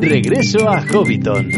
Regreso a Hobbiton.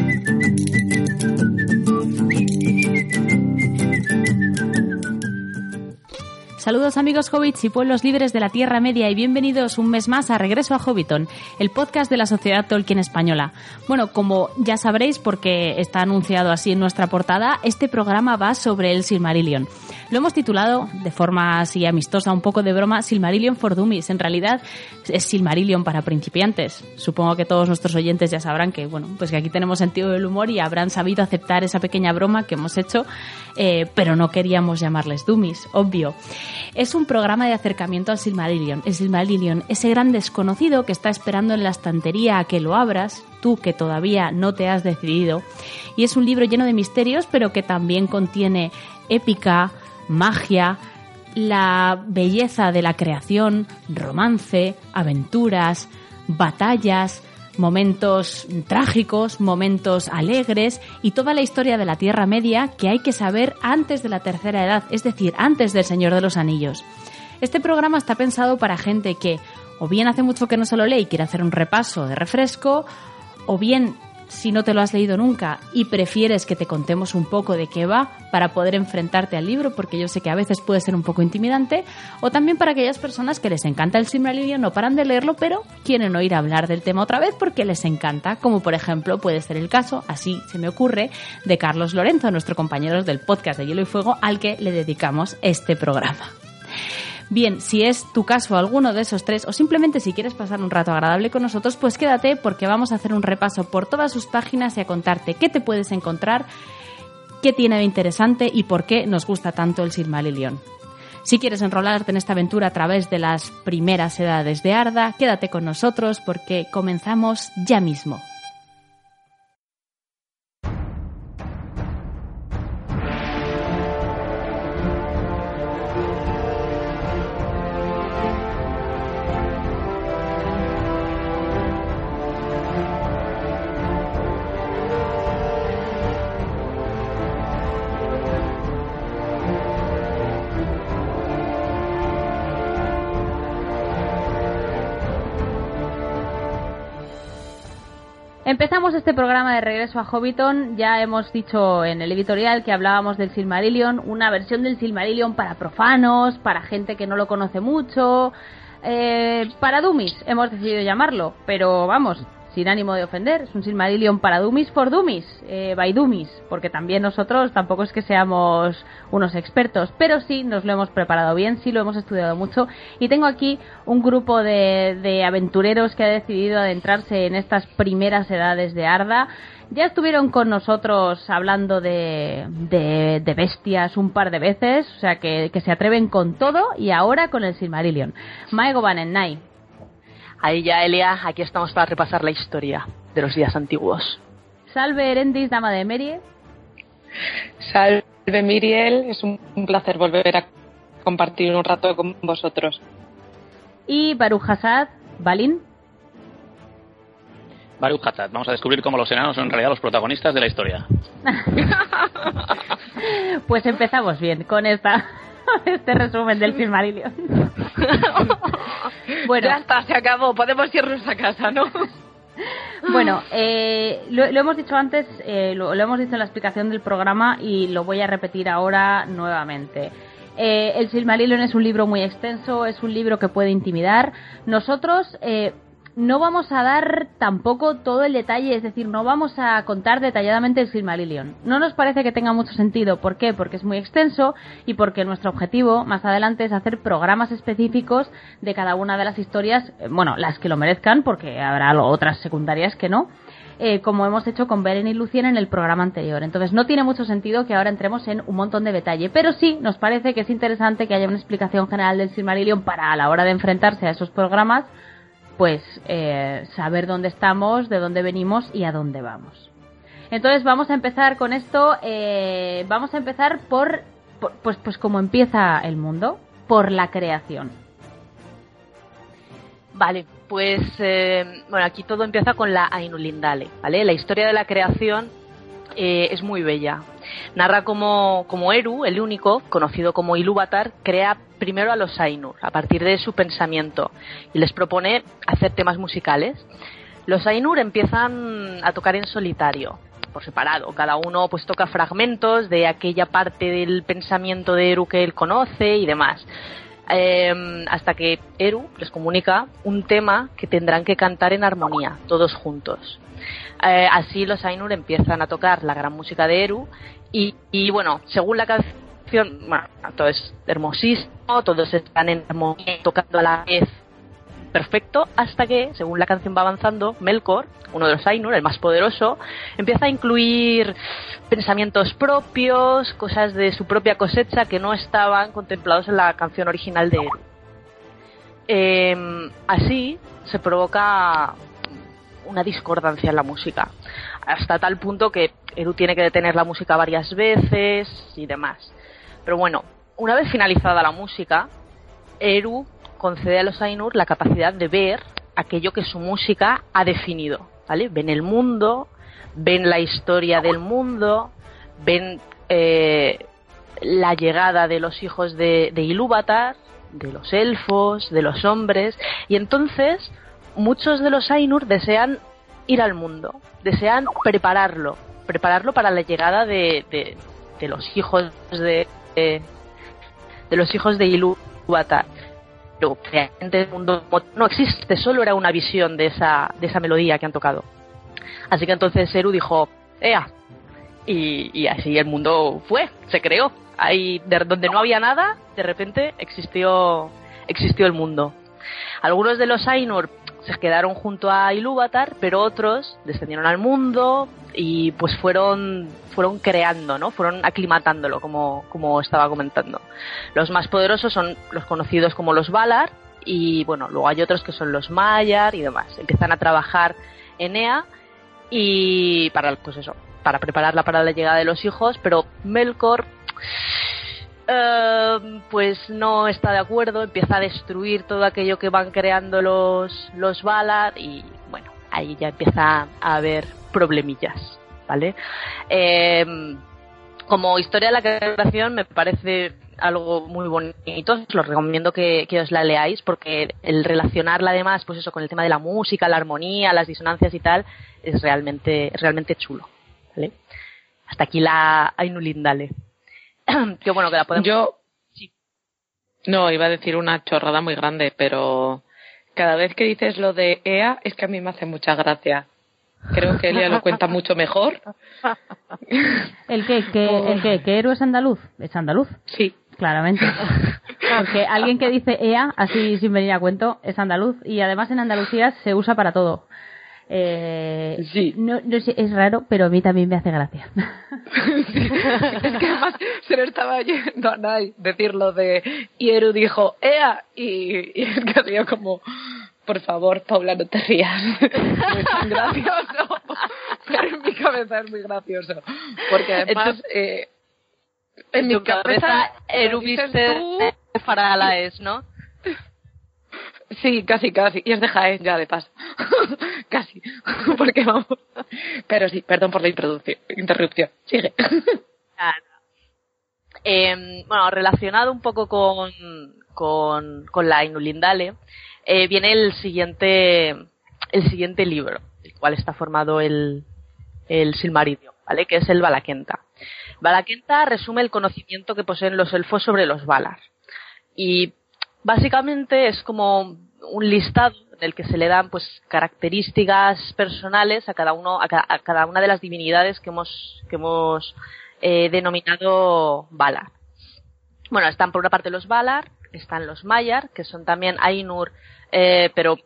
Saludos amigos hobbits y pueblos libres de la Tierra Media y bienvenidos un mes más a Regreso a Hobbiton, el podcast de la Sociedad Tolkien Española. Bueno, como ya sabréis porque está anunciado así en nuestra portada, este programa va sobre el Silmarillion. Lo hemos titulado de forma así amistosa, un poco de broma, Silmarillion for Dummies. En realidad es Silmarillion para principiantes. Supongo que todos nuestros oyentes ya sabrán que, bueno, pues que aquí tenemos sentido del humor y habrán sabido aceptar esa pequeña broma que hemos hecho, eh, pero no queríamos llamarles Dummies, obvio. Es un programa de acercamiento al Silmarillion. El Silmarillion, ese gran desconocido que está esperando en la estantería a que lo abras, tú que todavía no te has decidido. Y es un libro lleno de misterios, pero que también contiene épica, magia, la belleza de la creación, romance, aventuras, batallas, momentos trágicos, momentos alegres y toda la historia de la Tierra Media que hay que saber antes de la tercera edad, es decir, antes del Señor de los Anillos. Este programa está pensado para gente que o bien hace mucho que no se lo lee y quiere hacer un repaso de refresco, o bien si no te lo has leído nunca y prefieres que te contemos un poco de qué va para poder enfrentarte al libro, porque yo sé que a veces puede ser un poco intimidante, o también para aquellas personas que les encanta el Silmarillion, no paran de leerlo, pero quieren oír hablar del tema otra vez porque les encanta, como por ejemplo puede ser el caso, así se me ocurre, de Carlos Lorenzo, nuestro compañero del podcast de Hielo y Fuego, al que le dedicamos este programa. Bien, si es tu caso alguno de esos tres o simplemente si quieres pasar un rato agradable con nosotros, pues quédate porque vamos a hacer un repaso por todas sus páginas y a contarte qué te puedes encontrar, qué tiene de interesante y por qué nos gusta tanto el Silmarillion. Si quieres enrolarte en esta aventura a través de las primeras edades de Arda, quédate con nosotros porque comenzamos ya mismo. Empezamos este programa de regreso a Hobbiton. Ya hemos dicho en el editorial que hablábamos del Silmarillion, una versión del Silmarillion para profanos, para gente que no lo conoce mucho, eh, para dummies, hemos decidido llamarlo. Pero vamos, sin ánimo de ofender, es un Silmarillion para Dummies for Dummies, eh, by Dummies, porque también nosotros tampoco es que seamos unos expertos, pero sí nos lo hemos preparado bien, sí lo hemos estudiado mucho y tengo aquí un grupo de, aventureros que ha decidido adentrarse en estas primeras edades de Arda. Ya estuvieron con nosotros hablando de, de, de, bestias un par de veces, o sea que, se atreven con todo y ahora con el Silmarillion. Maego Van Nai, Ahí ya, Elia, aquí estamos para repasar la historia de los días antiguos. Salve Erendis, dama de Merie. Salve Miriel, es un placer volver a compartir un rato con vosotros. Y Baruch Hassad, Balin. Baruch Hassad, vamos a descubrir cómo los enanos son en realidad los protagonistas de la historia. pues empezamos bien con esta este resumen del Silmarillion. bueno, ya está, se acabó. Podemos irnos a casa, ¿no? Bueno, eh, lo, lo, hemos dicho antes, eh, lo, lo, hemos dicho en la explicación del programa y lo voy a repetir ahora nuevamente. Eh, el Silmarillion es un libro muy extenso, es un libro que puede intimidar. Nosotros eh, no vamos a dar tampoco todo el detalle, es decir, no vamos a contar detalladamente el Silmarillion. No nos parece que tenga mucho sentido. ¿Por qué? Porque es muy extenso y porque nuestro objetivo más adelante es hacer programas específicos de cada una de las historias, bueno, las que lo merezcan, porque habrá otras secundarias que no. Eh, como hemos hecho con Beren y Lucien en el programa anterior. Entonces no tiene mucho sentido que ahora entremos en un montón de detalle, pero sí nos parece que es interesante que haya una explicación general del Silmarillion para a la hora de enfrentarse a esos programas pues eh, saber dónde estamos, de dónde venimos y a dónde vamos. Entonces vamos a empezar con esto, eh, vamos a empezar por, pues, pues como empieza el mundo, por la creación. Vale, pues eh, bueno, aquí todo empieza con la Ainulindale, ¿vale? La historia de la creación eh, es muy bella. Narra como, como Eru, el único, conocido como Ilúvatar, crea primero a los Ainur, a partir de su pensamiento, y les propone hacer temas musicales. Los Ainur empiezan a tocar en solitario, por separado. Cada uno pues toca fragmentos de aquella parte del pensamiento de Eru que él conoce y demás. Eh, hasta que Eru les comunica un tema que tendrán que cantar en armonía, todos juntos. Eh, así los Ainur empiezan a tocar la gran música de Eru y, y bueno, según la canción, bueno, todo es hermosísimo, todos están en armonía tocando a la vez perfecto hasta que, según la canción va avanzando, Melkor, uno de los Ainur, el más poderoso, empieza a incluir pensamientos propios, cosas de su propia cosecha que no estaban contemplados en la canción original de Eru. Eh, así se provoca una discordancia en la música, hasta tal punto que Eru tiene que detener la música varias veces y demás. Pero bueno, una vez finalizada la música, Eru concede a los Ainur la capacidad de ver aquello que su música ha definido, ¿vale? Ven el mundo, ven la historia del mundo, ven eh, la llegada de los hijos de, de Ilúvatar, de los elfos, de los hombres, y entonces muchos de los Ainur desean ir al mundo, desean prepararlo, prepararlo para la llegada de, de, los hijos de, de, de los hijos de Ilúvatar pero realmente el mundo no existe, solo era una visión de esa, de esa melodía que han tocado. Así que entonces Eru dijo, ¡Ea! Y, y así el mundo fue, se creó. Ahí, de donde no había nada, de repente existió, existió el mundo. Algunos de los Ainur se quedaron junto a Ilúvatar, pero otros descendieron al mundo y pues fueron fueron creando, ¿no? Fueron aclimatándolo, como, como estaba comentando. Los más poderosos son los conocidos como los Valar y bueno, luego hay otros que son los Maiar y demás. Empiezan a trabajar en Ea y para pues eso, para prepararla para la llegada de los hijos, pero Melkor Uh, pues no está de acuerdo, empieza a destruir todo aquello que van creando los, los Valar y bueno, ahí ya empieza a haber problemillas, ¿vale? Eh, como historia de la creación me parece algo muy bonito, os lo recomiendo que, que, os la leáis porque el relacionarla además, pues eso, con el tema de la música, la armonía, las disonancias y tal, es realmente, realmente chulo, ¿vale? Hasta aquí la Ainulindale. Bueno que la podemos. Yo. Sí. No, iba a decir una chorrada muy grande, pero cada vez que dices lo de EA es que a mí me hace mucha gracia. Creo que Elia lo cuenta mucho mejor. ¿El qué? ¿Que, ¿El qué? ¿Que héroe es andaluz? ¿Es andaluz? Sí. Claramente. Porque alguien que dice EA, así sin venir a cuento, es andaluz. Y además en Andalucía se usa para todo. Eh, sí. No, no sé, es raro, pero a mí también me hace gracia. Sí. Es que además se lo estaba yendo a Nai decir lo de y Eru dijo ¡Ea! Y, y es que hacía como por favor, Paula, no te rías. Es tan gracioso. Pero en mi cabeza es muy gracioso. Porque además, eh, en, en mi cabeza, cabeza Eru viste Farala es, ¿no? Sí, casi, casi. Y es de Jaén ya, de paso. casi. Porque vamos. Pero sí, perdón por la interrupción. Sigue. Eh, bueno, relacionado un poco con, con, con la Inulindale, eh, viene el siguiente, el siguiente libro, el cual está formado el, el Silmarillion, ¿vale? Que es el Valaquenta. Valaquenta resume el conocimiento que poseen los elfos sobre los Valar. Y básicamente es como un listado en el que se le dan pues características personales a cada uno a, ca a cada una de las divinidades que hemos que hemos eh, denominado Valar. Bueno, están por una parte los Valar, están los Maiar, que son también Ainur, eh, pero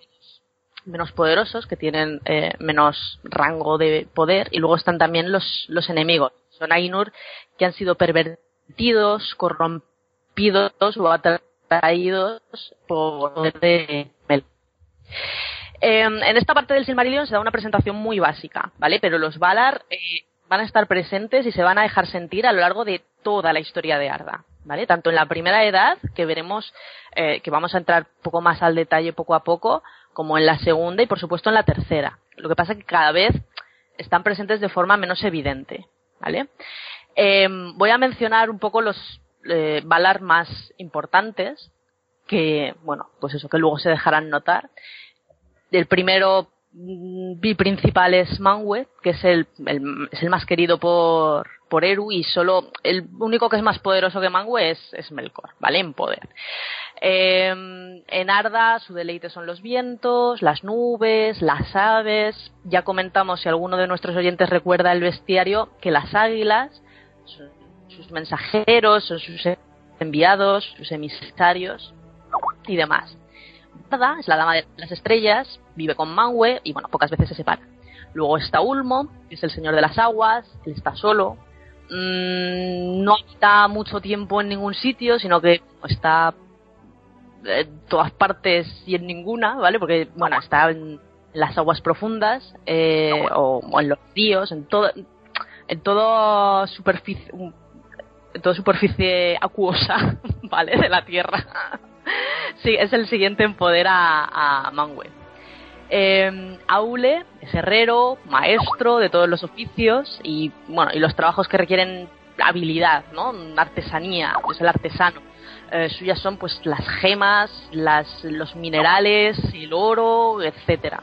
menos poderosos, que tienen eh, menos rango de poder, y luego están también los, los enemigos. Son Ainur que han sido pervertidos, corrompidos o atraídos por de Mel. Eh, en esta parte del Silmarillion se da una presentación muy básica, ¿vale? Pero los Valar eh, van a estar presentes y se van a dejar sentir a lo largo de toda la historia de Arda, ¿vale? Tanto en la primera edad, que veremos, eh, que vamos a entrar poco más al detalle poco a poco, como en la segunda y por supuesto en la tercera. Lo que pasa es que cada vez están presentes de forma menos evidente, ¿vale? Em, voy a mencionar un poco los eh, Valar más importantes, que, bueno, pues eso, que luego se dejarán notar. El primero mm, principal es Manwë, que es el, es el más querido por, por Eru y solo el único que es más poderoso que Manwë es, es Melkor, ¿vale? En poder. Em, en Arda su deleite son los vientos, las nubes, las aves. Ya comentamos, si alguno de nuestros oyentes recuerda el bestiario, que las águilas sus mensajeros, son sus enviados, sus emisarios y demás. Arda es la dama de las estrellas, vive con Manwë y bueno, pocas veces se separa. Luego está Ulmo, que es el señor de las aguas, él está solo, mm, no está mucho tiempo en ningún sitio, sino que está en todas partes y en ninguna, ¿vale? Porque, bueno, está en las aguas profundas eh, o, en los ríos, en todo, en todo superficie, toda superficie acuosa, ¿vale? De la Tierra. sí, es el siguiente en poder a, a. Eh, Aule es herrero, maestro de todos los oficios y bueno y los trabajos que requieren habilidad, ¿no? Artesanía, es el artesano. Eh, suyas son pues las gemas, las, los minerales, el oro, etcétera.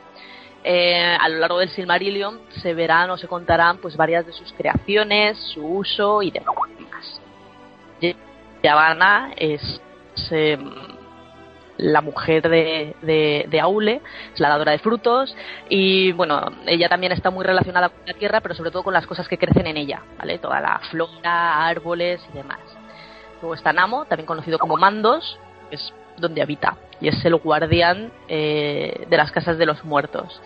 Eh, a lo largo del Silmarillion se verán o se contarán pues varias de sus creaciones, su uso y demás. Yavanna es em, la mujer de, Aule, es la dadora de frutos y bueno, ella también está muy relacionada con la tierra, pero sobre todo con las cosas que crecen en ella, ¿vale? Toda la flora, árboles y demás. Luego está Namo, también conocido como Mandos, que es donde habita, y es el guardián eh, de las casas de los muertos.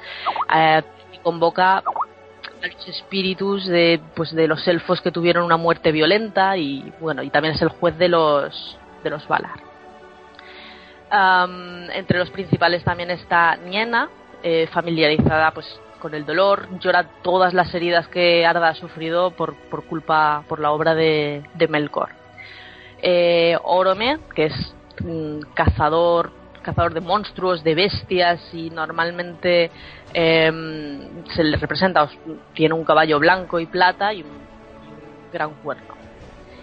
Eh, convoca espíritus de, pues, de los elfos que tuvieron una muerte violenta y bueno, y también es el juez de los, de los Valar. entre los principales también está Niena, eh, familiarizada pues con el dolor, llora todas las heridas que Arda ha sufrido por, por culpa, por la obra de, Melkor eh, Orome, que es cazador cazador de monstruos, de bestias y normalmente em, se le representa, tiene un caballo blanco y plata y un, gran cuerno.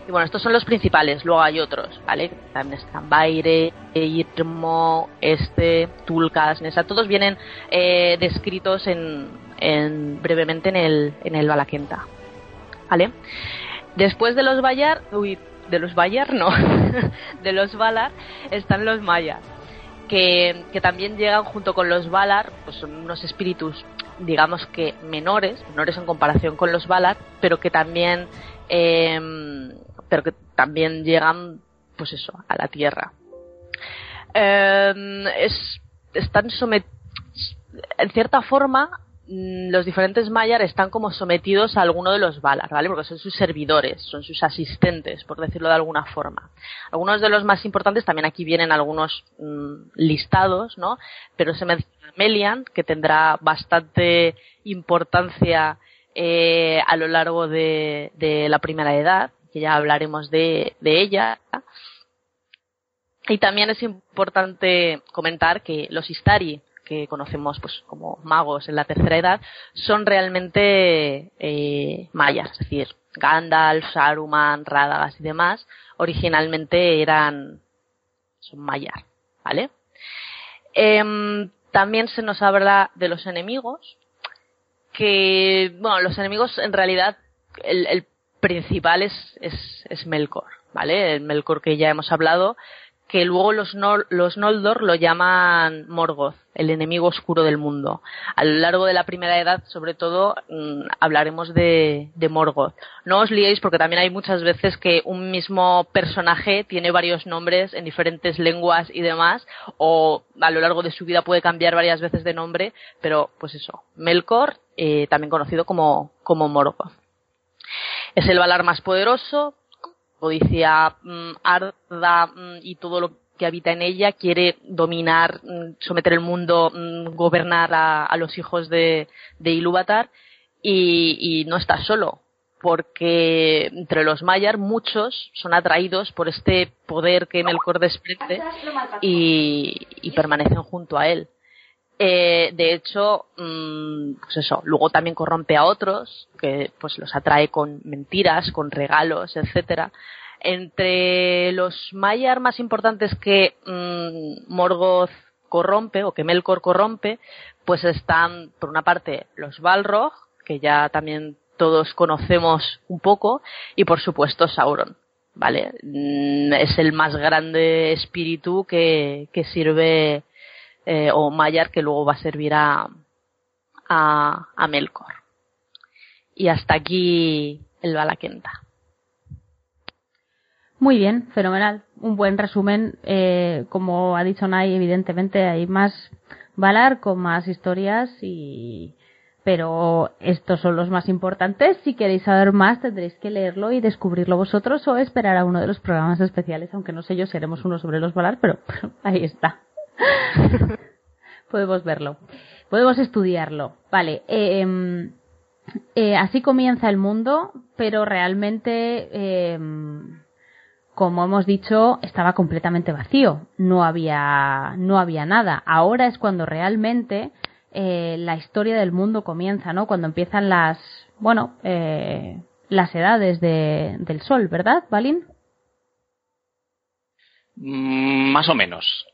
Y bueno, estos son los principales, luego hay otros, ¿vale? También están Baire, Irmo, Este, Tulkas, Nesa, todos vienen eh, descritos en, en, brevemente en el, en el Balaquenta, ¿vale? Después de los Bayar, uy, de los Bayar, no, de los Valar, están los Mayas, que, que, también llegan junto con los Valar, pues son unos espíritus, digamos que menores, menores en comparación con los Valar, pero que también, eh, pero que también llegan, pues eso, a la Tierra. Eh, es, están sometidos, en cierta forma, los diferentes Mayar están como sometidos a alguno de los Valar, ¿vale? Porque son sus servidores, son sus asistentes, por decirlo de alguna forma. Algunos de los más importantes, también aquí vienen algunos mm, listados, ¿no? Pero se menciona Melian, que tendrá bastante importancia eh, a lo largo de, la primera edad, que ya hablaremos de, de ella. Y también es importante comentar que los Istari, que conocemos pues como magos en la tercera edad son realmente eh, mayas, es decir, Gandalf, Saruman, Radagast y demás originalmente eran son mayas, ¿vale? Em, también se nos habla de los enemigos, que bueno, los enemigos en realidad el, el principal es, es, es Melkor, ¿vale? El Melkor que ya hemos hablado, que luego los, los Noldor lo llaman Morgoth, el enemigo oscuro del mundo. A lo largo de la primera edad, sobre todo, mm, hablaremos de, de, Morgoth. No os liéis porque también hay muchas veces que un mismo personaje tiene varios nombres en diferentes lenguas y demás, o a lo largo de su vida puede cambiar varias veces de nombre, pero pues eso, Melkor, eh, también conocido como, como Morgoth. Es el Valar más poderoso, Odisea mm, Arda mm, y todo lo que habita en ella quiere dominar, mm, someter el mundo, gobernar a, los hijos de, de Ilúvatar y, no está solo, porque entre los Mayar muchos son atraídos por este poder que Melkor desprende y, y permanecen junto a él. Eh, de hecho, mm, pues eso, luego también corrompe a otros, que pues los atrae con mentiras, con regalos, etcétera. Entre los Maiar más importantes que mm, Morgoth corrompe o que Melkor corrompe, pues están por una parte los Balrog, que ya también todos conocemos un poco, y por supuesto Sauron. ¿Vale? Mm, es el más grande espíritu que, que sirve eh, o Mayar que luego va a servir a, a, Melkor. Y hasta aquí el Balaquenta. Muy bien, fenomenal. Un buen resumen. Eh, como ha dicho Nay, evidentemente hay más Valar con más historias y, pero estos son los más importantes. Si queréis saber más, tendréis que leerlo y descubrirlo vosotros o esperar a uno de los programas especiales, aunque no sé yo si haremos uno sobre los Valar, pero ahí está. Podemos verlo. Podemos estudiarlo. Vale. Em, eh, así comienza el mundo, pero realmente, em, como hemos dicho, estaba completamente vacío. No había, no había nada. Ahora es cuando realmente eh, la historia del mundo comienza, ¿no? Cuando empiezan las, bueno, eh, las edades de, del sol, ¿verdad, Balin? Mm, más o menos.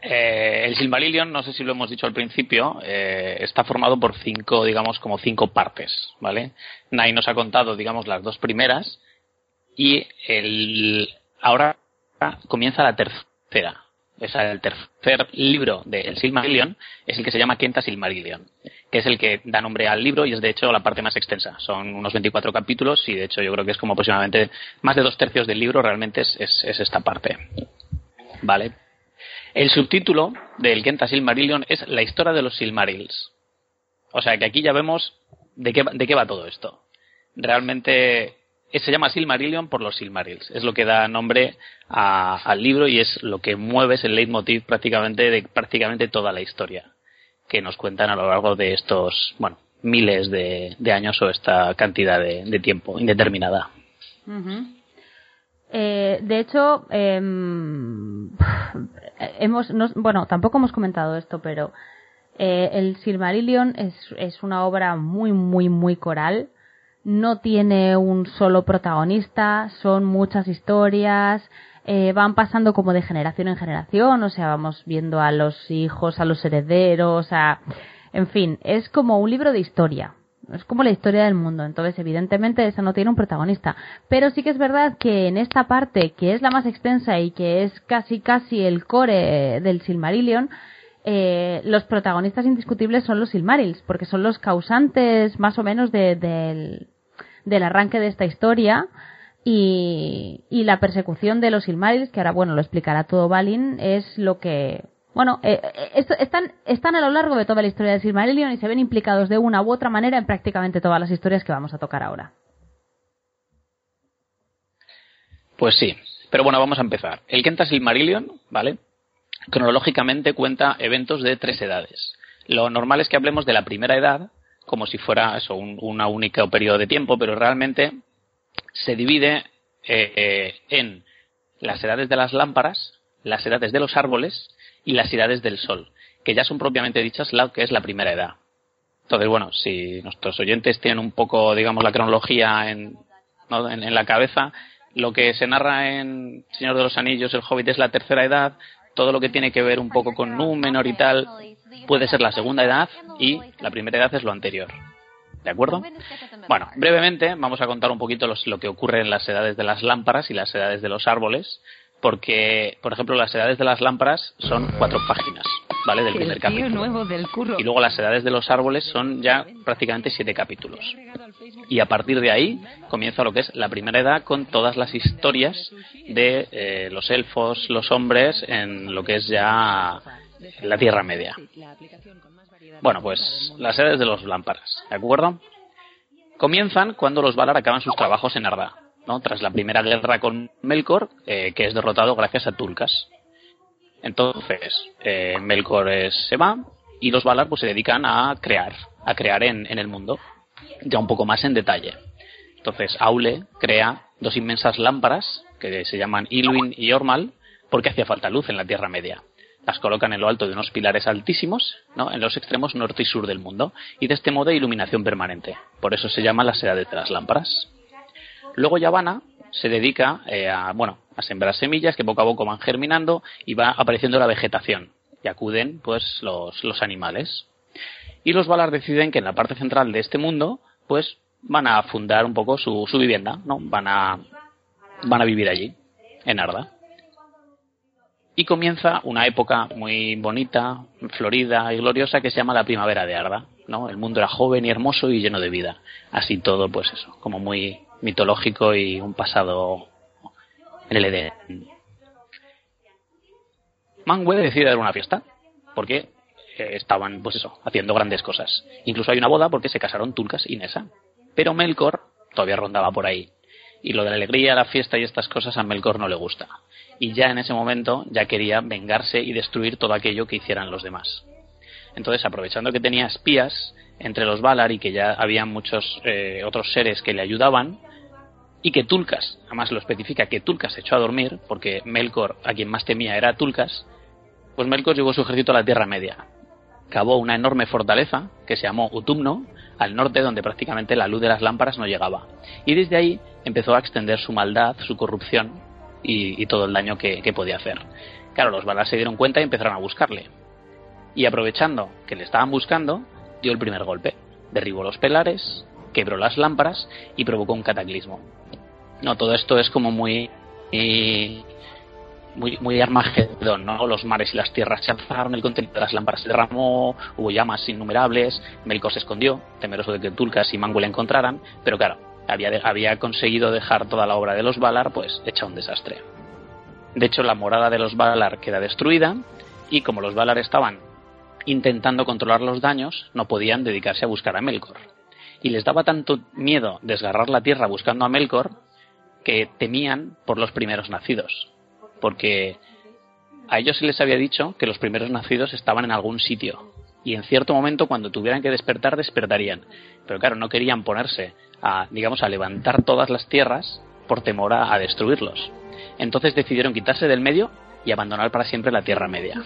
Eh, el Silmarillion, no sé si lo hemos dicho al principio, eh, está formado por cinco, digamos, como cinco partes, ¿vale? Nai nos ha contado, digamos, las dos primeras y el, ahora comienza la tercera. Es el tercer libro del Silmarillion es el que se llama Kenta Silmarillion, que es el que da nombre al libro y es de hecho la parte más extensa. Son unos 24 capítulos y de hecho yo creo que es como aproximadamente más de dos tercios del libro realmente es, es esta parte. ¿Vale? El subtítulo del Kenta Silmarillion es La historia de los Silmarils. O sea que aquí ya vemos de qué, de qué va todo esto. Realmente se llama Silmarillion por los Silmarils. Es lo que da nombre al libro y es lo que mueve, es el leitmotiv prácticamente de prácticamente toda la historia que nos cuentan a lo largo de estos, bueno, miles de, años o esta cantidad de, tiempo indeterminada. Eh, de hecho, em, hemos, bueno, tampoco hemos comentado esto, pero eh, el Silmarillion es, es una obra muy, muy, muy coral. No tiene un solo protagonista, son muchas historias, eh, van pasando como de generación en generación, o sea, vamos viendo a los hijos, a los herederos, a, en fin, es como un libro de historia, es como la historia del mundo, entonces evidentemente eso no tiene un protagonista. Pero sí que es verdad que en esta parte, que es la más extensa y que es casi casi el core del Silmarillion, eh, los protagonistas indiscutibles son los Silmarils, porque son los causantes más o menos del, del arranque de esta historia. Y, y la persecución de los Silmarils, que ahora bueno lo explicará todo Balin, es lo que bueno, eh, eh están, están a lo largo de toda la historia de Silmarillion y se ven implicados de una u otra manera en prácticamente todas las historias que vamos a tocar ahora. Pues sí, pero bueno, vamos a empezar. El Kenta Silmarillion, ¿vale? Cronológicamente cuenta eventos de tres edades. Lo normal es que hablemos de la primera edad, como si fuera eso, un una única periodo de tiempo, pero realmente se divide eh, eh, en las edades de las lámparas, las edades de los árboles y las edades del Sol, que ya son propiamente dichas lo que es la primera edad. Entonces, bueno, si nuestros oyentes tienen un poco, digamos, la cronología en, en, la cabeza, lo que se narra en Señor de los Anillos, el Hobbit, es la tercera edad, todo lo que tiene que ver un poco con Númenor y tal, puede ser la segunda edad y la primera edad es lo anterior. ¿De acuerdo? Bueno, brevemente vamos a contar un poquito lo que ocurre en las edades de las lámparas y las edades de los árboles, porque, por ejemplo, las edades de las lámparas son cuatro páginas, ¿vale? Del primer capítulo. Y luego las edades de los árboles son ya prácticamente siete capítulos. Y a partir de ahí comienza lo que es la primera edad con todas las historias de eh, los elfos, los hombres, en lo que es ya la Tierra Media. Bueno, pues las edades de los lámparas, ¿de acuerdo? Comienzan cuando los Valar acaban sus trabajos en Arda tras la primera guerra con Melkor, eh, que es derrotado gracias a Tulkas. Entonces, eh, Melkor se va y los Valar pues, se dedican a crear, a crear en, el mundo, ya un poco más en detalle. Entonces, Aule crea dos inmensas lámparas que se llaman Ilwin y Ormal porque hacía falta luz en la Tierra Media. las colocan en lo alto de unos pilares altísimos, ¿no? en los extremos norte y sur del mundo, y de este modo hay iluminación permanente. Por eso se llama las edades de las lámparas. Luego Yavanna se dedica eh, a, bueno, a sembrar semillas que poco a poco van germinando y va apareciendo la vegetación y acuden pues los, los animales. Y los Valar deciden que en la parte central de este mundo pues van a fundar un poco su, su vivienda, ¿no? Van a, van a vivir allí, en Arda. Y comienza una época muy bonita, florida y gloriosa que se llama la primavera de Arda, ¿no? El mundo era joven y hermoso y lleno de vida. Así todo, pues eso, como muy mitológico y un pasado en el Edén. Mangue decide dar una fiesta, porque eh, estaban, pues eso, haciendo grandes cosas. Incluso hay una boda porque se casaron Tulcas y Nessa. Pero Melkor todavía rondaba por ahí. Y lo de la alegría, la fiesta y estas cosas a Melkor no le gusta. Y ya en ese momento ya quería vengarse y destruir todo aquello que hicieran los demás. Entonces, aprovechando que tenía espías entre los Valar y que ya había muchos eh, otros seres que le ayudaban, y que Tulcas, además lo especifica que Tulcas se echó a dormir, porque Melkor, a quien más temía, era Tulcas, pues Melkor llevó su ejército a la Tierra Media. Cavó una enorme fortaleza, que se llamó Utumno, al norte donde prácticamente la luz de las lámparas no llegaba. Y desde ahí empezó a extender su maldad, su corrupción y, todo el daño que, que, podía hacer. Claro, los Valar se dieron cuenta y empezaron a buscarle. Y aprovechando que le estaban buscando, dio el primer golpe. Derribó los pelares, quebró las lámparas y provocó un cataclismo. No, todo esto es como muy muy, muy Armagedón, ¿no? Los mares y las tierras se alzaron, el contenido de las lámparas se derramó, hubo llamas innumerables, Melkor se escondió, temeroso de que Tulcas y Mangu le encontraran, pero claro, había, había conseguido dejar toda la obra de los Valar, pues hecha un desastre. De hecho, la morada de los Valar queda destruida, y como los Valar estaban intentando controlar los daños, no podían dedicarse a buscar a Melkor. Y les daba tanto miedo desgarrar la tierra buscando a Melkor, que temían por los primeros nacidos. Porque a ellos se les había dicho que los primeros nacidos estaban en algún sitio y en cierto momento cuando tuvieran que despertar despertarían. Pero claro no querían ponerse a digamos a levantar todas las tierras por temor a, destruirlos. Entonces decidieron quitarse del medio y abandonar para siempre la Tierra Media.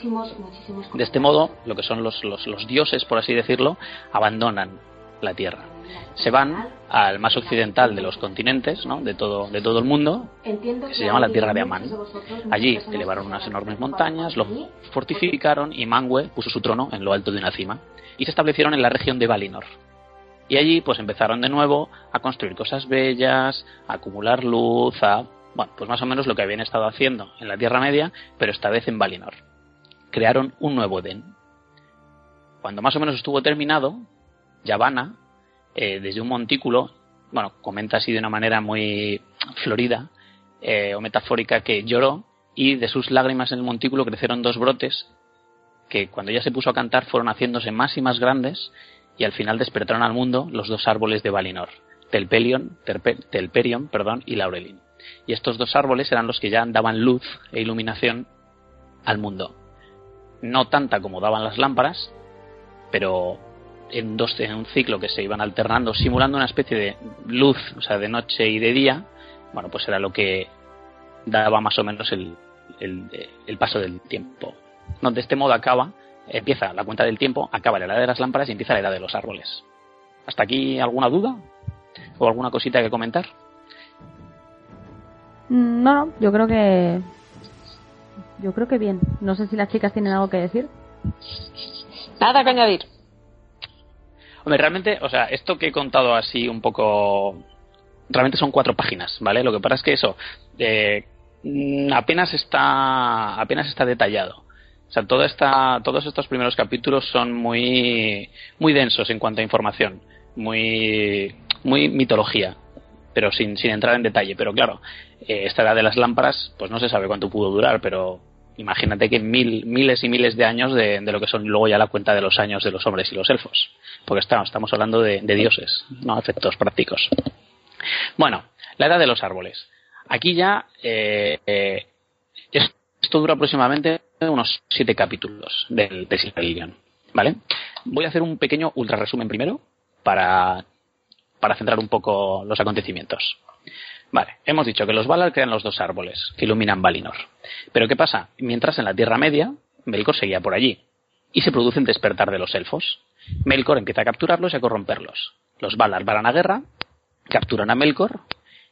De este modo, lo que son los, los dioses, por así decirlo, abandonan la Tierra se van al más occidental de los continentes, ¿no? de, todo, de todo el mundo, que se llama la Tierra de Amán. Allí elevaron unas enormes montañas, lo fortificaron y Mangue puso su trono en lo alto de una cima. Y se establecieron en la región de Valinor. Y allí pues empezaron de nuevo a construir cosas bellas, a acumular luz, a... Bueno, pues más o menos lo que habían estado haciendo en la Tierra Media, pero esta vez en Valinor. Crearon un nuevo Edén. Cuando más o menos estuvo terminado, Yavanna, eh, desde un montículo, bueno, comenta así de una manera muy florida eh, o metafórica que lloró y de sus lágrimas en el montículo crecieron dos brotes que cuando ella se puso a cantar fueron haciéndose más y más grandes y al final despertaron al mundo los dos árboles de Valinor, Telpelion, Telperion perdón, y Laurelin. Y estos dos árboles eran los que ya daban luz e iluminación al mundo. No tanta como daban las lámparas, pero en, dos, en un ciclo que se iban alternando, simulando una especie de luz, o sea, de noche y de día, bueno, pues era lo que daba más o menos el, el, paso del tiempo. No, de este modo acaba, empieza la cuenta del tiempo, acaba la edad de las lámparas y empieza la edad de los árboles. ¿Hasta aquí alguna duda? ¿O alguna cosita que comentar? Mm, no, no, yo creo que. Yo creo que bien. No sé si las chicas tienen algo que decir. Nada que añadir. Hombre, realmente, o sea, esto que he contado así un poco. Realmente son cuatro páginas, ¿vale? Lo que pasa es que eso. Eh, apenas está. apenas está detallado. O sea, toda esta, todos estos primeros capítulos son muy, muy densos en cuanto a información, muy, muy mitología, pero sin, sin entrar en detalle. Pero claro, eh, esta edad de las lámparas, pues no se sabe cuánto pudo durar, pero imagínate que mil, miles y miles de años de, lo que son luego ya la cuenta de los años de los hombres y los elfos. Porque estamos, estamos hablando de, dioses, no efectos prácticos. Bueno, la edad de los árboles. Aquí ya eh, eh, esto dura aproximadamente unos siete capítulos del de Silmarillion. ¿Vale? Voy a hacer un pequeño ultra resumen primero para, para centrar un poco los acontecimientos. Vale, hemos dicho que los Valar crean los dos árboles que iluminan Valinor. Pero ¿qué pasa? Mientras en la Tierra Media, Melkor seguía por allí. Y se produce un despertar de los elfos. Melkor empieza a capturarlos y a corromperlos. Los Valar van a guerra, capturan a Melkor,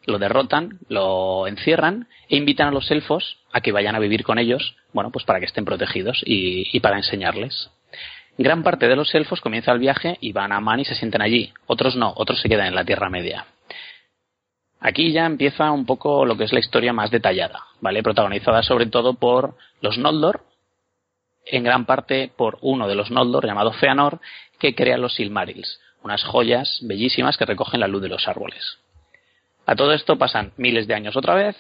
lo derrotan, lo encierran e invitan a los elfos a que vayan a vivir con ellos, bueno, pues para que estén protegidos y, para enseñarles. Gran parte de los elfos comienza el viaje y van a Man y se sienten allí. Otros no, otros se quedan en la Tierra Media. Aquí ya empieza un poco lo que es la historia más detallada, ¿vale? Protagonizada sobre todo por los Noldor, en gran parte por uno de los Noldor llamado Feanor, que crea los Silmarils, unas joyas bellísimas que recogen la luz de los árboles. A todo esto pasan miles de años otra vez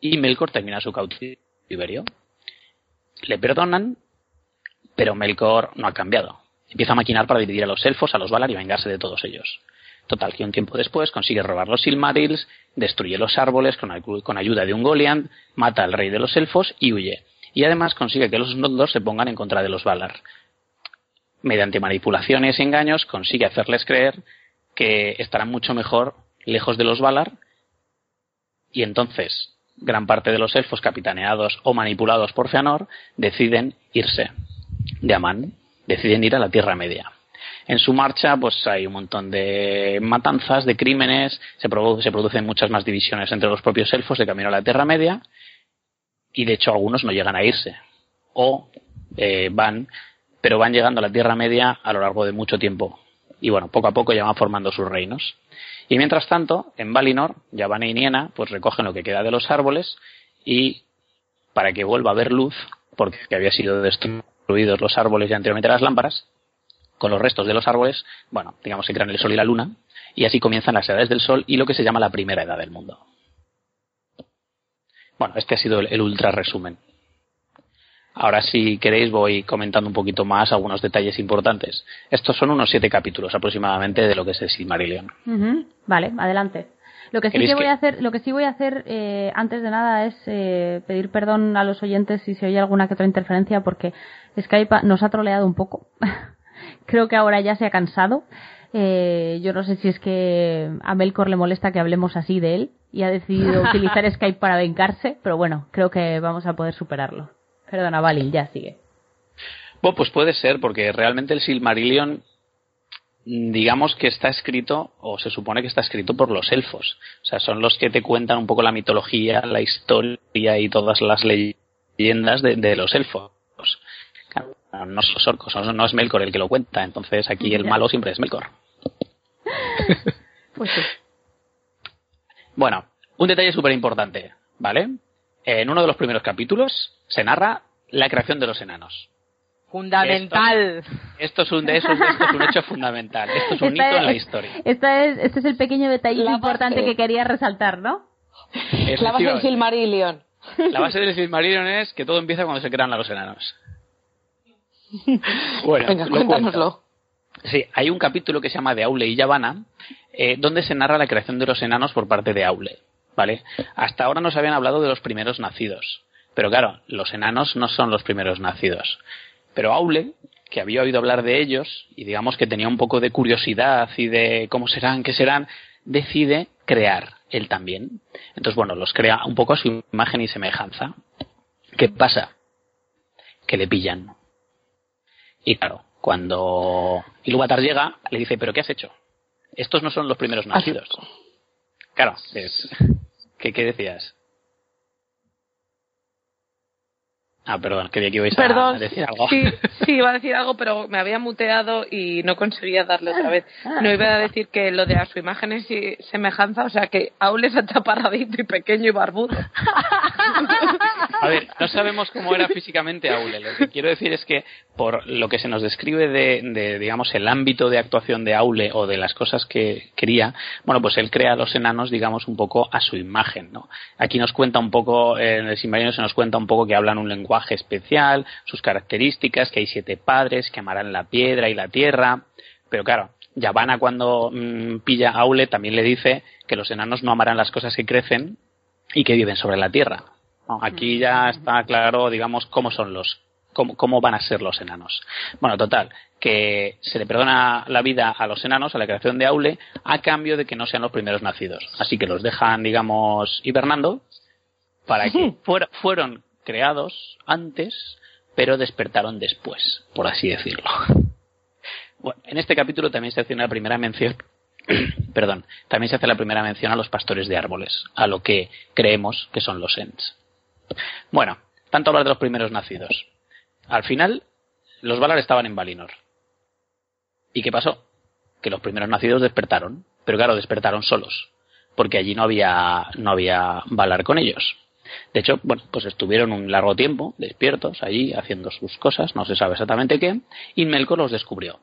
y Melkor termina su cautiverio. Le perdonan, pero Melkor no ha cambiado. Empieza a maquinar para dividir a los elfos, a los Valar y vengarse de todos ellos. Total, que un tiempo después consigue robar los Silmarils, destruye los árboles con, ayuda de un Goliath, mata al rey de los elfos y huye. Y además consigue que los Noldor se pongan en contra de los Valar. Mediante manipulaciones y engaños consigue hacerles creer que estarán mucho mejor lejos de los Valar y entonces gran parte de los elfos capitaneados o manipulados por Feanor deciden irse de Amán, deciden ir a la Tierra Media. En su marcha, pues hay un montón de matanzas, de crímenes, se, se producen muchas más divisiones entre los propios elfos de camino a la Tierra Media, y de hecho algunos no llegan a irse, o eh, van, pero van llegando a la Tierra Media a lo largo de mucho tiempo. Y bueno, poco a poco ya van formando sus reinos. Y mientras tanto, en Valinor, Yavanna y Niena, pues recogen lo que queda de los árboles y para que vuelva a haber luz, porque había sido destruidos los árboles y anteriormente las lámparas, con los restos de los árboles, bueno, digamos que crean el sol y la luna, y así comienzan las edades del sol y lo que se llama la primera edad del mundo. Bueno, este ha sido el, ultra resumen. Ahora, si queréis, voy comentando un poquito más algunos detalles importantes. Estos son unos siete capítulos aproximadamente de lo que es el Silmarillion. Vale, adelante. Lo que sí que voy a hacer, lo que sí voy a hacer eh, antes de nada es eh, pedir perdón a los oyentes si se oye alguna que otra interferencia porque Skype nos ha troleado un poco. creo que ahora ya se ha cansado. Eh, yo no sé si es que a Melkor le molesta que hablemos así de él y ha decidido utilizar Skype para vengarse, pero bueno, creo que vamos a poder superarlo. Perdona, Valil, ya sigue. Bueno, pues puede ser, porque realmente el Silmarillion, digamos que está escrito, o se supone que está escrito por los elfos. O sea, son los que te cuentan un poco la mitología, la historia y todas las leyendas de los elfos no son los orcos, no, es Melkor el que lo cuenta, entonces aquí el malo siempre es Melkor. pues sí. Bueno, un detalle súper importante, ¿vale? En uno de los primeros capítulos se narra la creación de los enanos. Fundamental. Esto, es, un, es un hecho fundamental. Esto es un hito en la historia. Esta es, este es el pequeño detalle importante que quería resaltar, ¿no? La base del Silmarillion. La base del Silmarillion es que todo empieza cuando se crean los enanos. bueno, Venga, cuéntanoslo. Sí, hay un capítulo que se llama de Aule y Yavanna, eh, donde se narra la creación de los enanos por parte de Aule. ¿Vale? Hasta ahora nos habían hablado de los primeros nacidos. Pero claro, los enanos no son los primeros nacidos. Pero Aule, que había oído hablar de ellos, y digamos que tenía un poco de curiosidad y de cómo serán, qué serán, decide crear él también. Entonces, bueno, los crea un poco a su imagen y semejanza. ¿Qué pasa? Que le pillan. Y claro, cuando Ilúvatar llega, le dice, ¿pero qué has hecho? Estos no son los primeros nacidos. Claro, es... ¿Qué, ¿Qué decías? Ah, perdón, quería que ibais a decir algo. Sí, sí, iba a decir algo, pero me había muteado y no conseguía darle otra vez. No iba a decir que lo de a su imagen es semejanza, o sea que Aule es achaparradito y pequeño y barbudo. A ver, no sabemos cómo era físicamente Aule. Lo que quiero decir es que por lo que se nos describe de, de digamos, el ámbito de actuación de Aule o de las cosas que quería, bueno, pues él crea a los enanos, digamos, un poco a su imagen, ¿no? Aquí nos cuenta un poco, en el Silmarillion se nos cuenta un poco que hablan un lenguaje especial, sus características, que hay siete padres que amarán la piedra y la tierra. Pero claro, Yavanna cuando mm, pilla Aule también le dice que los enanos no amarán las cosas que crecen y que viven sobre la tierra. Aquí ya está claro, digamos, cómo son los, cómo, cómo van a ser los enanos. Bueno, total, que se le perdona la vida a los enanos, a la creación de Aule, a cambio de que no sean los primeros nacidos. Así que los dejan, digamos, hibernando para que fueron creados antes pero despertaron después, por así decirlo. Bueno, en este capítulo también se hace una primera mención, perdón, también se hace la primera mención a los pastores de árboles, a lo que creemos que son los Ents. Bueno, tanto hablar de los primeros nacidos. Al final, los Valar estaban en Valinor. ¿Y qué pasó? Que los primeros nacidos despertaron, pero claro, despertaron solos, porque allí no había, no había Valar con ellos. De hecho, bueno, pues estuvieron un largo tiempo despiertos allí haciendo sus cosas, no se sabe exactamente qué, y Melkor los descubrió.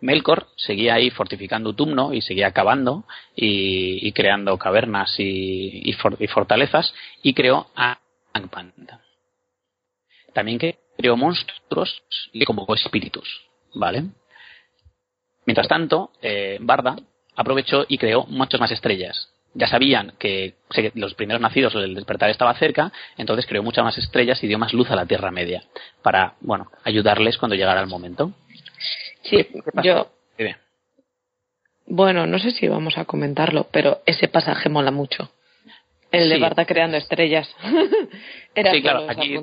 Melkor seguía ahí fortificando Tumno y seguía cavando y, creando cavernas y, fortalezas y creó a También creó monstruos y convocó espíritus, ¿vale? Mientras tanto, eh, Barda aprovechó y creó muchas más estrellas, ya sabían que los primeros nacidos, el despertar estaba cerca, entonces creó muchas más estrellas y dio más luz a la Tierra Media para, bueno, ayudarles cuando llegara el momento. Sí, yo. Bueno, no sé si vamos a comentarlo, pero ese pasaje mola mucho. El de Barda creando estrellas. Era sí, claro, aquí,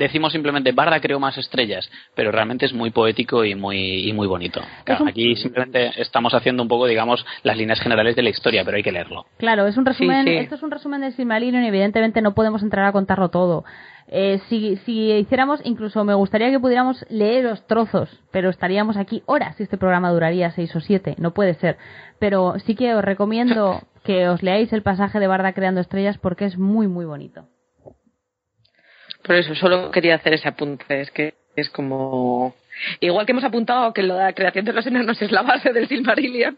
decimos simplemente Barda creó más estrellas, pero realmente es muy poético y muy, y muy bonito. aquí simplemente estamos haciendo un poco, digamos, las líneas generales de la historia, pero hay que leerlo. Claro, es un resumen, esto es un resumen de Silmarillion y evidentemente no podemos entrar a contarlo todo. Eh, si, si hiciéramos, incluso me gustaría que pudiéramos leer los trozos, pero estaríamos aquí horas si este programa duraría seis o siete, no puede ser. Pero sí que os recomiendo que os leáis el pasaje de Barda creando estrellas porque es muy, muy bonito. Por eso, solo quería hacer ese apunte. Es que es como. Igual que hemos apuntado que la creación de los enanos es la base del Silmarillion,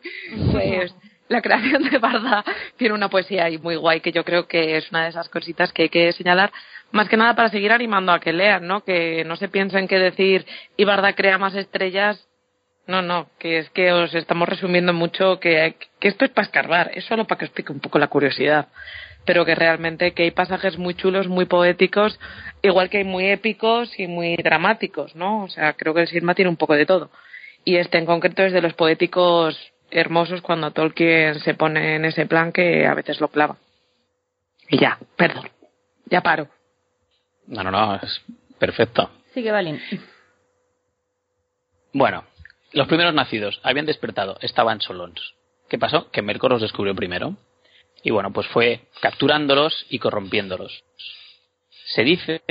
pues la creación de Barda tiene una poesía ahí muy guay que yo creo que es una de esas cositas que hay que señalar más que nada para seguir animando a que lean, ¿no? Que no se piensen que decir y Barda crea más estrellas. No, no, que es que os estamos resumiendo mucho que, que esto es para escarbar, es solo para que os explique un poco la curiosidad pero que realmente que hay pasajes muy chulos, muy poéticos, igual que hay muy épicos y muy dramáticos, ¿no? O sea, creo que el Silma tiene un poco de todo. Y este en concreto es de los poéticos hermosos cuando Tolkien se pone en ese plan que a veces lo clava. Y ya, perdón, ya paro. No, no, no, es perfecto. Sigue, Valin. Bueno, los primeros nacidos habían despertado, estaban solos. ¿Qué pasó? Que Melkor los descubrió primero y bueno, pues fue capturándolos y corrompiéndolos. Se dice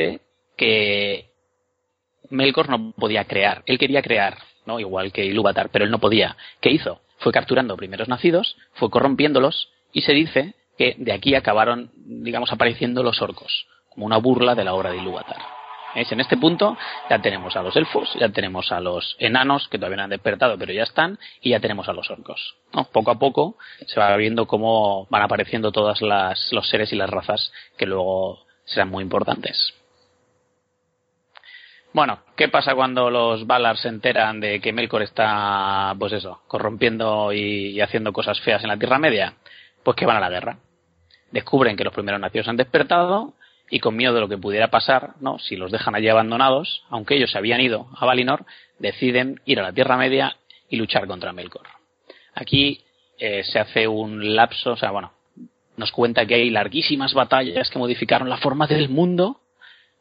que Melkor no podía crear, él quería crear, ¿no? Igual que Ilúvatar, pero él no podía. ¿Qué hizo? Fue capturando primeros nacidos, fue corrompiéndolos y se dice que de aquí acabaron, digamos, apareciendo los orcos, como una burla de la obra de Ilúvatar. En este punto ya tenemos a los elfos, ya tenemos a los enanos que todavía no han despertado pero ya están y ya tenemos a los orcos. Poco a poco se va viendo cómo van apareciendo todos los seres y las razas que luego serán muy importantes. Bueno, ¿qué pasa cuando los Valar se enteran de que Melkor está, pues eso, corrompiendo y haciendo cosas feas en la Tierra Media? Pues que van a la guerra. Descubren que los primeros nacidos han despertado y con miedo de lo que pudiera pasar, ¿no? Si los dejan allí abandonados, aunque ellos se habían ido a Valinor, deciden ir a la Tierra Media y luchar contra Melkor. Aquí eh, se hace un lapso, o sea, bueno, nos cuenta que hay larguísimas batallas que modificaron la forma del mundo,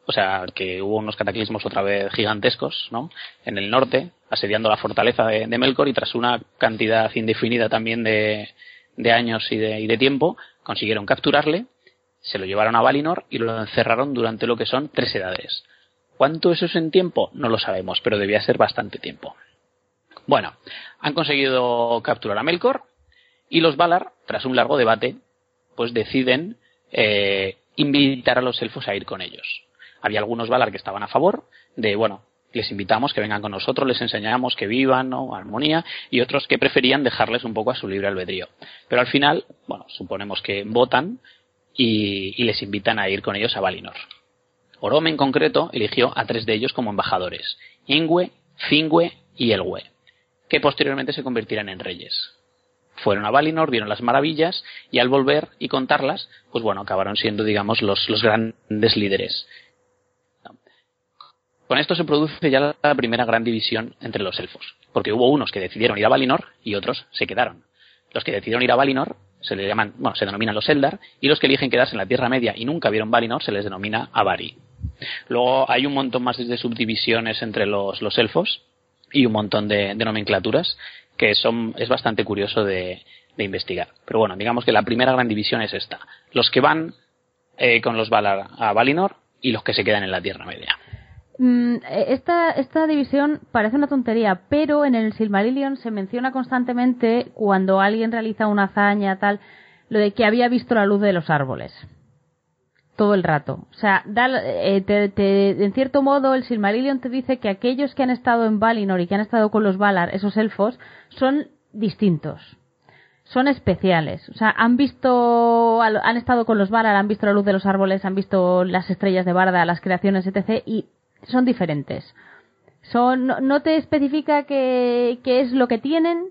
o sea, que hubo unos cataclismos otra vez gigantescos, ¿no? En el norte, asediando la fortaleza de, Melkor y tras una cantidad indefinida también de, años y de, y de tiempo, consiguieron capturarle se lo llevaron a Valinor y lo encerraron durante lo que son tres edades. ¿Cuánto eso es en tiempo? No lo sabemos, pero debía ser bastante tiempo. Bueno, han conseguido capturar a Melkor y los Valar, tras un largo debate, pues deciden eh, invitar a los elfos a ir con ellos. Había algunos Valar que estaban a favor de, bueno, les invitamos que vengan con nosotros, les enseñamos que vivan, ¿no? armonía, y otros que preferían dejarles un poco a su libre albedrío. Pero al final, bueno, suponemos que votan y, les invitan a ir con ellos a Valinor. Orome en concreto eligió a tres de ellos como embajadores, Ingwe, Fingwe y Elwe, que posteriormente se convertirán en reyes. Fueron a Valinor, vieron las maravillas y al volver y contarlas, pues bueno, acabaron siendo, digamos, los, los grandes líderes. Con esto se produce ya la primera gran división entre los elfos, porque hubo unos que decidieron ir a Valinor y otros se quedaron. Los que decidieron ir a Valinor se le llaman, bueno, se denominan los Eldar, y los que eligen quedarse en la Tierra Media y nunca vieron Valinor se les denomina Avari. Luego hay un montón más de subdivisiones entre los, los elfos y un montón de, nomenclaturas que son, es bastante curioso de, investigar. Pero bueno, digamos que la primera gran división es esta. Los que van eh, con los Valar a Valinor y los que se quedan en la Tierra Media. Mm, esta, esta división parece una tontería, pero en el Silmarillion se menciona constantemente cuando alguien realiza una hazaña, tal, lo de que había visto la luz de los árboles. Todo el rato. O sea, eh, en cierto modo, el Silmarillion te dice que aquellos que han estado en Valinor y que han estado con los Valar, esos elfos, son distintos. Son especiales. O sea, han visto, han estado con los Valar, han visto la luz de los árboles, han visto las estrellas de Barda, las creaciones, etc. Y son diferentes. Son, no, te especifica qué, es lo que tienen,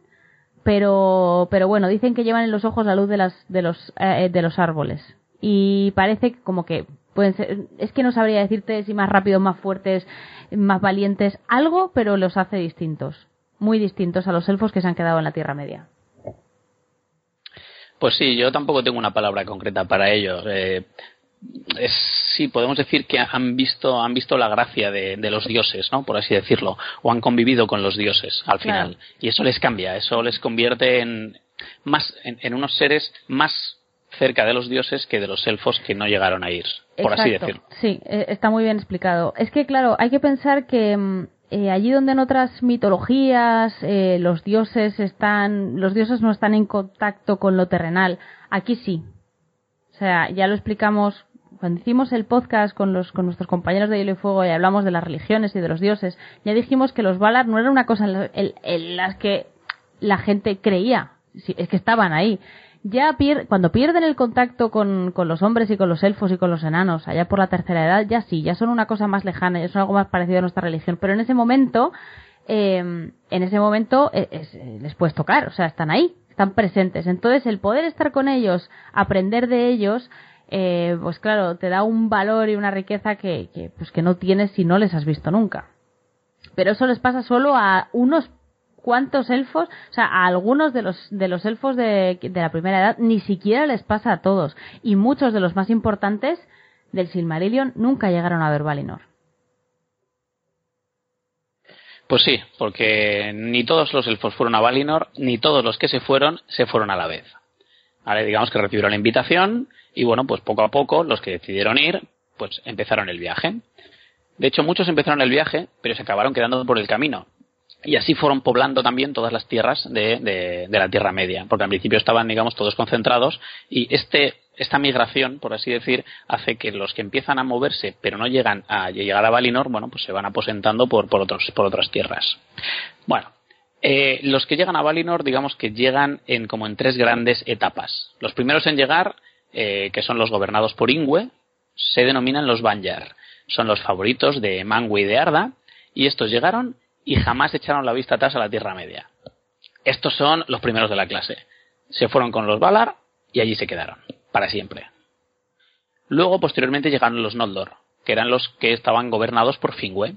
pero, pero bueno, dicen que llevan en los ojos la luz de, las, de, los, eh, de los árboles. Y parece como que pueden ser, es que no sabría decirte si más rápidos, más fuertes, más valientes, algo, pero los hace distintos. Muy distintos a los elfos que se han quedado en la Tierra Media. Pues sí, yo tampoco tengo una palabra concreta para ellos. Eh, es, sí, podemos decir que han visto, han visto la gracia de, los dioses, ¿no? Por así decirlo, o han convivido con los dioses al final. Y eso les cambia, eso les convierte en, más, en, unos seres más cerca de los dioses que de los elfos que no llegaron a ir, por así decirlo. Sí, e, está muy bien explicado. Es que, claro, hay que pensar que mm, eh, allí donde en otras mitologías eh, los dioses están, los dioses no están en contacto con lo terrenal, aquí sí. O sea, ya lo explicamos cuando hicimos el podcast con, los, con nuestros compañeros de Hielo y Fuego y hablamos de las religiones y de los dioses, ya dijimos que los Valar no era una cosa en, las que la gente creía, es que estaban ahí. Ya cuando pierden el contacto con, con, los hombres y con los elfos y con los enanos, allá por la tercera edad, ya sí, ya son una cosa más lejana, ya son algo más parecido a nuestra religión. Pero en ese momento, eh, en ese momento eh, les puedes tocar, o sea, están ahí, están presentes. Entonces, el poder estar con ellos, aprender de ellos, eh, pues claro, te da un valor y una riqueza que, que, pues que no tienes si no les has visto nunca. Pero eso les pasa solo a unos cuantos elfos, o sea, a algunos de los, de los elfos de, de la primera edad, ni siquiera les pasa a todos. Y muchos de los más importantes del Silmarillion nunca llegaron a ver Valinor. Pues sí, porque ni todos los elfos fueron a Valinor, ni todos los que se fueron se fueron a la vez. Vale, digamos que recibieron la invitación y bueno, pues poco a poco los que decidieron ir, pues empezaron el viaje. De hecho, muchos empezaron el viaje, pero se acabaron quedando por el camino. Y así fueron poblando también todas las tierras de, de, la Tierra Media, porque al principio estaban, digamos, todos concentrados y este, esta migración, por así decir, hace que los que empiezan a moverse pero no llegan a llegar a Valinor, bueno, pues se van aposentando por, por, otros, por otras tierras. Bueno, eh, los que llegan a Valinor, digamos que llegan en como en tres grandes etapas. Los primeros en llegar eh, que son los gobernados por Ingwe, se denominan los Banyar. Son los favoritos de Mangwe y de Arda, y estos llegaron y jamás echaron la vista atrás a la Tierra Media. Estos son los primeros de la clase. Se fueron con los Valar y allí se quedaron, para siempre. Luego, posteriormente, llegaron los Noldor, que eran los que estaban gobernados por Fingüe.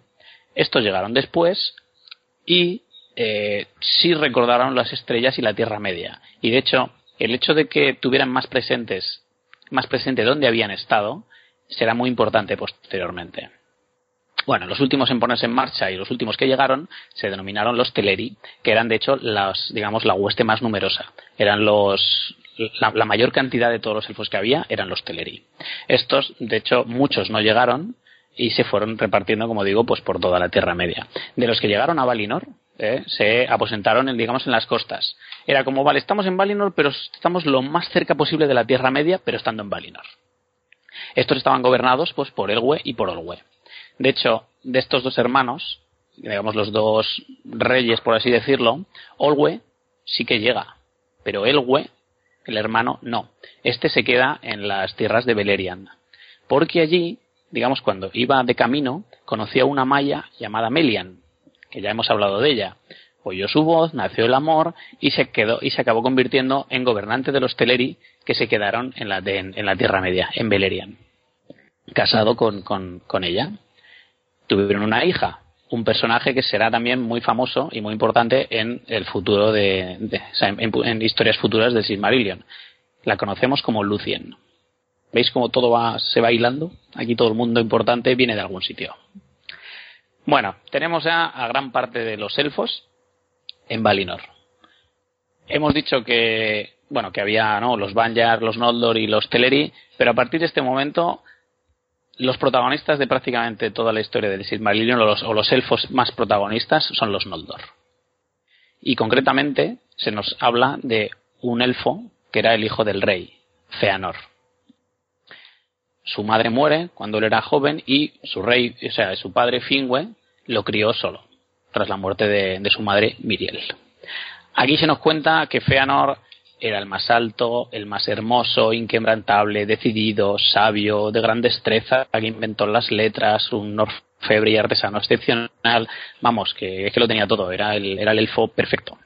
Estos llegaron después y eh, sí recordaron las estrellas y la Tierra Media. Y de hecho, el hecho de que tuvieran más presentes más presente dónde habían estado, será muy importante posteriormente. Bueno, los últimos en ponerse en marcha y los últimos que llegaron se denominaron los Teleri, que eran de hecho las, digamos, la hueste más numerosa. Eran los, la, la, mayor cantidad de todos los elfos que había eran los Teleri. Estos, de hecho, muchos no llegaron y se fueron repartiendo, como digo, pues por toda la Tierra Media. De los que llegaron a Valinor, ¿eh? se aposentaron en, digamos en las costas. Era como, vale, estamos en Valinor, pero estamos lo más cerca posible de la Tierra Media, pero estando en Valinor. Estos estaban gobernados pues por Elwe y por Olwe. De hecho, de estos dos hermanos, digamos los dos reyes, por así decirlo, Olwe sí que llega, pero Elwe, el hermano, no. Este se queda en las tierras de Beleriand. Porque allí, digamos, cuando iba de camino, conocía una maya llamada Melian, que ya hemos hablado de ella. Oyó su voz, nació el amor y se quedó y se acabó convirtiendo en gobernante de los Teleri que se quedaron en la, en la Tierra Media, en Beleriand. Casado con, con, ella. Tuvieron una hija, un personaje que será también muy famoso y muy importante en el futuro de, en, historias futuras de Silmarillion. La conocemos como Lucien. ¿Veis cómo todo va, se va hilando? Aquí todo el mundo importante viene de algún sitio. Bueno, tenemos ya a gran parte de los elfos en Valinor. Hemos dicho que, bueno, que había ¿no? los Banjar, los Noldor y los Teleri, pero a partir de este momento los protagonistas de prácticamente toda la historia del Silmarillion o los, o los elfos más protagonistas son los Noldor. Y concretamente se nos habla de un elfo que era el hijo del rey, Feanor. Su madre muere cuando él era joven y su rey, o sea, su padre Fingue, lo crió solo, tras la muerte de, de su madre Miriel. Aquí se nos cuenta que Feanor era el más alto, el más hermoso, inquebrantable, decidido, sabio, de gran destreza, que inventó las letras, un orfebre y artesano excepcional. Vamos, que es que lo tenía todo, era el, era el elfo perfecto.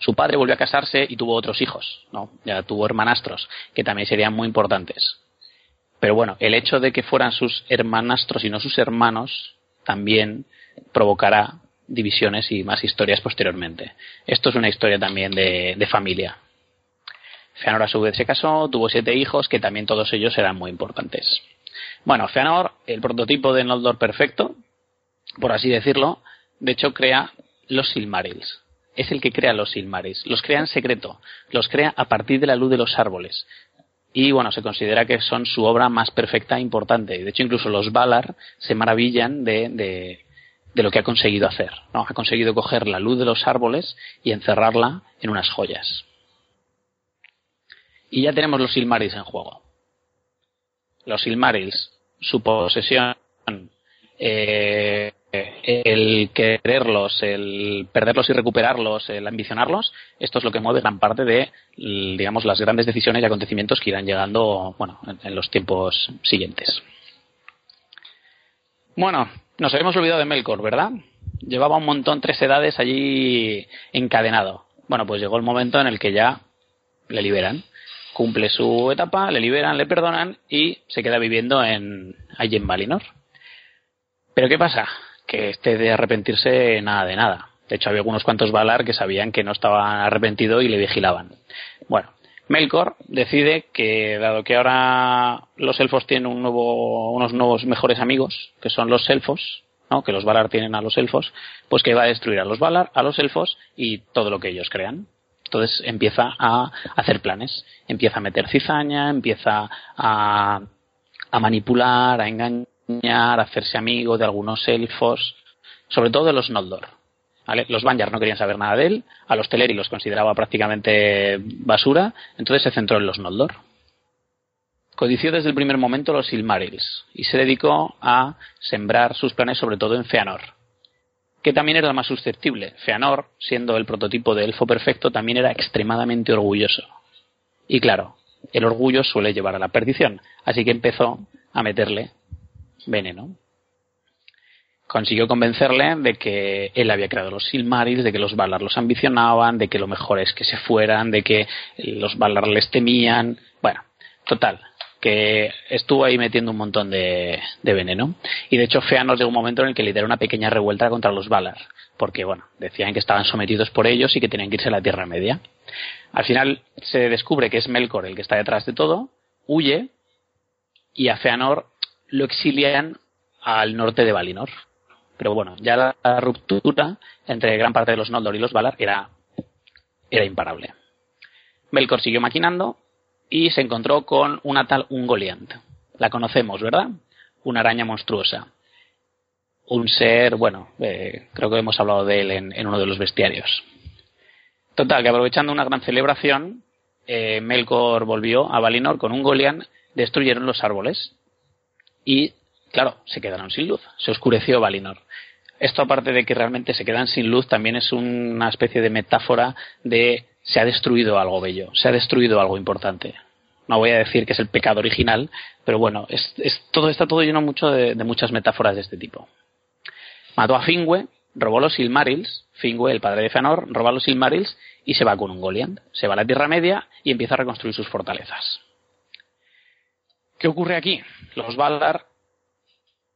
Su padre volvió a casarse y tuvo otros hijos, ¿no? Ya tuvo hermanastros, que también serían muy importantes. Pero bueno, el hecho de que fueran sus hermanastros y no sus hermanos también provocará divisiones y más historias posteriormente. Esto es una historia también de, familia. Feanor a su vez se casó, tuvo siete hijos, que también todos ellos eran muy importantes. Bueno, Feanor, el prototipo de Noldor perfecto, por así decirlo, de hecho crea los Silmarils. Es el que crea los Silmarils. Los crea en secreto. Los crea a partir de la luz de los árboles. Y bueno, se considera que son su obra más perfecta e importante. De hecho, incluso los Valar se maravillan de, de, de lo que ha conseguido hacer. ¿no? Ha conseguido coger la luz de los árboles y encerrarla en unas joyas. Y ya tenemos los Silmarils en juego. Los Silmarils, su posesión, eh, el quererlos, el perderlos y recuperarlos, el ambicionarlos, esto es lo que mueve gran parte de, digamos, las grandes decisiones y acontecimientos que irán llegando, bueno, en, los tiempos siguientes. Bueno, nos habíamos olvidado de Melkor, ¿verdad? Llevaba un montón, tres edades allí encadenado. Bueno, pues llegó el momento en el que ya le liberan cumple su etapa, le liberan, le perdonan y se queda viviendo en, allí en Valinor. Pero ¿qué pasa? Que este de arrepentirse nada de nada. De hecho, había algunos cuantos Valar que sabían que no estaba arrepentido y le vigilaban. Bueno, Melkor decide que, dado que ahora los elfos tienen un nuevo, unos nuevos mejores amigos, que son los elfos, ¿no? que los Valar tienen a los elfos, pues que va a destruir a los Valar, a los elfos y todo lo que ellos crean. Entonces empieza a hacer planes, empieza a meter cizaña, empieza a, manipular, a engañar, hacerse amigo de algunos elfos, sobre todo de los Noldor. ¿vale? Los Banjar no querían saber nada de él, a los Teleri los consideraba prácticamente basura, entonces se centró en los Noldor. Codició desde el primer momento los Silmarils y se dedicó a sembrar sus planes sobre todo en Feanor que también era el más susceptible. Feanor, siendo el prototipo de elfo perfecto, también era extremadamente orgulloso. Y claro, el orgullo suele llevar a la perdición, así que empezó a meterle veneno. Consiguió convencerle de que él había creado los Silmarils, de que los Valar los ambicionaban, de que lo mejor es que se fueran, de que los Valar les temían. Bueno, total, que estuvo ahí metiendo un montón de, veneno. Y de hecho, Feanor llegó un momento en el que lideró una pequeña revuelta contra los Valar, porque bueno, decían que estaban sometidos por ellos y que tenían que irse a la Tierra Media. Al final se descubre que es Melkor el que está detrás de todo, huye y a Feanor lo exilian al norte de Valinor. Pero bueno, ya la, ruptura entre gran parte de los Noldor y los Valar era, era imparable. Melkor siguió maquinando y se encontró con una tal Ungoliant. La conocemos, ¿verdad? Una araña monstruosa. Un ser, bueno, eh, creo que hemos hablado de él en, uno de los bestiarios. Total, que aprovechando una gran celebración, eh, Melkor volvió a Valinor con un Golian, destruyeron los árboles y, claro, se quedaron sin luz. Se oscureció Valinor. Esto, aparte de que realmente se quedan sin luz, también es una especie de metáfora de se ha destruido algo bello, se ha destruido algo importante. No voy a decir que es el pecado original, pero bueno, es, es todo, está todo lleno mucho de, muchas metáforas de este tipo. Mató a Fingüe, robó los Silmarils, Fingüe, el padre de Feanor, roba los Silmarils y se va con un Goliath. Se va a la Tierra Media y empieza a reconstruir sus fortalezas. ¿Qué ocurre aquí? Los Valar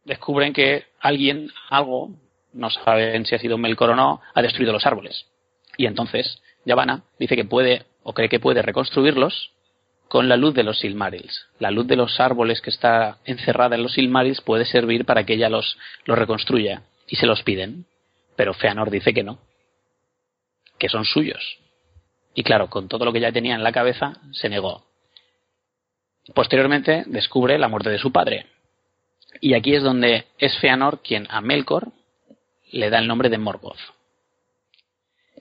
descubren que alguien, algo, no saben si ha sido Melkor o no, ha destruido los árboles. Y entonces Yavanna dice que puede o cree que puede reconstruirlos con la luz de los Silmarils. La luz de los árboles que está encerrada en los Silmarils puede servir para que ella los, los reconstruya. Y se los piden. Pero Feanor dice que no. Que son suyos. Y claro, con todo lo que ya tenía en la cabeza, se negó. Posteriormente descubre la muerte de su padre. Y aquí es donde es Feanor quien a Melkor le da el nombre de Morgoth.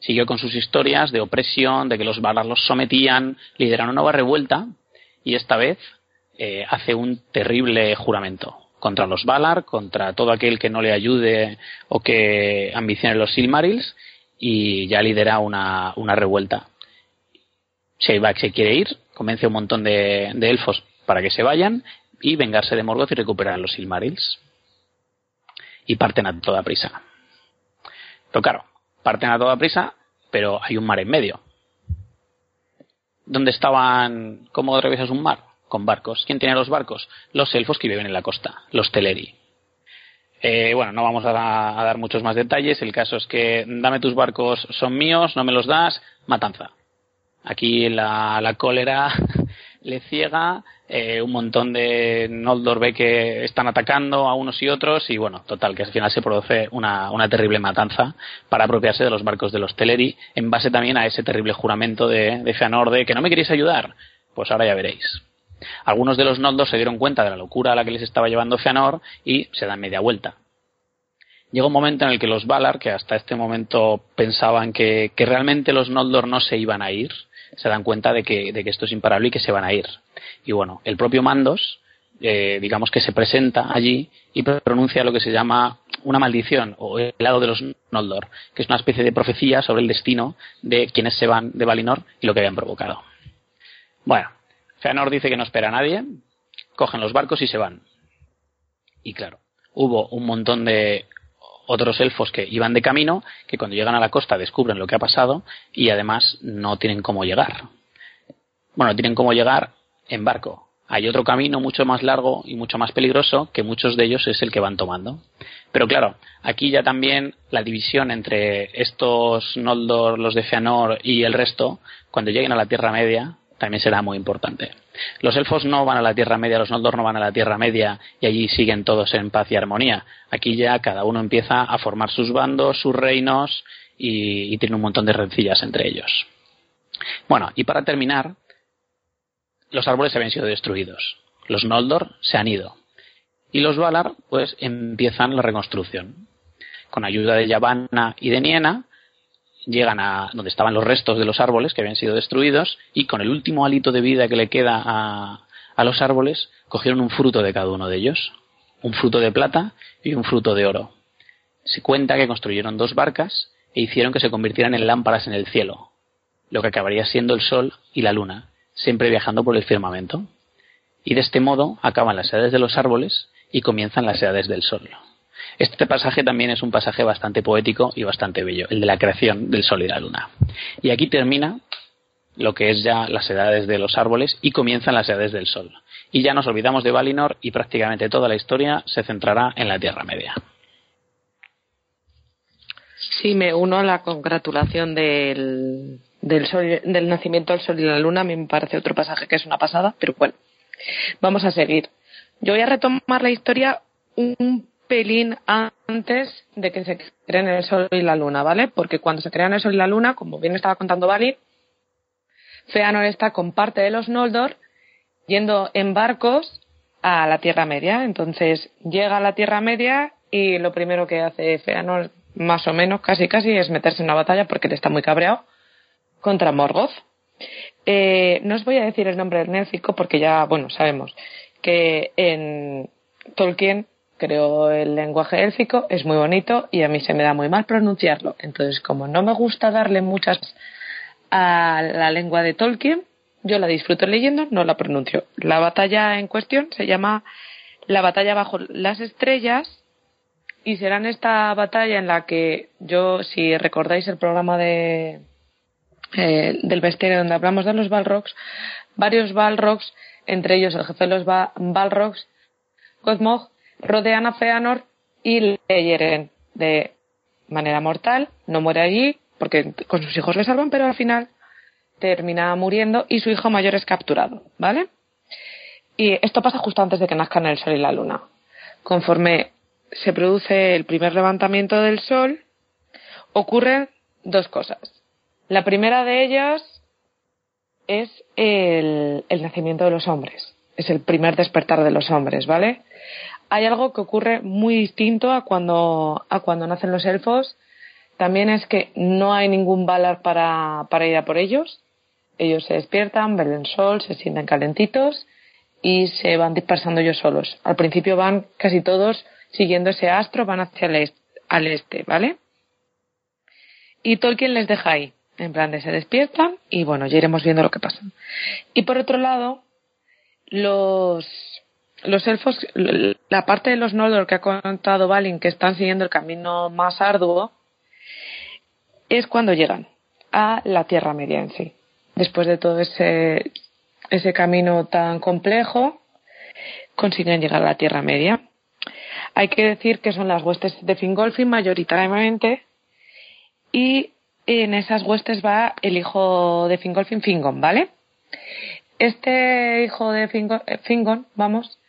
Siguió con sus historias de opresión, de que los Valar los sometían, lidera una nueva revuelta y esta vez eh, hace un terrible juramento contra los Valar, contra todo aquel que no le ayude o que ambicione los Silmarils y ya lidera una, una revuelta. Shayback se quiere ir, convence a un montón de, de, elfos para que se vayan y vengarse de Morgoth y recuperar los Silmarils. Y parten a toda prisa. Pero claro, parten a toda prisa, pero hay un mar en medio. ¿Dónde estaban? ¿Cómo atravesas un mar? Con barcos. ¿Quién tiene los barcos? Los elfos que viven en la costa, los Teleri. Eh, bueno, no vamos a, a, dar muchos más detalles. El caso es que dame tus barcos, son míos, no me los das, matanza. Aquí la, la cólera le ciega, eh, un montón de Noldor ve que están atacando a unos y otros y bueno, total, que al final se produce una, una terrible matanza para apropiarse de los barcos de los Teleri en base también a ese terrible juramento de, de Feanor de que no me queréis ayudar. Pues ahora ya veréis. Algunos de los Noldor se dieron cuenta de la locura a la que les estaba llevando Feanor y se dan media vuelta. Llega un momento en el que los Valar, que hasta este momento pensaban que, que realmente los Noldor no se iban a ir, se dan cuenta de que, de que esto es imparable y que se van a ir. Y bueno, el propio Mandos, eh, digamos que se presenta allí y pronuncia lo que se llama una maldición o el lado de los Noldor, que es una especie de profecía sobre el destino de quienes se van de Valinor y lo que habían provocado. Bueno, Feanor dice que no espera a nadie, cogen los barcos y se van. Y claro, hubo un montón de otros elfos que iban de camino, que cuando llegan a la costa descubren lo que ha pasado y además no tienen cómo llegar. Bueno, tienen cómo llegar en barco. Hay otro camino mucho más largo y mucho más peligroso que muchos de ellos es el que van tomando. Pero claro, aquí ya también la división entre estos Noldor, los de Feanor y el resto, cuando lleguen a la Tierra Media, también será muy importante. Los elfos no van a la Tierra Media, los Noldor no van a la Tierra Media y allí siguen todos en paz y armonía. Aquí ya cada uno empieza a formar sus bandos, sus reinos y, tiene un montón de rencillas entre ellos. Bueno, y para terminar, los árboles habían sido destruidos. Los Noldor se han ido. Y los Valar, pues, empiezan la reconstrucción. Con ayuda de Yavanna y de Niena, llegan a donde estaban los restos de los árboles que habían sido destruidos y con el último hálito de vida que le queda a, a los árboles, cogieron un fruto de cada uno de ellos. Un fruto de plata y un fruto de oro. Se cuenta que construyeron dos barcas e hicieron que se convirtieran en lámparas en el cielo, lo que acabaría siendo el sol y la luna, siempre viajando por el firmamento. Y de este modo acaban las edades de los árboles y comienzan las edades del sol. Este pasaje también es un pasaje bastante poético y bastante bello, el de la creación del sol y la luna. Y aquí termina lo que es ya las edades de los árboles y comienzan las edades del sol. Y ya nos olvidamos de Valinor y prácticamente toda la historia se centrará en la Tierra Media. Sí, me uno a la congratulación del, del, nacimiento del sol y la luna. A me parece otro pasaje que es una pasada, pero bueno, vamos a seguir. Yo voy a retomar la historia un pelín antes de que se creen el sol y la luna, ¿vale? Porque cuando se crean el sol y la luna, como bien estaba contando Vali, Feanor está con parte de los Noldor yendo en barcos a la Tierra Media. Entonces llega a la Tierra Media y lo primero que hace Feanor, más o menos, casi casi, es meterse en una batalla porque él está muy cabreado contra Morgoth. Eh, no os voy a decir el nombre del nélfico porque ya, bueno, sabemos que en Tolkien creó el lenguaje élfico, es muy bonito y a mí se me da muy mal pronunciarlo. Entonces, como no me gusta darle muchas a la lengua de Tolkien, yo la disfruto leyendo, no la pronuncio. La batalla en cuestión se llama la batalla bajo las estrellas y será en esta batalla en la que yo, si recordáis el programa de eh, del bestiario donde hablamos de los Balrogs, varios Balrogs, entre ellos el jefe de los Balrogs, Gothmog, rodean a Feanor y le de manera mortal, no muere allí porque con sus hijos le salvan, pero al final termina muriendo y su hijo mayor es capturado, ¿vale? Y esto pasa justo antes de que nazcan el Sol y la Luna. Conforme se produce el primer levantamiento del Sol, ocurren dos cosas. La primera de ellas es el nacimiento de los hombres. Es el primer despertar de los hombres, ¿vale? Hay algo que ocurre muy distinto a cuando, a cuando nacen los elfos. También es que no hay ningún Valar para, para ir a por ellos. Ellos se despiertan, ven el sol, se sienten calentitos y se van dispersando ellos solos. Al principio van casi todos siguiendo ese astro, van hacia el este, al este, ¿vale? Y Tolkien les deja ahí, en plan de se despiertan y bueno, ya iremos viendo lo que pasa. Y por otro lado, los, los elfos, la parte de los Noldor que ha contado Balin que están siguiendo el camino más arduo, es cuando llegan a la Tierra Media en sí. Después de todo ese, ese camino tan complejo, consiguen llegar a la Tierra Media. Hay que decir que son las huestes de Fingolfin mayoritariamente y en esas huestes va el hijo de Fingolfin, Fingon, ¿vale? Este hijo de eh, Fingon, vamos,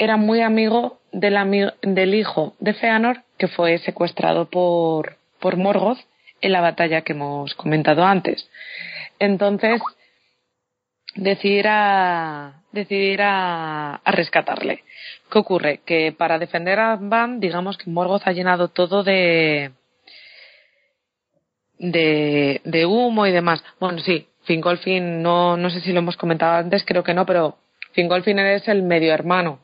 era muy amigo del, del hijo de Feanor que fue secuestrado por, por Morgoth en la batalla que hemos comentado antes. Entonces, decidir a, decidir a, rescatarle. ¿Qué ocurre? Que para defender a Van, digamos que Morgoth ha llenado todo de, de, de humo y demás. Bueno, sí, Fingolfin, no, no sé si lo hemos comentado antes, creo que no, pero Fingolfin es el medio hermano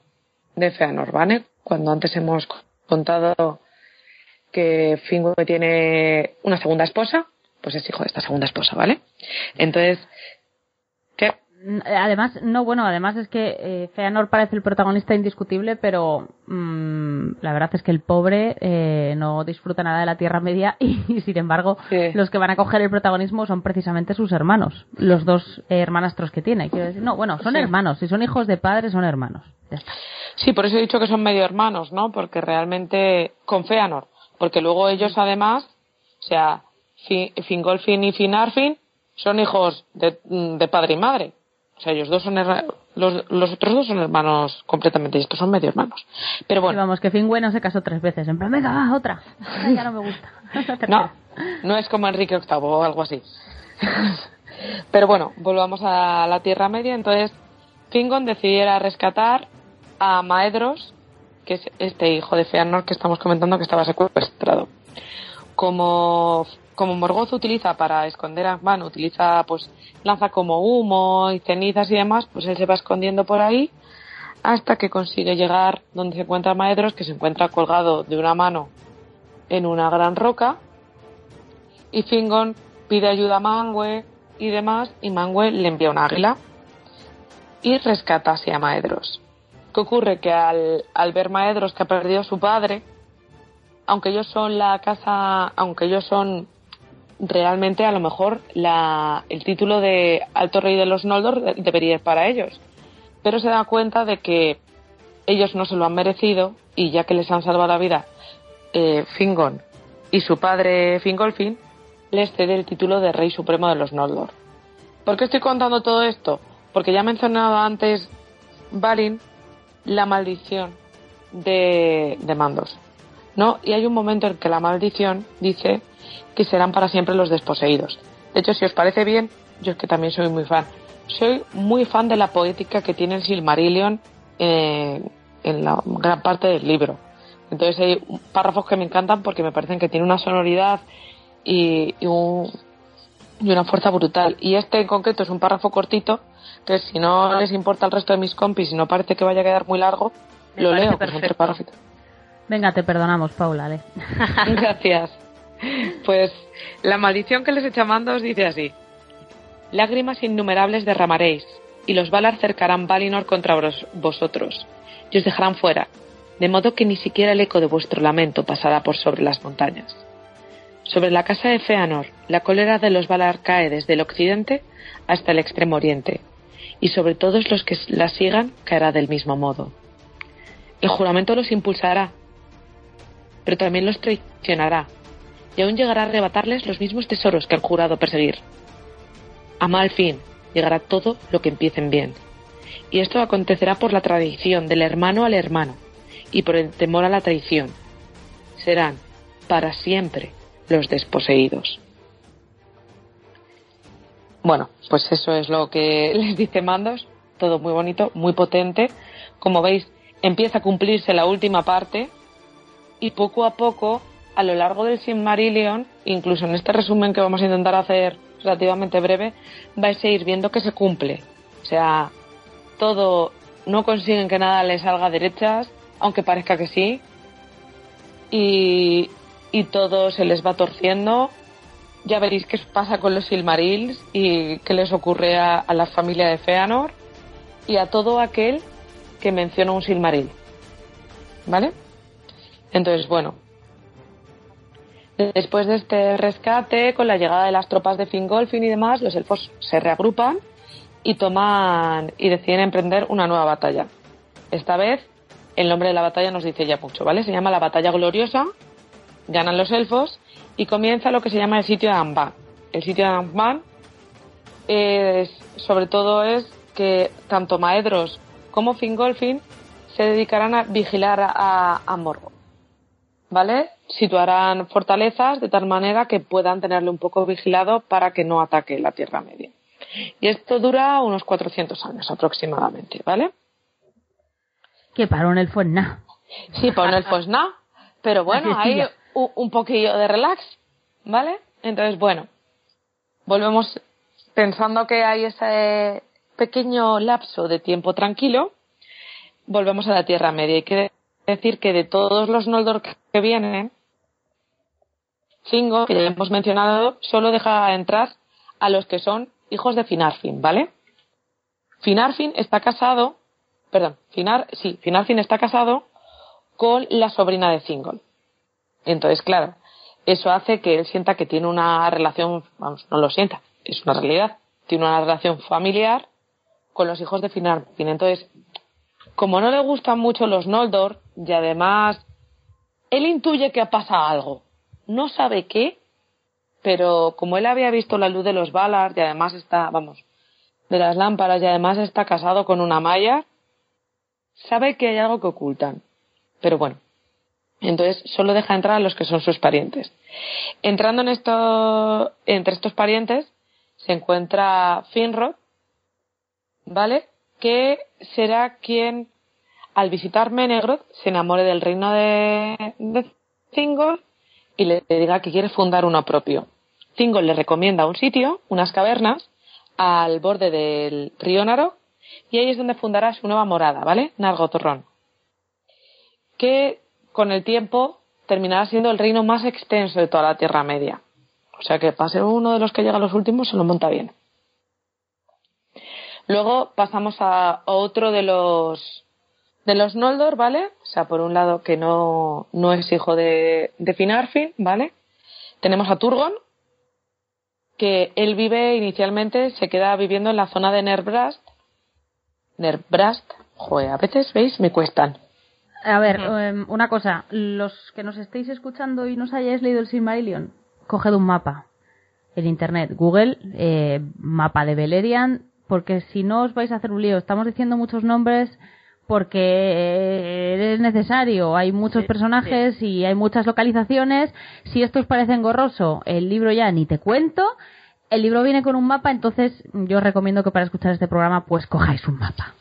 de Feanor, ¿vale? Cuando antes hemos contado que Fingolfin tiene una segunda esposa, pues es hijo de esta segunda esposa, ¿vale? Entonces. Además, no, bueno, además es que eh, Feanor parece el protagonista indiscutible, pero mm, la verdad es que el pobre eh, no disfruta nada de la Tierra Media y, sin embargo, los que van a coger el protagonismo son precisamente sus hermanos, los dos hermanastros que tiene. Quiero decir, no, bueno, son hermanos, si son hijos de padres, son hermanos. Sí, por eso he dicho que son medio hermanos, ¿no? Porque realmente con Feanor, porque luego ellos además, o sea, Fingolfin y Finarfin son hijos de, padre y madre. O sea, ellos dos son los, los otros dos son hermanos completamente y estos son medio hermanos. Pero bueno. vamos, que Fingüe se casó tres veces. En plan, venga, va, otra. ya no me gusta. no, no es como Enrique VIII o algo así. Pero bueno, volvamos a la Tierra Media. Entonces, Fingon decidiera rescatar a Maedros, que es este hijo de Feanor que estamos comentando que estaba secuestrado. Como como Morgoth utiliza para esconder a Van, utiliza pues lanza como humo y cenizas y demás, pues él se va escondiendo por ahí hasta que consigue llegar donde se encuentra Maedros, que se encuentra colgado de una mano en una gran roca y Fingon pide ayuda a Mangue y demás y Mangue le envía un águila y rescata así a Maedros. ¿Qué ocurre? Que al, al ver Maedros que ha perdido a su padre, aunque ellos son la casa, aunque ellos son realmente a lo mejor la, el título de Alto Rey de los Noldor debería ir para ellos. Pero se da cuenta de que ellos no se lo han merecido y ya que les han salvado la vida eh, Fingon y su padre Fingolfin, les cede el título de Rey Supremo de los Noldor. ¿Por qué estoy contando todo esto? Porque ya he mencionado antes Balin la maldición de, de Mandos. ¿no? Y hay un momento en que la maldición dice que serán para siempre los desposeídos. De hecho, si os parece bien, yo es que también soy muy fan. Soy muy fan de la poética que tiene el Silmarillion eh, en la gran parte del libro. Entonces hay párrafos que me encantan porque me parecen que tiene una sonoridad y, y, una fuerza brutal. Y este en concreto es un párrafo cortito, entonces si no les importa el resto de mis compis y no parece que vaya a quedar muy largo, lo leo, Venga, te perdonamos, Paula. Gracias. Pues la maldición que les echa Mandos dice así: Lágrimas innumerables derramaréis, y los Valar cercarán Valinor contra vosotros, y os dejarán fuera, de modo que ni siquiera el eco de vuestro lamento pasará por sobre las montañas. Sobre la casa de Feanor, la cólera de los Valar cae desde el occidente hasta el extremo oriente, y sobre todos los que la sigan caerá del mismo modo. El juramento los impulsará, pero también los traicionará, y aún llegará a arrebatarles los mismos tesoros que han jurado perseguir. A mal fin llegará todo lo que empiecen bien. Y esto acontecerá por la tradición del hermano al hermano y por el temor a la traición. Serán para siempre los desposeídos. Bueno, pues eso es lo que les dice Mandos. Todo muy bonito, muy potente. Como veis, empieza a cumplirse la última parte y poco a poco, a lo largo del Silmarillion, incluso en este resumen que vamos a intentar hacer relativamente breve, vais a ir viendo que se cumple. O sea, todo, no consiguen que nada les salga derechas, aunque parezca que sí, y, y todo se les va torciendo. Ya veréis qué pasa con los Silmarils y qué les ocurre a, a la familia de Feanor y a todo aquel que menciona un Silmaril. ¿Vale? Entonces, bueno, después de este rescate, con la llegada de las tropas de Fingolfin y demás, los elfos se reagrupan y toman y deciden emprender una nueva batalla. Esta vez, el nombre de la batalla nos dice ya mucho, ¿vale? Se llama la Batalla Gloriosa, ganan los elfos y comienza lo que se llama el sitio de Anban. El sitio de Anban es, sobre todo es que tanto Maedros como Fingolfin se dedicarán a vigilar a, a Morgoth. ¿Vale? Situarán fortalezas de tal manera que puedan tenerle un poco vigilado para que no ataque la Tierra Media. Y esto dura unos 400 años aproximadamente, ¿vale? Que para un elfo es nada. Sí, para un elfo es nada, pero bueno, hay un, un poquillo de relax, ¿vale? Entonces, bueno, volvemos pensando que hay ese pequeño lapso de tiempo tranquilo, volvemos a la Tierra Media. Hay que decir que de todos los Noldor que vienen, cinco, que ya hemos mencionado, solo deja entrar a los que son hijos de Finarfin, ¿vale? Finarfin está casado, perdón, Finar, sí, Finarfin está casado con la sobrina de Thingol. Entonces, claro, eso hace que él sienta que tiene una relación, vamos, no lo sienta, es una realidad, tiene una relación familiar con los hijos de Finarfin. Entonces, como no le gustan mucho los Noldor, y además él intuye que pasa algo, no sabe qué, pero como él había visto la luz de los balas y además está, vamos, de las lámparas y además está casado con una maya, sabe que hay algo que ocultan. Pero bueno, entonces solo deja entrar a los que son sus parientes. Entrando en esto, entre estos parientes se encuentra Finrod, ¿vale? Que será quien, al visitar Menegroth, se enamore del reino de, de Thingol y le diga que quiere fundar uno propio. Thingol le recomienda un sitio, unas cavernas, al borde del río Naro, y ahí es donde fundará su nueva morada, ¿vale? Nargothrond. Que con el tiempo terminará siendo el reino más extenso de toda la Tierra Media. O sea que para ser uno de los que llega a los últimos se lo monta bien. Luego pasamos a otro de los de los Noldor, ¿vale? O sea, por un lado que no, no es hijo de, de Finarfin, ¿vale? Tenemos a Turgon, que él vive inicialmente, se queda viviendo en la zona de Nerbrast. Nerbrast, joder, a veces, ¿veis? Me cuestan. A ver, um, una cosa, los que nos estéis escuchando y no os hayáis leído el Silmarillion, coged un mapa en internet, Google, eh, mapa de Beleriand, porque si no os vais a hacer un lío. Estamos diciendo muchos nombres porque es necesario. Hay muchos personajes y hay muchas localizaciones. Si esto os parece engorroso, el libro ya ni te cuento. El libro viene con un mapa, entonces yo os recomiendo que para escuchar este programa pues cojáis un mapa.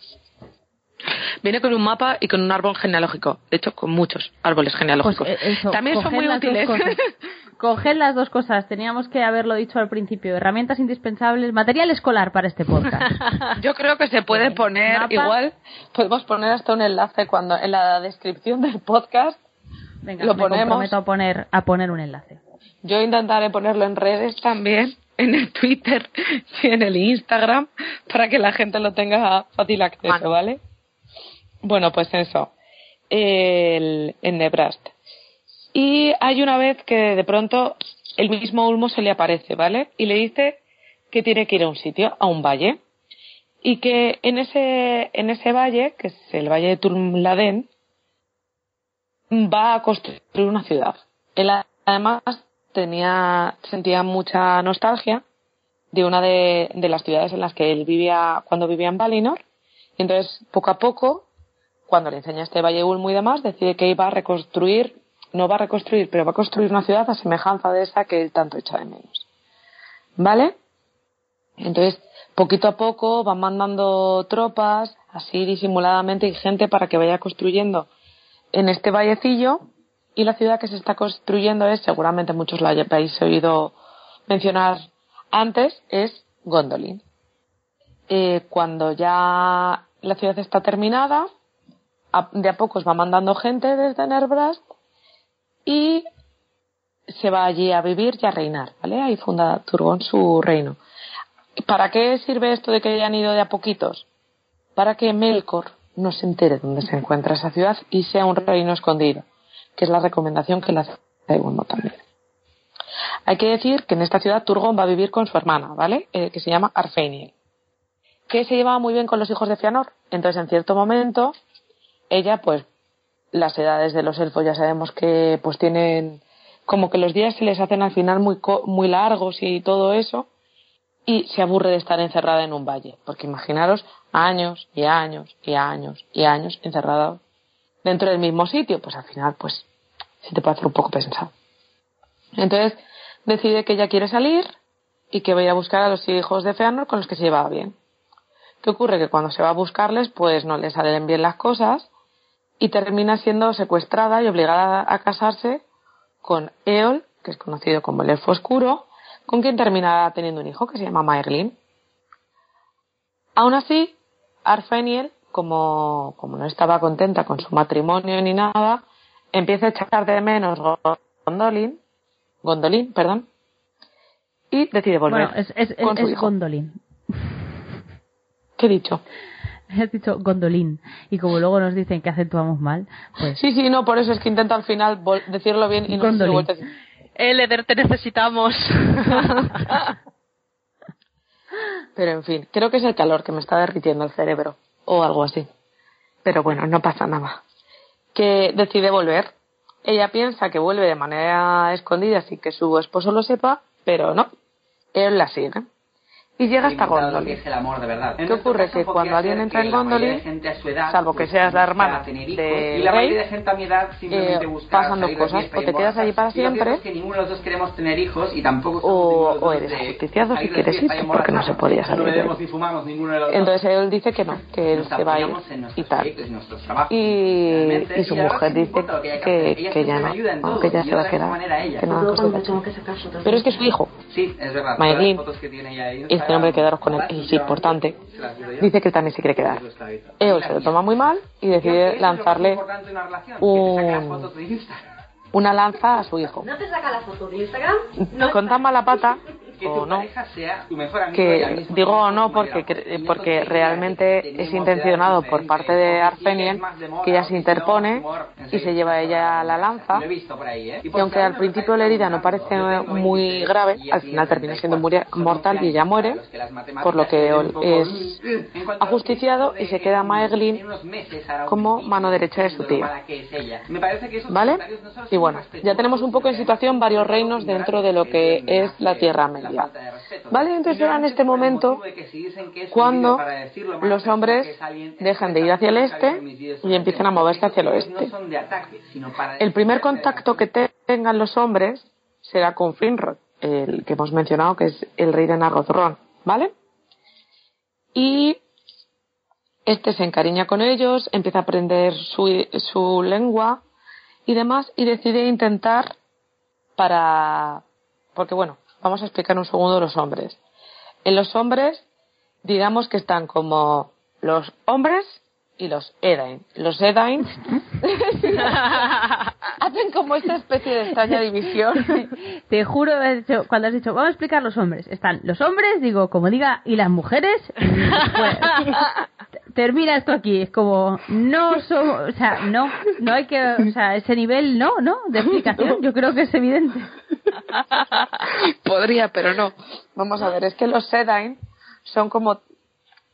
Viene con un mapa y con un árbol genealógico. De hecho, con muchos árboles Pues genealógicos. eh, eso, También son muy útiles. Coged las dos cosas. Teníamos que haberlo dicho al principio. Herramientas indispensables, material escolar para este podcast. Yo creo que se puede poner Mapa. igual, podemos poner hasta un enlace cuando en la descripción del podcast. Venga, Lo me ponemos. comprometo a poner, a poner un enlace. Yo intentaré ponerlo en redes también, en el Twitter y en el Instagram, para que la gente lo tenga fácil acceso. ¿vale? Bueno, pues eso. El, en Nebraska. Y hay una vez que de pronto el mismo Ulmo se le aparece, ¿vale? Y le dice que tiene que ir a un sitio, a un valle. Y que en ese, en ese valle, que es el valle de Turmladen, va a construir una ciudad. Él además tenía, sentía mucha nostalgia de una de, de las ciudades en las que él vivía cuando vivía en Valinor. Y entonces, poco a poco, cuando le enseña este Valle Ulmo y demás, decide que iba a reconstruir, no va a reconstruir, pero va a construir una ciudad a semejanza de esa que él tanto echa de menos. ¿Vale? Entonces, poquito a poco van mandando tropas, así disimuladamente, y gente para que vaya construyendo en este vallecillo. Y la ciudad que se está construyendo es, seguramente muchos la habéis oído mencionar antes, es Gondolin. Eh, cuando ya la ciudad está terminada, de a pocos va mandando gente desde Nerbrast y se va allí a vivir y a reinar, ¿vale? Ahí funda Turgon su reino. ¿Para qué sirve esto de que hayan ido de a poquitos? Para que Melkor no se entere dónde se encuentra esa ciudad y sea un reino escondido, que es la recomendación que le hace también. Hay que decir que en esta ciudad Turgon va a vivir con su hermana, ¿vale? Eh, que se llama Arfeniel, que se llevaba muy bien con los hijos de Fianor. Entonces, en cierto momento, ella, pues, las edades de los elfos ya sabemos que, pues, tienen como que los días se les hacen al final muy, muy largos y todo eso, y se aburre de estar encerrada en un valle, porque imaginaros años y años y años y años encerrada dentro del mismo sitio, pues al final, pues, se te puede hacer un poco pensado. Entonces, decide que ella quiere salir y que vaya a buscar a los hijos de Feanor con los que se llevaba bien. ¿Qué ocurre? Que cuando se va a buscarles, pues no le salen bien las cosas y termina siendo secuestrada y obligada a casarse con Eol, que es conocido como el elfo oscuro, con quien termina teniendo un hijo que se llama Maerlin. Aún así, Arfeniel, como, como no estaba contenta con su matrimonio ni nada, empieza a echar de menos Gondolin, Gondolin, perdón, y decide volver. Bueno, es, es, con su es hijo. Gondolin. ¿Qué he dicho? Has dicho Gondolin. Y como luego nos dicen que acentuamos mal, pues. Sí, sí, no, por eso es que intento al final decirlo bien y no sé si a decir. Eleder, te necesitamos. Pero en fin, creo que es el calor que me está derritiendo el cerebro o algo así. Pero bueno, no pasa nada. Que decide volver. Ella piensa que vuelve de manera escondida sin que su esposo lo sepa, pero no. Él la sigue. Y llega hasta lo que Gondolin. es el amor de verdad. ¿Qué ocurre? Que cuando alguien entra en Gondolin, salvo que seas la hermana del y la mayoría rey, de gente a mi edad simplemente eh, busca pasan dos salir de cosas, o y te quedas allí para. Y siempre, es que ninguno de los dos queremos tener hijos y tampoco o, o ninguno de eres los dos de ajusticiado si quieres y irte porque no se podía No salir bebemos ahí. ni fumamos ninguno de los dos. Entonces él dice que no, que él Nos se va a ir apoyamos en y nuestros tal. proyectos, en nuestros trabajos. Y, y su mujer no dice que que, ya no, ¿no? que ya y se va a quedar, que no que. Pero es que su hijo, Sí, es verdad. Este hombre quedaros con él, sí, importante, dice que él también se quiere quedar. Eol se lo toma muy mal y decide es lanzarle una un- lanza a su hijo. ¿No te saca la foto de Instagram? No Con tan mala pata, o no, que digo o no porque, porque realmente es intencionado por parte de o que ella se interpone y se lleva ella la lanza ¿eh? y aunque al principio la herida no parece muy grave, al final termina siendo mortal y ella muere, por lo que es ajusticiado y se queda Maeglin como mano derecha de su tío. ¿Vale? Y bueno, ya tenemos un poco en situación varios reinos dentro de lo que es la Tierra Media. ¿Vale? Entonces en este momento cuando los hombres dejan de ir hacia el este y empiezan a moverse hacia el oeste. El primer contacto que tengan los hombres será con Finrod, el que hemos mencionado que es el rey de Nargothrond, ¿vale? Y este se encariña con ellos, empieza a aprender su, su lengua y demás y decide intentar para... Porque bueno, vamos a explicar un segundo los hombres. En los hombres, digamos que están como los hombres y los Edain. Los Edain hacen como esta especie de extraña división. Te juro, has dicho- cuando has dicho, vamos a explicar los hombres. Están los hombres, digo, como diga, y las mujeres. pues, termina esto aquí. Es como, no somos, o sea, no, no hay que, o sea, ese nivel, no, no, de explicación. Yo creo que es evidente. Podría, pero no. Vamos a ver, es que los Edain son como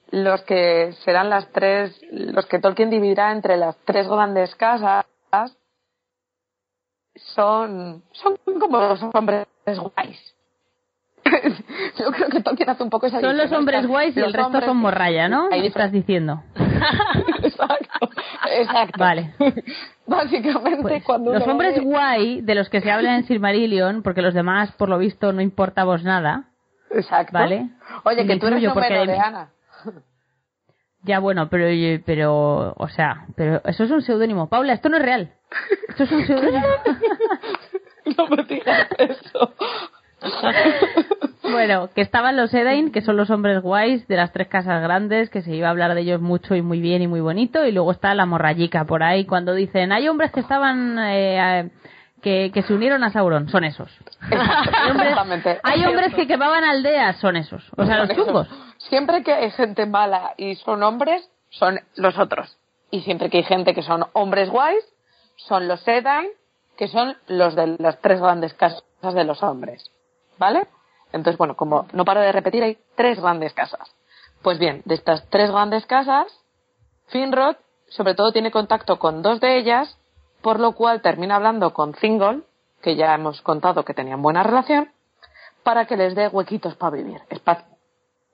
los que serán las tres, los que Tolkien dividirá entre las tres grandes casas. Son, son como los hombres guays. yo creo que Tolkien hace un poco esa Son los hombres guays y el resto hombres- son morralla, ¿no? Hay estás diciendo. exacto, exacto. Vale. Básicamente, Pues, cuando los hombres ve- guay de los que se habla en Silmarillion, porque los demás, por lo visto, no importamos nada. Exacto. Vale. Oye, que tú eres incluyo porque de Ana. Ya bueno, pero, pero, o sea, pero eso es un seudónimo. Paula, esto no es real. Esto es un seudónimo. No me digas eso. Bueno, que estaban los Edain, que son los hombres guays de las tres casas grandes, que se iba a hablar de ellos mucho y muy bien y muy bonito, y luego está la morrayica por ahí cuando dicen, hay hombres que estaban, eh, que, que se unieron a Sauron, son esos. hay, hombres, Exactamente. hay hombres que quemaban aldeas, son esos. O sea, los chungos. esos. Siempre que hay gente mala y son hombres, son los otros. Y siempre que hay gente que son hombres guays, son los Edain, que son los de las tres grandes casas de los hombres. ¿Vale? Entonces, bueno, como no paro de repetir, hay tres grandes casas. Pues bien, de estas tres grandes casas, Finrod sobre todo tiene contacto con dos de ellas, por lo cual termina hablando con Thingol, que ya hemos contado que tenían buena relación, para que les dé huequitos para vivir, espa-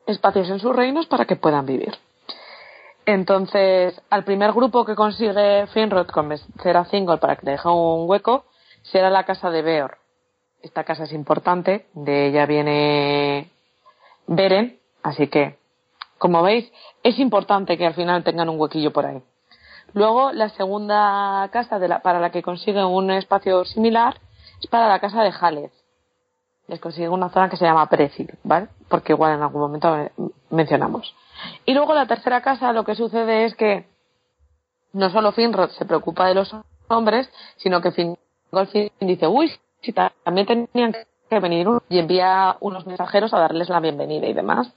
espacios en sus reinos para que puedan vivir. Entonces, al primer grupo que consigue Finrod convencer a Thingol para que le deje un hueco, será la casa de Beor. Esta casa es importante, de ella viene Beren, así que, como veis, es importante que al final tengan un huequillo por ahí. Luego, la segunda casa de la- para la que consigue un espacio similar es para la casa de Jalez. Les consigue una zona que se llama Precil, ¿vale? Porque igual en algún momento mencionamos. Y luego la tercera casa lo que sucede es que no solo Finrod se preocupa de los hombres, sino que Fingolfin dice, uy, también tenían que venir unos", y envía unos mensajeros a darles la bienvenida y demás.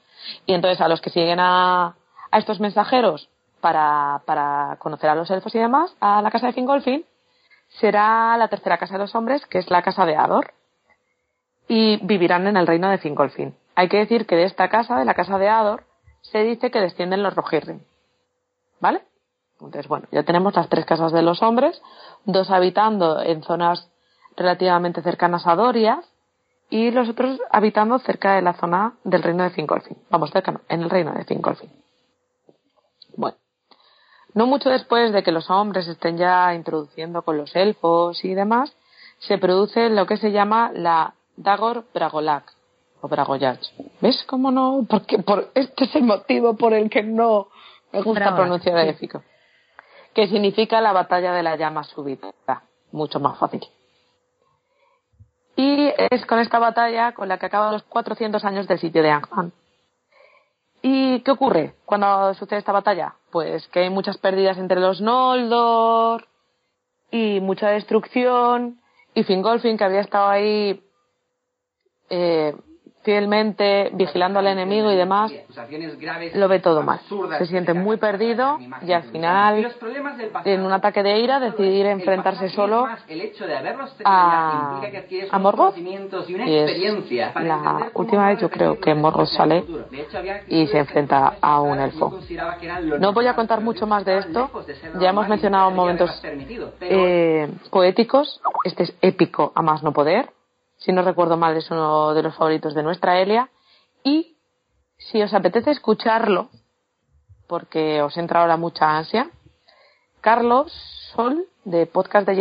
Y entonces a los que siguen a, a estos mensajeros para, para conocer a los elfos y demás, a la casa de Fingolfin, será la tercera casa de los hombres, que es la casa de Ador, y vivirán en el reino de Fingolfin. Hay que decir que de esta casa, de la casa de Ador, se dice que descienden los Rohirrim. ¿Vale? Entonces, bueno, ya tenemos las tres casas de los hombres, dos habitando en zonas relativamente cercanas a Dorias y los otros habitando cerca de la zona del reino de Fingolfin. Vamos, cerca no, en el reino de Fingolfin. Bueno, no mucho después de que los hombres estén ya introduciendo con los elfos y demás, se produce lo que se llama la Dagor Bragolac o Bragoyach. ¿Ves cómo no? Porque por, este es el motivo por el que no me gusta Bragolac, pronunciar sí. Que significa la batalla de la llama súbita. Mucho más fácil. Y es con esta batalla con la que acaban los 400 años del sitio de Angman. ¿Y qué ocurre cuando sucede esta batalla? Pues que hay muchas pérdidas entre los Noldor y mucha destrucción. Y Fingolfin, que había estado ahí eh, fielmente vigilando al enemigo y demás, lo ve todo mal. Se siente muy perdido y al final, en un ataque de ira, decidir enfrentarse solo a, a. Y es la última vez yo creo que Morgoth sale y se enfrenta a un elfo. No voy a contar mucho más de esto. Ya hemos mencionado momentos eh, poéticos. Este es épico a más no poder. Si no recuerdo mal, es uno de los favoritos de nuestra Elia. Y si os apetece escucharlo, porque os entra ahora mucha ansia, Carlos Sol, de Podcast de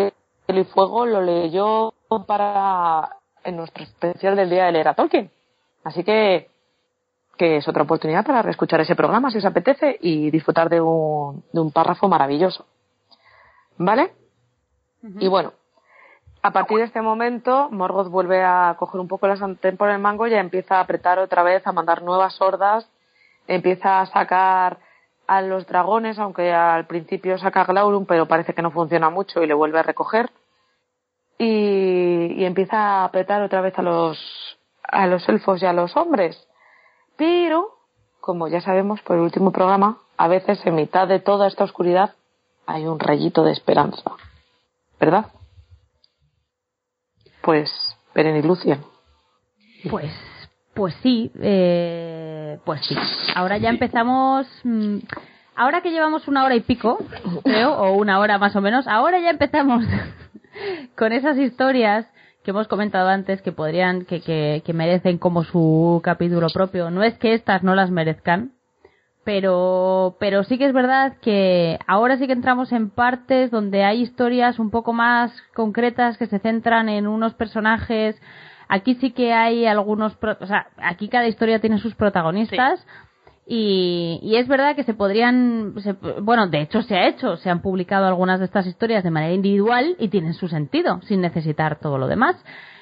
Hielo y Fuego, lo leyó para en nuestro especial del Día de Leer a Tolkien. Así que, que es otra oportunidad para reescuchar ese programa si os apetece y disfrutar de un, de un párrafo maravilloso. ¿Vale? Y bueno, a partir de este momento, Morgoth vuelve a coger un poco la sartén por el mango y empieza a apretar otra vez, a mandar nuevas hordas, empieza a sacar a los dragones, aunque al principio saca a Glaurung, pero parece que no funciona mucho y le vuelve a recoger. Y, y empieza a apretar otra vez a los, a los elfos y a los hombres. Pero, como ya sabemos por el último programa, a veces en mitad de toda esta oscuridad hay un rayito de esperanza. ¿Verdad? Pues, Beren y Lucian. Pues, pues sí, eh, pues sí. Ahora ya empezamos. mm, ahora que llevamos una hora y pico, creo, o una hora más o menos, ahora ya empezamos con esas historias que hemos comentado antes que podrían, que, que, que merecen como su capítulo propio. No es que estas no las merezcan, pero, pero sí que es verdad que ahora sí que entramos en partes donde hay historias un poco más concretas que se centran en unos personajes. Aquí sí que hay algunos, pro- o sea, aquí cada historia tiene sus protagonistas. Y, y es verdad que se podrían, se- bueno, de hecho se ha hecho, se han publicado algunas de estas historias de manera individual y tienen su sentido, sin necesitar todo lo demás.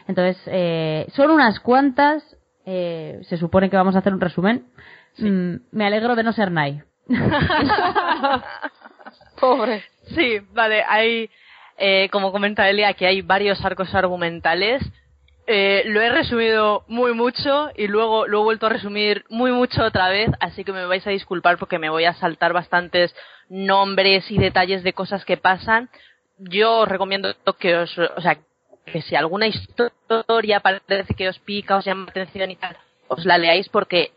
Entonces, eh, son unas cuantas, eh, se supone que vamos a hacer un resumen. Mm, me alegro de no ser Nai. Pobre. Sí, vale, hay, eh, como comenta Elia, que hay varios arcos argumentales. Eh, lo he resumido muy mucho y luego lo he vuelto a resumir muy mucho otra vez, así que me vais a disculpar porque me voy a saltar bastantes nombres y detalles de cosas que pasan. Yo os recomiendo que os, o sea, que si alguna historia parece que os pica, os llama la atención y tal, os la leáis porque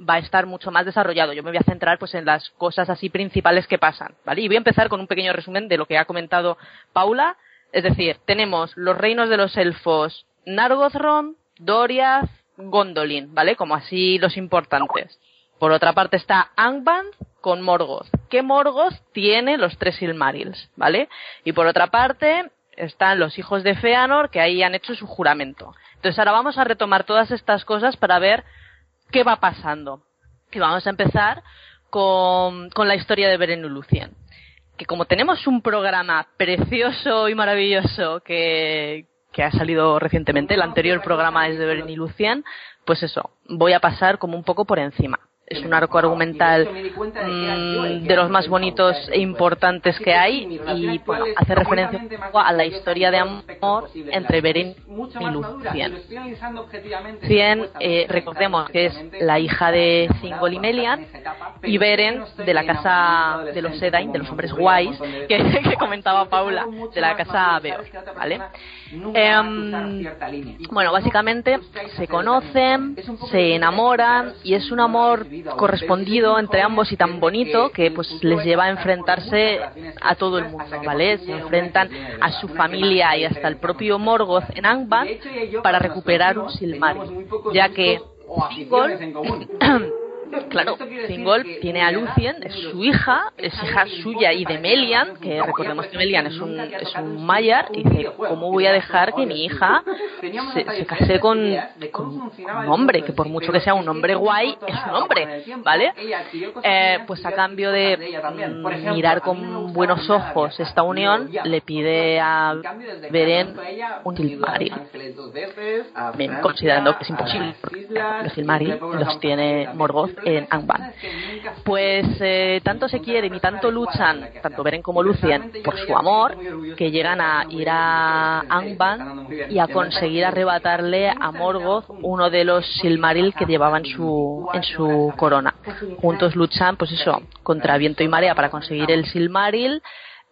va a estar mucho más desarrollado. Yo me voy a centrar pues en las cosas así principales que pasan, ¿vale? Y voy a empezar con un pequeño resumen de lo que ha comentado Paula. Es decir, tenemos los reinos de los elfos Nargothrond, Doriath, Gondolin, ¿vale? Como así los importantes. Por otra parte está Angband con Morgoth. Que Morgoth tiene los tres Silmarils, ¿vale? Y por otra parte están los hijos de Feanor que ahí han hecho su juramento. Entonces ahora vamos a retomar todas estas cosas para ver qué va pasando. Y vamos a empezar con, la historia de Beren y Lucien. Que como tenemos un programa precioso y maravilloso que, que ha salido recientemente, el anterior programa es de Beren y Lucien, pues eso, voy a pasar como un poco por encima. Es un arco argumental mm, de los más bonitos e importantes que hay y bueno, hace referencia a la historia de amor entre Beren y Lucien. Cien, eh, recordemos que es la hija de Thingol y Melian y Beren de la casa de los Edain, de los hombres guays, que, que comentaba Paula, de la casa Beor, ¿vale? Em, bueno, básicamente se conocen, se enamoran y es un amor correspondido entre ambos y tan bonito que pues les lleva a enfrentarse a todo el mundo, ¿vale? Se enfrentan a su familia y hasta el propio Morgoth en Angband para recuperar un Silmaril, ya que Claro, Thingol tiene a Lucien, es su hija, es hija suya y de Melian, que recordemos que Melian es un, es un Maiar, y dice, ¿cómo voy a dejar que mi hija se, se case con, con un hombre, que por mucho que sea un hombre guay, es un hombre, ¿vale? Eh, pues a cambio de mm, mirar con buenos ojos esta unión, le pide a Beren un Silmaril. Bien, considerando que es imposible, porque los Silmaril los tiene Morgoth en Angband. Pues eh, tanto se quieren y tanto luchan, tanto Beren como Lucien, por su amor, que llegan a ir a Angband y a conseguir arrebatarle a Morgoth uno de los Silmaril que llevaba en su, en su corona. Juntos luchan, pues eso, contra viento y marea para conseguir el Silmaril.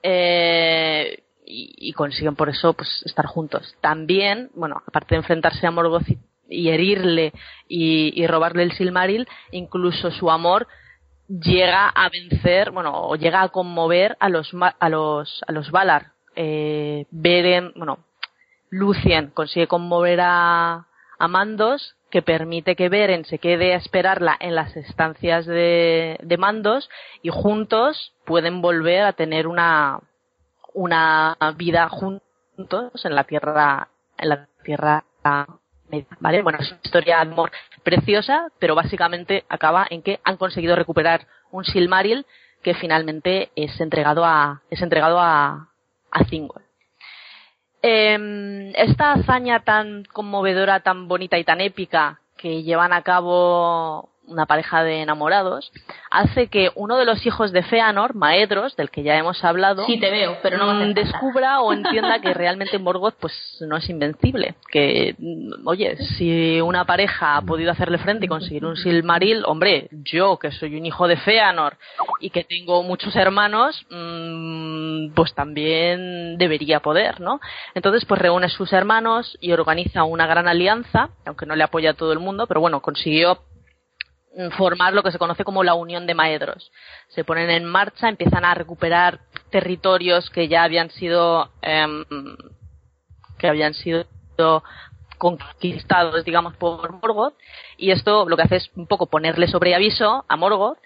Eh, y, y consiguen por eso pues estar juntos. También, bueno, aparte de enfrentarse a Morgoth y, y herirle y, y robarle el Silmaril, incluso su amor llega a vencer, bueno, o llega a conmover a los a los a los Valar. Eh, Beren, bueno, Lucien consigue conmover a, a Mandos que permite que Beren se quede a esperarla en las estancias de, de Mandos y juntos pueden volver a tener una una vida juntos en la tierra en la tierra bueno es una historia de amor preciosa pero básicamente acaba en que han conseguido recuperar un Silmaril que finalmente es entregado a es entregado a a Thingol Em, esta hazaña tan conmovedora, tan bonita y tan épica que llevan a cabo una pareja de enamorados, hace que uno de los hijos de Feanor, Maedros, del que ya hemos hablado, Sí te veo, pero no me mm, descubra o entienda que realmente Morgoth pues no es invencible. Que, mm, oye, si una pareja ha podido hacerle frente y conseguir un Silmaril, hombre, yo que soy un hijo de Feanor y que tengo muchos hermanos, mm, pues también debería poder, ¿no? Entonces pues reúne sus hermanos y organiza una gran alianza, aunque no le apoya a todo el mundo, pero bueno, consiguió formar lo que se conoce como la Unión de Maedros. Se ponen en marcha, empiezan a recuperar territorios que ya habían sido em, que habían sido conquistados, digamos, por Morgoth, y esto lo que hace es un poco ponerle sobre aviso a Morgoth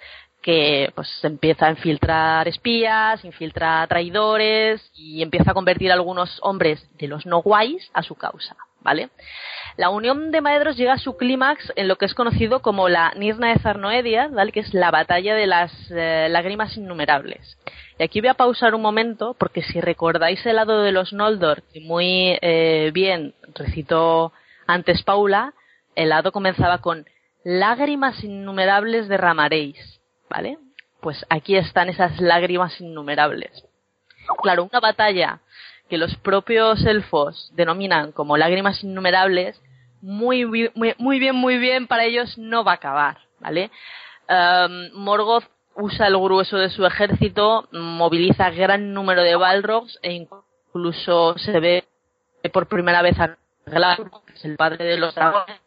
que pues empieza a infiltrar espías, infiltra traidores y empieza a convertir a algunos hombres de los no guays a su causa, ¿vale? La unión de Maedros llega a su clímax en lo que es conocido como la Nirna de Zarnoedia, ¿vale? Que es la batalla de las eh, lágrimas innumerables. Y aquí voy a pausar un momento porque si recordáis el lado de los Noldor, que muy eh, bien recitó antes Paula, el lado comenzaba con lágrimas innumerables derramaréis, ¿vale? Pues aquí están esas lágrimas innumerables. Claro, una batalla que los propios elfos denominan como lágrimas innumerables, muy, muy, muy bien, muy bien, para ellos no va a acabar, ¿vale? Um, Morgoth usa el grueso de su ejército, moviliza gran número de Balrogs e incluso se ve por primera vez a Glaurung, que es el padre de los dragones,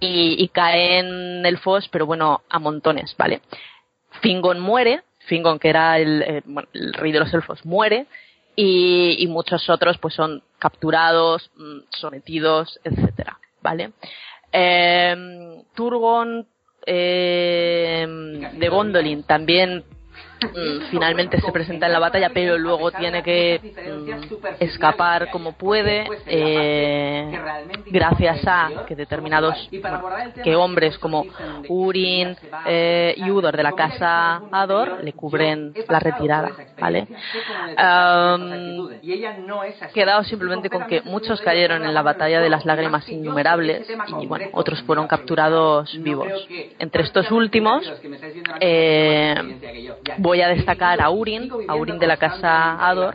y, y caen elfos, pero bueno, a montones, ¿vale? Fingon muere, Fingon que era el, eh, bueno, el rey de los elfos muere, y, y muchos otros pues son capturados, mm, sometidos, etcétera, ¿vale? Eh, Turgon eh, de Gondolin también finalmente se presenta en la batalla, pero luego tiene que mm, escapar como puede, eh, gracias a que determinados, bueno, que hombres como Urin eh, y Udor de la casa Ador le cubren la retirada, ¿vale? Am, quedado simplemente con que muchos cayeron en la batalla de las lágrimas innumerables y bueno, otros fueron capturados vivos. Entre estos últimos eh, voy a destacar a Urin, a Urin de la casa Ador,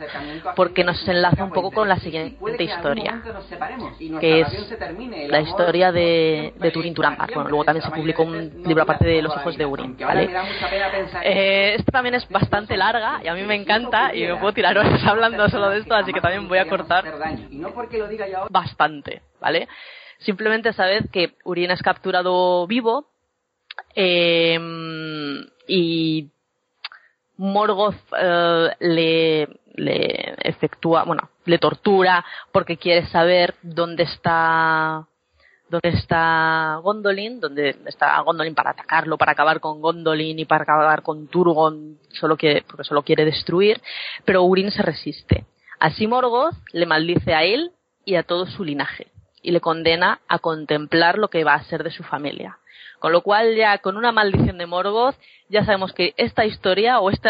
porque nos enlaza un poco con la siguiente historia, que es la historia de, de Turin Turambar. Bueno, luego también se publicó un libro aparte de los hijos de Urin, ¿vale? Eh, esta también es bastante larga y a mí me encanta y me puedo tirar horas hablando solo de esto, así que también voy a cortar bastante, ¿vale? Simplemente sabed que Urin es capturado vivo eh, y Morgoth eh, le, le efectúa, bueno, le tortura porque quiere saber dónde está dónde está Gondolin, dónde está Gondolin para atacarlo, para acabar con Gondolin y para acabar con Turgon, solo quiere, porque solo quiere destruir, pero Urin se resiste. Así Morgoth le maldice a él y a todo su linaje y le condena a contemplar lo que va a ser de su familia. Con lo cual ya con una maldición de Morgoth ya sabemos que esta historia o este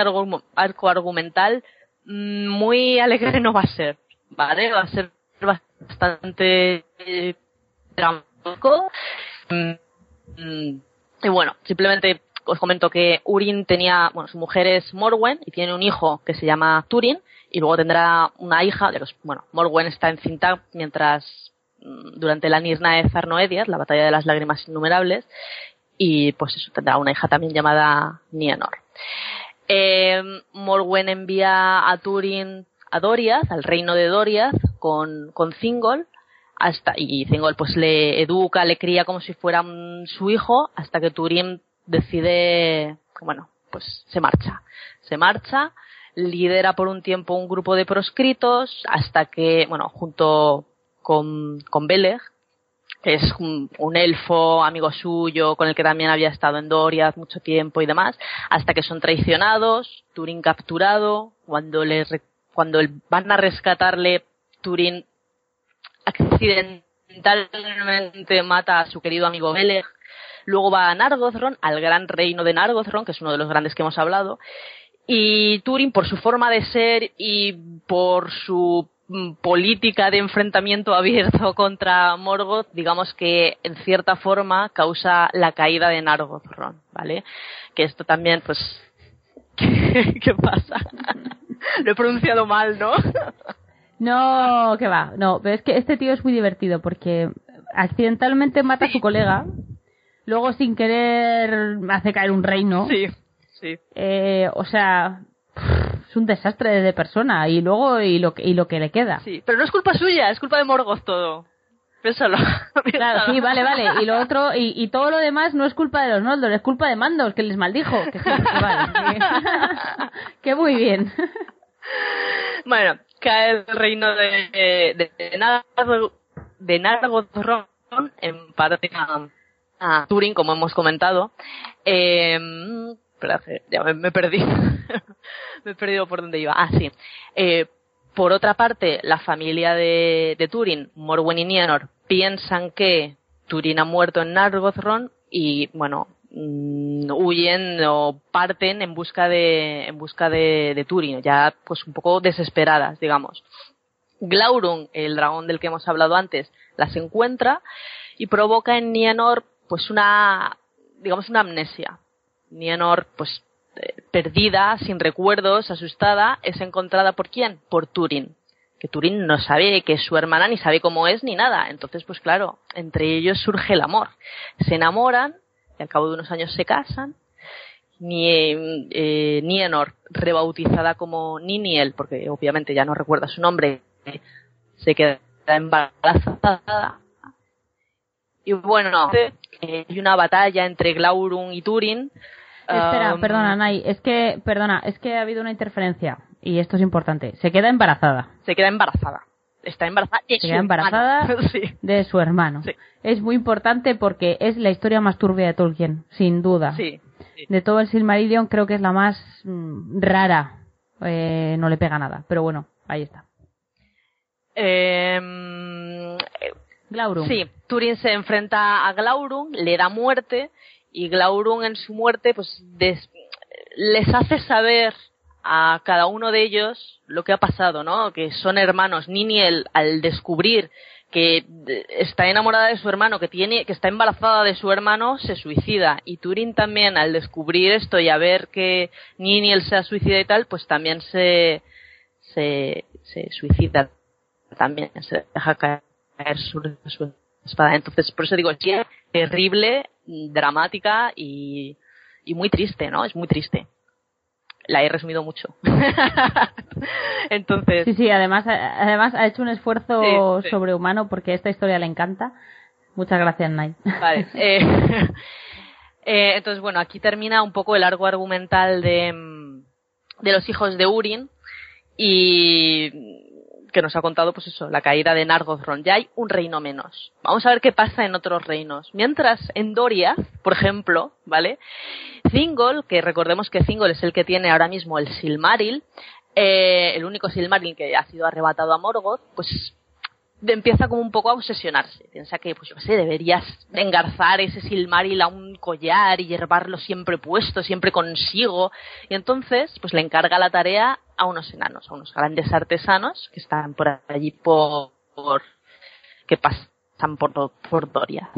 arco argumental mm, muy alegre no va a ser, ¿vale? Va a ser bastante eh, dramático. Mm, mm, y bueno, simplemente os comento que Urin tenía, bueno, su mujer es Morwen y tiene un hijo que se llama Turin y luego tendrá una hija, de los, bueno, Morwen está encinta mientras durante la Nirna de Zarnoedias, la batalla de las lágrimas innumerables, y pues eso, tendrá una hija también llamada Nienor. Eh, Morwen envía a Turin a Doriath, al reino de Doriath, con, con Thingol, hasta, y Thingol pues le educa, le cría como si fuera su hijo, hasta que Turin decide, bueno, pues se marcha. Se marcha, lidera por un tiempo un grupo de proscritos, hasta que, bueno, junto con, con Beleg, que es un, un elfo amigo suyo con el que también había estado en Doriath mucho tiempo y demás, hasta que son traicionados, Turin capturado, cuando le cuando van a rescatarle, Turin accidentalmente mata a su querido amigo Beleg, luego va a Nargothrond, al gran reino de Nargothrond, que es uno de los grandes que hemos hablado, y Turin, por su forma de ser y por su política de enfrentamiento abierto contra Morgoth, digamos que en cierta forma causa la caída de Nargothrond, ¿vale? Que esto también, pues, ¿qué, qué pasa? Lo he pronunciado mal, ¿no? No, que va. No, pero es que este tío es muy divertido porque accidentalmente mata a su colega, luego sin querer hace caer un reino. Sí, sí. Eh, o sea, es un desastre de persona y luego y lo que, y lo que le queda. Sí, pero no es culpa suya, es culpa de Morgoth todo. Piénsalo. Claro, sí, vale, vale. Y lo otro, y, y todo lo demás no es culpa de los Noldor, es culpa de Mandos, que les maldijo. Que sí, que vale. que muy bien. Bueno, cae el reino de, de, de de Nargothrond en parte a, a Turing, como hemos comentado. Eh, espera, ya me, me perdí. Me he perdido por dónde iba. Ah, sí. Eh, por otra parte, la familia de, de Turing, Morwen y Nienor, piensan que Turing ha muerto en Nargothrond y, bueno, mm, huyen o parten en busca de en busca de, ya pues un poco desesperadas, digamos. Glaurung, el dragón del que hemos hablado antes, las encuentra y provoca en Nienor pues una digamos una amnesia. Nienor pues perdida, sin recuerdos, asustada, es encontrada por quién? Por Turing. Que Turing no sabe que es su hermana, ni sabe cómo es, ni nada. Entonces, pues claro, entre ellos surge el amor. Se enamoran y al cabo de unos años se casan. Ni, eh, Nienor, rebautizada como Niniel, porque obviamente ya no recuerda su nombre, se queda embarazada. Y bueno, hay una batalla entre Glaurung y Turing. Espera, Um, perdona, Nay, es que, perdona, es que ha habido una interferencia y esto es importante. Se queda embarazada. Se queda embarazada. Está embarazada. de Se su queda embarazada hermano. Sí. de su hermano. Sí. Es muy importante porque es la historia más turbia de Tolkien, sin duda. Sí. De todo el Silmarillion creo que es la más mm, rara. Eh, no le pega nada, pero bueno, ahí está. Eh, Glaurung. sí, Turing se enfrenta a Glaurung, le da muerte y Glaurung en su muerte pues des- les hace saber a cada uno de ellos lo que ha pasado, ¿no? Que son hermanos. Niniel al descubrir que está enamorada de su hermano, que tiene, que está embarazada de su hermano, se suicida. Y Turing también al descubrir esto y a ver que Niniel se ha suicidado y tal, pues también se, se, suicida también, se deja caer su, su espada. Entonces, por eso digo, es terrible, dramática y, y muy triste, ¿no? Es muy triste. La he resumido mucho. Entonces, Sí, sí, además, además ha hecho un esfuerzo Sí, sí. sobrehumano porque esta historia le encanta. Muchas gracias, Nay. Vale. eh, eh, entonces, bueno, aquí termina un poco el arco argumental de, mm, de los hijos de Urin y que nos ha contado, pues eso, la caída de Nargothrond. Ya hay un reino menos. Vamos a ver qué pasa en otros reinos. Mientras en Doria, por ejemplo, ¿vale? Thingol, que recordemos que Thingol es el que tiene ahora mismo el Silmaril, eh, el único Silmaril que ha sido arrebatado a Morgoth, pues empieza como un poco a obsesionarse. Piensa que, pues yo qué sé, deberías engarzar ese Silmaril a un collar y llevarlo siempre puesto, siempre consigo. Y entonces, pues le encarga la tarea a unos enanos, a unos grandes artesanos que están por allí por, que pasan por, por Doria.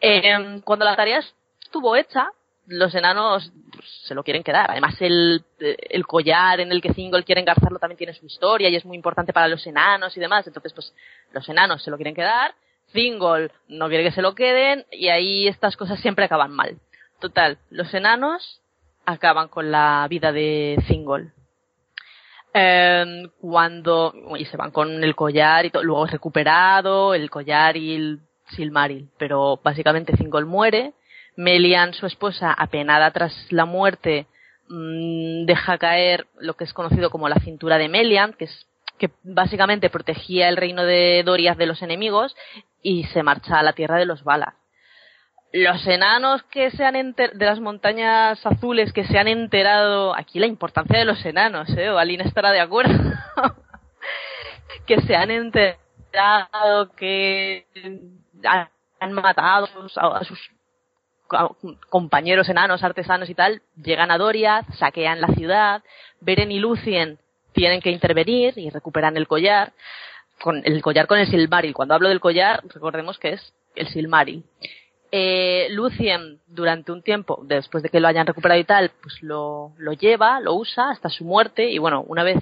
Eh, cuando la tarea estuvo hecha, los enanos se lo quieren quedar. Además, el, el collar en el que Thingol quiere engarzarlo también tiene su historia y es muy importante para los enanos y demás. Entonces, pues, los enanos se lo quieren quedar, Thingol no quiere que se lo queden y ahí estas cosas siempre acaban mal. Total, los enanos acaban con la vida de Thingol. Eh, cuando y se van con el collar y todo, luego es recuperado el collar y el Silmaril, pero básicamente Thingol muere, Melian, su esposa, apenada tras la muerte, mm, deja caer lo que es conocido como la cintura de Melian, que es que básicamente protegía el reino de Doriath de los enemigos y se marcha a la tierra de los Valar. Los enanos que se han enter- de las montañas azules que se han enterado, aquí la importancia de los enanos, eh, Valina estará de acuerdo, que se han enterado que han- matado a, sus compañeros enanos, artesanos y tal, llegan a Doriath, saquean la ciudad, Beren y Lucien tienen que intervenir y recuperan el collar, con el collar con el Silmaril. Cuando hablo del collar, recordemos que es el Silmaril. Eh, Lucien, durante un tiempo, después de que lo hayan recuperado y tal, pues lo, lo lleva, lo usa hasta su muerte y bueno, una vez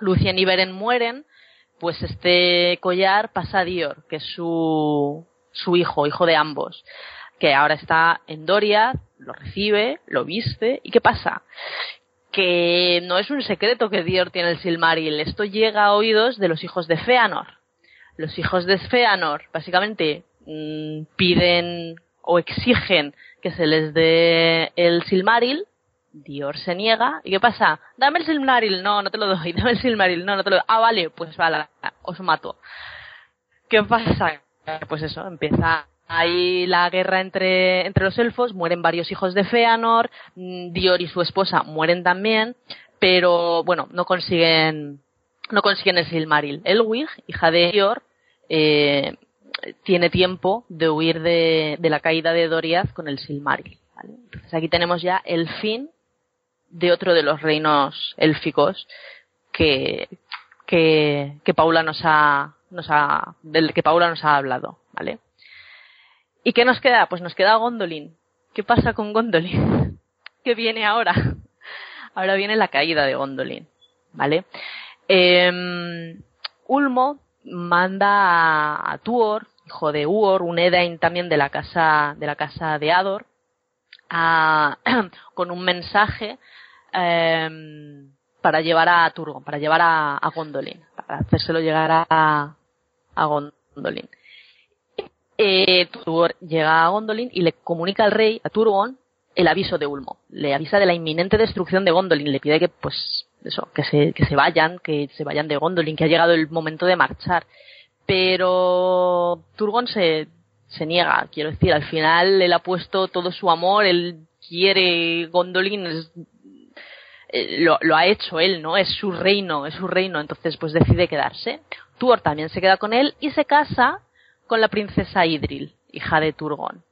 Lucien y Beren mueren, pues este collar pasa a Dior, que es su, su hijo, hijo de ambos, que ahora está en Doria, lo recibe, lo viste, ¿y qué pasa? Que no es un secreto que Dior tiene el Silmaril, esto llega a oídos de los hijos de Feanor. Los hijos de Feanor, básicamente, mm, piden o exigen que se les dé el Silmaril, Dior se niega, ¿y qué pasa? Dame el Silmaril, no, no te lo doy, dame el Silmaril, no, no te lo doy. Ah, vale, pues vale, os mato. ¿Qué pasa? Pues eso, empieza ahí la guerra entre, entre los elfos, mueren varios hijos de Feanor, mm, Dior y su esposa mueren también, pero bueno, no consiguen, no consiguen el Silmaril. Elwig, hija de Dior, eh, tiene tiempo de huir de, de la caída de Doriath con el Silmaril. ¿vale? Entonces aquí tenemos ya el fin de otro de los reinos élficos que, que, que Paula nos ha, nos ha, del que Paula nos ha hablado, ¿vale? ¿Y qué nos queda? Pues nos queda Gondolin. ¿Qué pasa con Gondolin? ¿Qué viene ahora? Ahora viene la caída de Gondolin, ¿vale? Eh, Ulmo manda a, Tuor, hijo de Uor, un Edain también de la casa de la casa de Ador, a, con un mensaje eh, para llevar a Turgon, para llevar a, a Gondolin, para hacérselo llegar a, a Gondolin. Eh, Tuor llega a Gondolin y le comunica al rey, a Turgon, el aviso de Ulmo. Le avisa de la inminente destrucción de Gondolin. Le pide que, pues, eso, que se, que se vayan, que se vayan de Gondolin, que ha llegado el momento de marchar. Pero Turgon se, se niega, quiero decir, al final él ha puesto todo su amor, él quiere Gondolin, eh, lo, lo, ha hecho él, ¿no? Es su reino, es su reino, entonces pues decide quedarse. Tuor también se queda con él y se casa con la princesa Idril, hija de Turgon.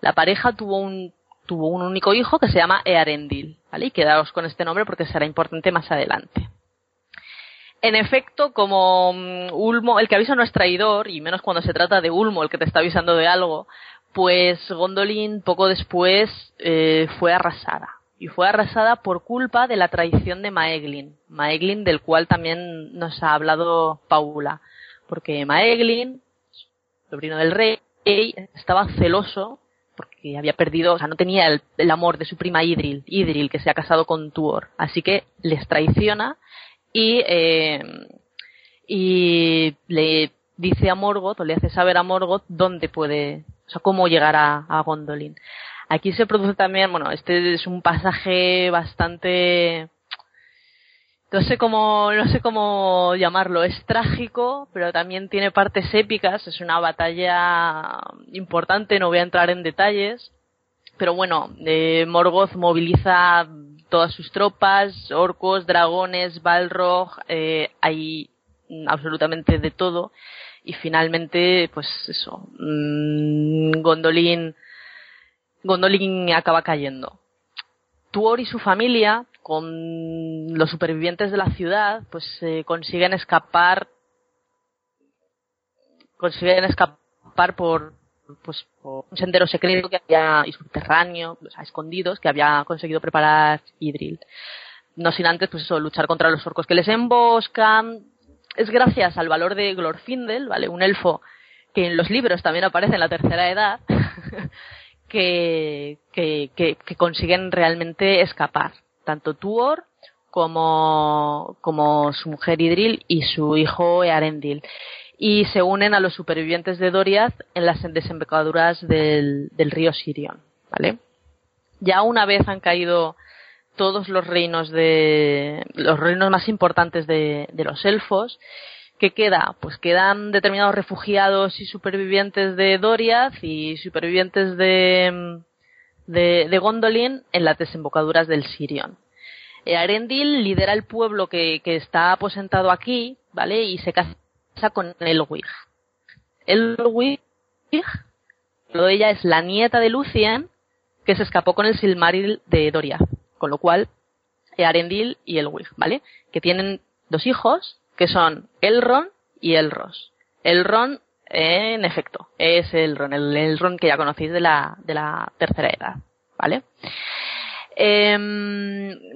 La pareja tuvo un, tuvo un único hijo que se llama Earendil, ¿vale? Y quedaos con este nombre porque será importante más adelante. En efecto, como Ulmo, el que avisa no es traidor, y menos cuando se trata de Ulmo, el que te está avisando de algo, pues Gondolin poco después eh, fue arrasada. Y fue arrasada por culpa de la traición de Maeglin. Maeglin, del cual también nos ha hablado Paula. Porque Maeglin, sobrino del rey, estaba celoso porque había perdido, o sea, no tenía el, amor de su prima Idril, Idril, que se ha casado con Tuor. Así que les traiciona y, eh, y le dice a Morgoth, o le hace saber a Morgoth dónde puede, o sea, cómo llegar a Gondolin. Aquí se produce también, bueno, este es un pasaje bastante, no sé cómo, no sé cómo llamarlo, es trágico, pero también tiene partes épicas, es una batalla importante, no voy a entrar en detalles, pero bueno, eh, Morgoth moviliza todas sus tropas, orcos, dragones, balrog, eh, hay absolutamente de todo, y finalmente, pues eso, mmm, Gondolin, Gondolin acaba cayendo. Tuor y su familia, con los supervivientes de la ciudad, pues eh, consiguen escapar, consiguen escapar por, pues por un sendero secreto que había y subterráneo, o sea, escondidos, que había conseguido preparar Idril. No sin antes, pues eso, luchar contra los orcos que les emboscan. Es gracias al valor de Glorfindel, ¿vale? Un elfo que en los libros también aparece en la tercera edad, que, que, que, que consiguen realmente escapar. Tanto Tuor como, como su mujer Idril y su hijo Earendil y se unen a los supervivientes de Doriath en las desembocaduras del, del río Sirion, ¿vale? Ya una vez han caído todos los reinos de los reinos más importantes de, de los elfos, ¿qué queda? Pues quedan determinados refugiados y supervivientes de Doriath y supervivientes de, de, de Gondolin en las desembocaduras del Sirion. Arendil lidera el pueblo que, que está aposentado aquí, ¿vale? Y se casa con Elwig. Elwig, ella es la nieta de Lucien, que se escapó con el Silmaril de Doria, con lo cual Arendil y Elwig, ¿vale? Que tienen dos hijos, que son Elrond y Elros. Elrond, en efecto, es Elrond, el Elrond que ya conocéis de la, de la tercera edad, ¿vale? Eh,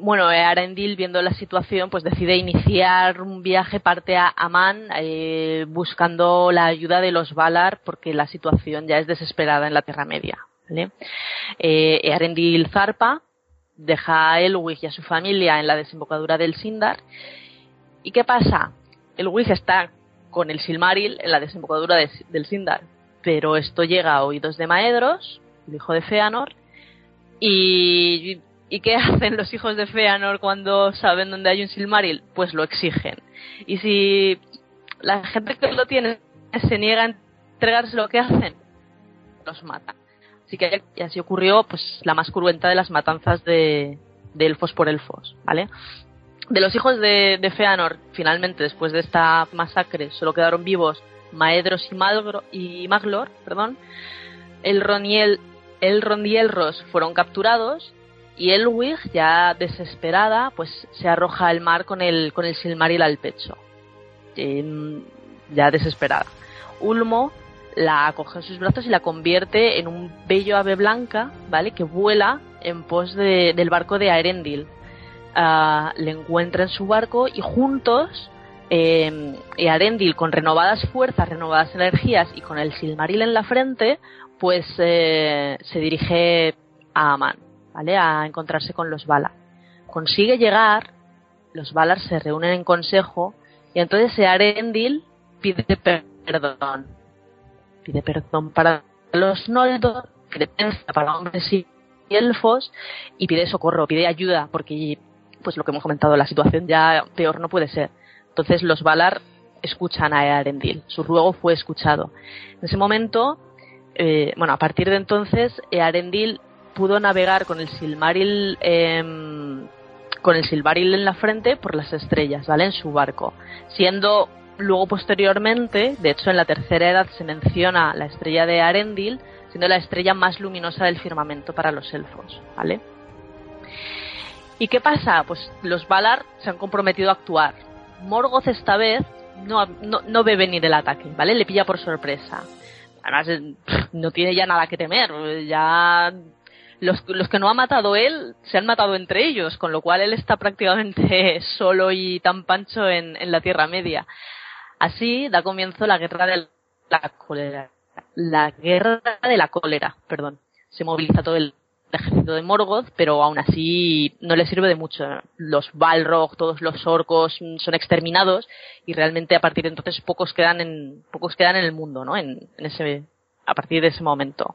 bueno, Arendil, viendo la situación, pues decide iniciar un viaje, parte a Amán, eh, buscando la ayuda de los Valar, porque la situación ya es desesperada en la Tierra Media. ¿vale? Eh, Arendil zarpa, deja a Elwig y a su familia en la desembocadura del Sindar. ¿Y qué pasa? Elwig está con el Silmaril en la desembocadura de, del Sindar, pero esto llega a oídos de Maedros, el hijo de Feanor, y ¿Y qué hacen los hijos de Feanor cuando saben dónde hay un Silmaril? Pues lo exigen. Y si la gente que lo tiene se niega a entregarse lo que hacen, los matan. Así que así ocurrió pues la más cruenta de las matanzas de, de elfos por elfos, ¿vale? De los hijos de, Feanor, finalmente, después de esta masacre, solo quedaron vivos Maedros y, y Maglor, perdón. El Roniel, el Rondielros fueron capturados y Elwig, ya desesperada, pues se arroja al mar con el, con el Silmaril al pecho. Ya desesperada. Ulmo la coge en sus brazos y la convierte en un bello ave blanca, ¿vale? Que vuela en pos de- del barco de Aerendil. Ah, le encuentra en su barco y juntos, eh, Earendil, con renovadas fuerzas, renovadas energías y con el Silmaril en la frente, pues eh, se dirige a Aman, ¿vale? A encontrarse con los Valar. Consigue llegar, los Valar se reúnen en consejo y entonces Earendil pide perdón. Pide perdón para los Noldor, credencia para hombres y elfos y pide socorro, pide ayuda porque pues lo que hemos comentado, la situación ya peor no puede ser. Entonces los Valar escuchan a Earendil, su ruego fue escuchado. En ese momento, eh, bueno, a partir de entonces, Earendil pudo navegar con el Silmaril em, con el Silmaril en la frente por las estrellas, ¿vale? En su barco, siendo luego posteriormente, de hecho en la tercera edad se menciona la estrella de Arendil, siendo la estrella más luminosa del firmamento para los elfos, ¿vale? ¿Y qué pasa? Pues los Valar se han comprometido a actuar. Morgoth esta vez no, no, no ve venir el ataque, ¿vale? Le pilla por sorpresa. Además, eh, no tiene ya nada que temer. Ya los, los que no ha matado él se han matado entre ellos, con lo cual él está prácticamente solo y tan pancho en, en la Tierra Media. Así da comienzo la guerra de la cólera. La guerra de la cólera, perdón. Se moviliza todo el ejército de Morgoth, pero aún así no le sirve de mucho. Los Balrog, todos los orcos mm, son exterminados y realmente a partir de entonces pocos quedan en pocos quedan en el mundo, ¿no? En, en ese a partir de ese momento.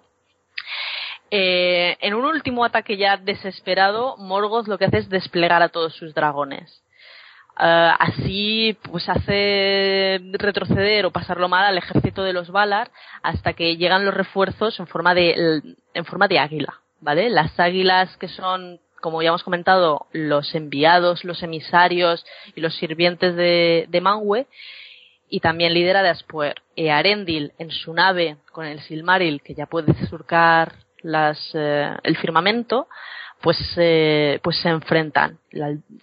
Eh, en un último ataque ya desesperado, Morgoth lo que hace es desplegar a todos sus dragones. Uh, así pues hace retroceder o pasarlo mal al ejército de los Valar hasta que llegan los refuerzos en forma de en forma de águila, ¿vale? Las águilas que son como ya hemos comentado, los enviados, los emisarios y los sirvientes de, de Manwë, y también lidera de Aspuer. E Arendil, en su nave, con el Silmaril, que ya puede surcar las, eh, el firmamento, pues, eh, pues se enfrentan.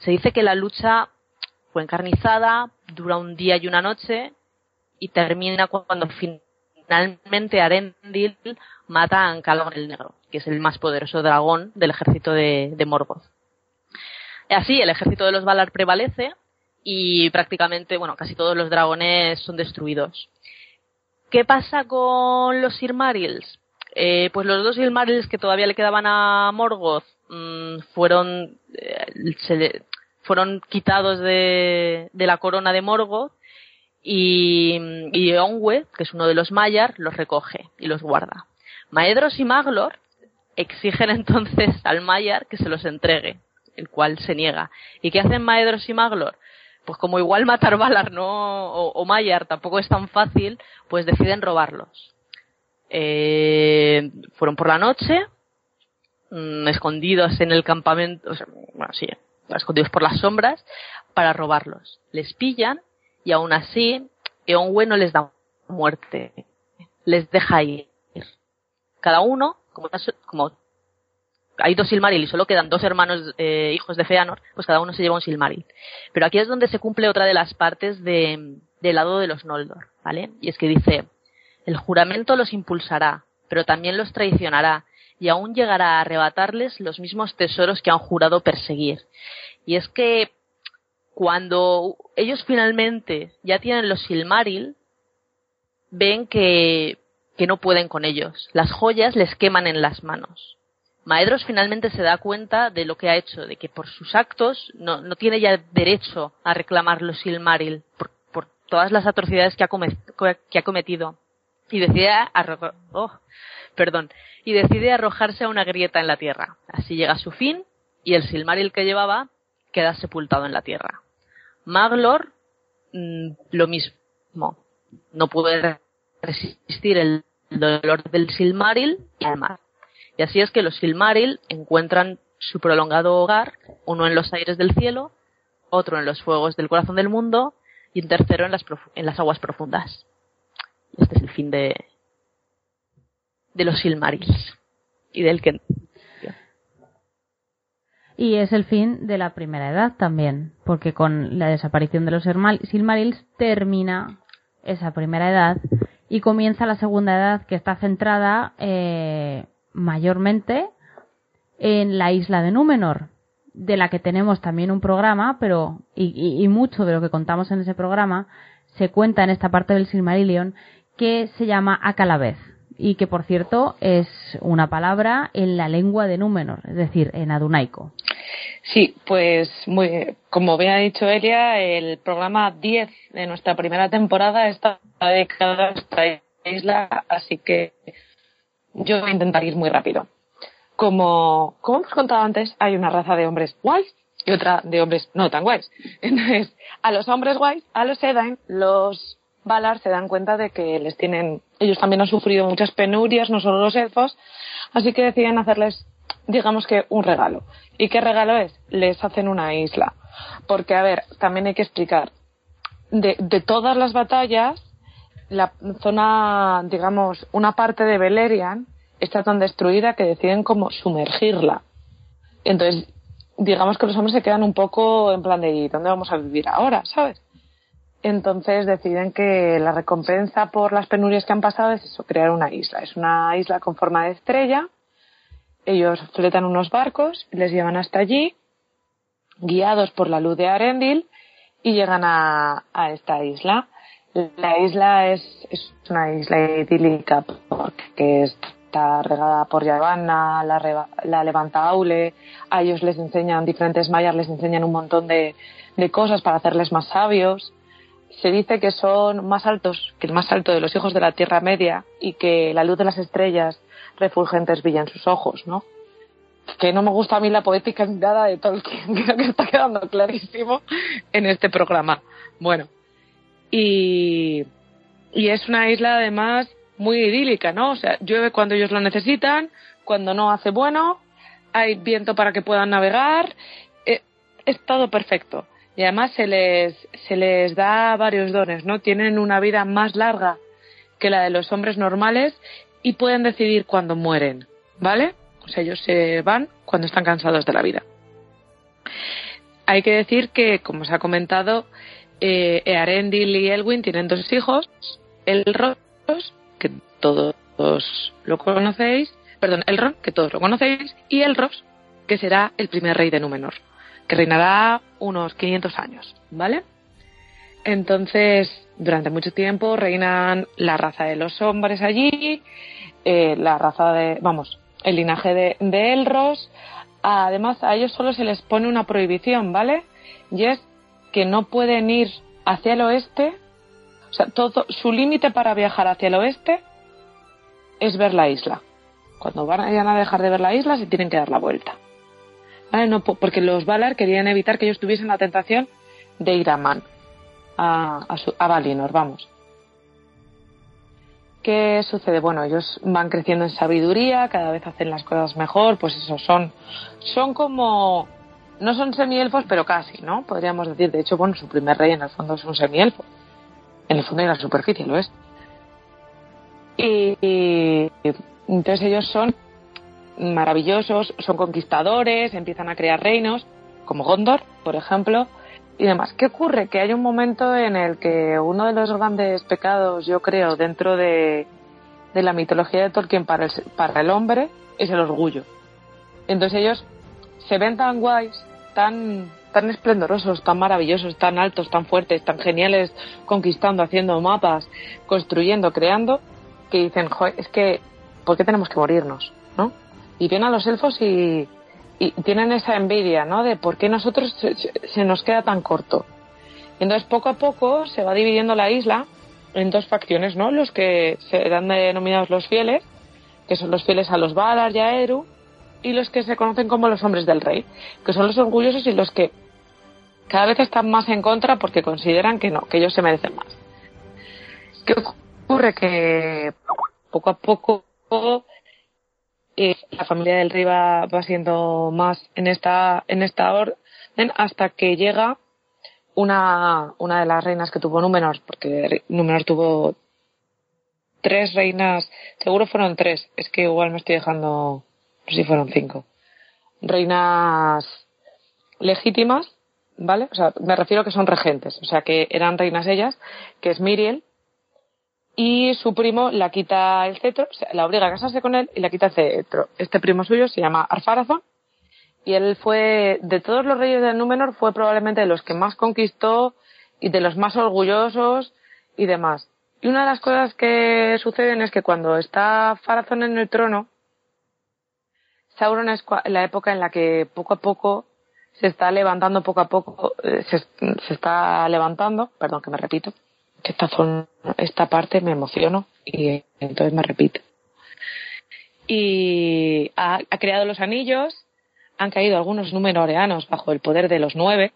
Se dice que la lucha fue encarnizada, dura un día y una noche, y termina cuando finalmente Arendil mata a Ancalon el Negro, que es el más poderoso dragón del ejército de, de Morgoth. Así, el ejército de los Valar prevalece y prácticamente, bueno, casi todos los dragones son destruidos. ¿Qué pasa con los Silmarils? Eh, pues los dos Silmarils que todavía le quedaban a Morgoth mmm, fueron, eh, se le, fueron quitados de, de la corona de Morgoth y, y Onwe, que es uno de los Maiar, los recoge y los guarda. Maedros y Maglor exigen entonces al Maiar que se los entregue, el cual se niega. ¿Y qué hacen Maedros y Maglor? Pues como igual matar Valar no, o, o Maiar tampoco es tan fácil, pues deciden robarlos. Eh, fueron por la noche, mmm, escondidos en el campamento, o sea, bueno, sí, escondidos por las sombras, para robarlos. Les pillan y aún así Eonwe no les da muerte, les deja ir. Cada uno, como, hay dos Silmaril y solo quedan dos hermanos eh, hijos de Feanor, pues cada uno se lleva un Silmaril. Pero aquí es donde se cumple otra de las partes de, del lado de los Noldor, ¿vale? Y es que dice, el juramento los impulsará, pero también los traicionará, y aún llegará a arrebatarles los mismos tesoros que han jurado perseguir. Y es que cuando ellos finalmente ya tienen los Silmaril, ven que, que no pueden con ellos. Las joyas les queman en las manos. Maedros finalmente se da cuenta de lo que ha hecho, de que por sus actos no, no tiene ya derecho a reclamar los Silmaril por, por todas las atrocidades que ha, que ha cometido. Y decide, arro oh, perdón, y decide arrojarse a una grieta en la tierra. Así llega a su fin y el Silmaril que llevaba queda sepultado en la tierra. Maglor, mmm, lo mismo. no puede resistir el dolor del Silmaril y el mar. Y así es que los Silmaril encuentran su prolongado hogar, uno en los aires del cielo, otro en los fuegos del corazón del mundo y un tercero en las, en las aguas profundas. Este es el fin de, de los Silmarils y del que y es el fin de la primera edad también, porque con la desaparición de los Silmarils termina esa primera edad y comienza la segunda edad que está centrada eh, mayormente en la isla de Númenor, de la que tenemos también un programa, pero y, y, mucho de lo que contamos en ese programa se cuenta en esta parte del Silmarillion que se llama Acalavez y que por cierto es una palabra en la lengua de Númenor, es decir, en adunaico. Sí, pues muy, como bien ha dicho Elia, el programa 10 de nuestra primera temporada está dedicado a esta isla, así que yo voy a intentar ir muy rápido. Como, como hemos contado antes, hay una raza de hombres guays y otra de hombres no tan guays. Entonces, a los hombres guays, a los Edain, los Valar se dan cuenta de que les tienen, ellos también han sufrido muchas penurias, no solo los elfos, así que deciden hacerles, digamos que, un regalo. ¿Y qué regalo es? Les hacen una isla. Porque, a ver, también hay que explicar, de, todas las batallas, la zona, digamos, una parte de Beleriand está tan destruida que deciden como sumergirla. Entonces, digamos que los hombres se quedan un poco en plan de ¿y dónde vamos a vivir ahora? ¿Sabes? Entonces deciden que la recompensa por las penurias que han pasado es eso, crear una isla. Es una isla con forma de estrella. Ellos fletan unos barcos, les llevan hasta allí, guiados por la luz de Arendil, y llegan a, esta isla. La isla es, es una isla idílica porque está regada por Yavanna, la, la Levanta Aule, a ellos les enseñan, diferentes mayas les enseñan un montón de, de cosas para hacerles más sabios se dice que son más altos que el más alto de los hijos de la Tierra Media y que la luz de las estrellas refulgentes brilla en sus ojos, ¿no? Que no me gusta a mí la poética ni nada de Tolkien, creo que está quedando clarísimo en este programa. Bueno, y, y es una isla además muy idílica, ¿no? O sea, llueve cuando ellos lo necesitan, cuando no hace bueno, hay viento para que puedan navegar, eh, es todo perfecto y además se les, se les da varios dones, ¿no? Tienen una vida más larga que la de los hombres normales y pueden decidir cuándo mueren, ¿vale? O sea, ellos se van cuando están cansados de la vida. Hay que decir que, como se ha comentado, eh, Earendil y Elwin tienen dos hijos, Elros, que todos lo conocéis, perdón, Elrond, que todos lo conocéis, y Elros, que será el primer rey de Númenor que reinará unos 500 años, ¿vale? Entonces, durante mucho tiempo reinan la raza de los hombres allí, eh, la raza de, vamos, el linaje de, Elros. Además, a ellos solo se les pone una prohibición, ¿vale? Y es que no pueden ir hacia el oeste, o sea, todo, su límite para viajar hacia el oeste es ver la isla. Cuando vayan a dejar de ver la isla, se tienen que dar la vuelta. No, porque los Valar querían evitar que ellos tuviesen la tentación de ir a Man, a, a, Valinor, vamos. ¿Qué sucede? Bueno, ellos van creciendo en sabiduría, cada vez hacen las cosas mejor, pues eso, son, son como, no son semielfos, pero casi, ¿no? Podríamos decir, de hecho, bueno, su primer rey en el fondo es un semielfo. En el fondo y en la superficie lo es. y entonces ellos son maravillosos, son conquistadores, empiezan a crear reinos, como Gondor, por ejemplo, y demás. ¿Qué ocurre? Que hay un momento en el que uno de los grandes pecados, yo creo, dentro de, de la mitología de Tolkien para el, para el hombre es el orgullo. Entonces ellos se ven tan guays, tan, tan esplendorosos, tan maravillosos, tan altos, tan fuertes, tan geniales, conquistando, haciendo mapas, construyendo, creando, que dicen, Joder, es que, ¿por qué tenemos que morirnos? ¿No? y ven a los elfos y, tienen esa envidia, ¿no? De por qué nosotros se, nos queda tan corto. Entonces, poco a poco se va dividiendo la isla en dos facciones, ¿no? Los que serán denominados los fieles, que son los fieles a los Valar y a Eru, y los que se conocen como los hombres del rey, que son los orgullosos y los que cada vez están más en contra porque consideran que no, que ellos se merecen más. ¿Qué ocurre? Que poco a poco eh, la familia del rey va, va siendo más en esta, en esta orden hasta que llega una, una de las reinas que tuvo Númenor, porque Númenor tuvo tres reinas, seguro fueron tres, es que igual me estoy dejando, no sé si fueron cinco, reinas legítimas, ¿vale? O sea, me refiero a que son regentes, o sea, que eran reinas ellas, que es Miriel, y su primo la quita el cetro, la obliga a casarse con él y la quita el cetro. Este primo suyo se llama Arfarazón, y él fue, de todos los reyes del Númenor, fue probablemente de los que más conquistó y de los más orgullosos y demás. Y una de las cosas que suceden es que cuando está Farazón en el trono, Sauron es la época en la que poco a poco se está levantando, poco a poco eh, se, se está levantando, perdón que me repito, que esta, zona, esta parte me emociono y entonces me repito. Y ha, ha creado los anillos, han caído algunos númenoreanos bajo el poder de los nueve.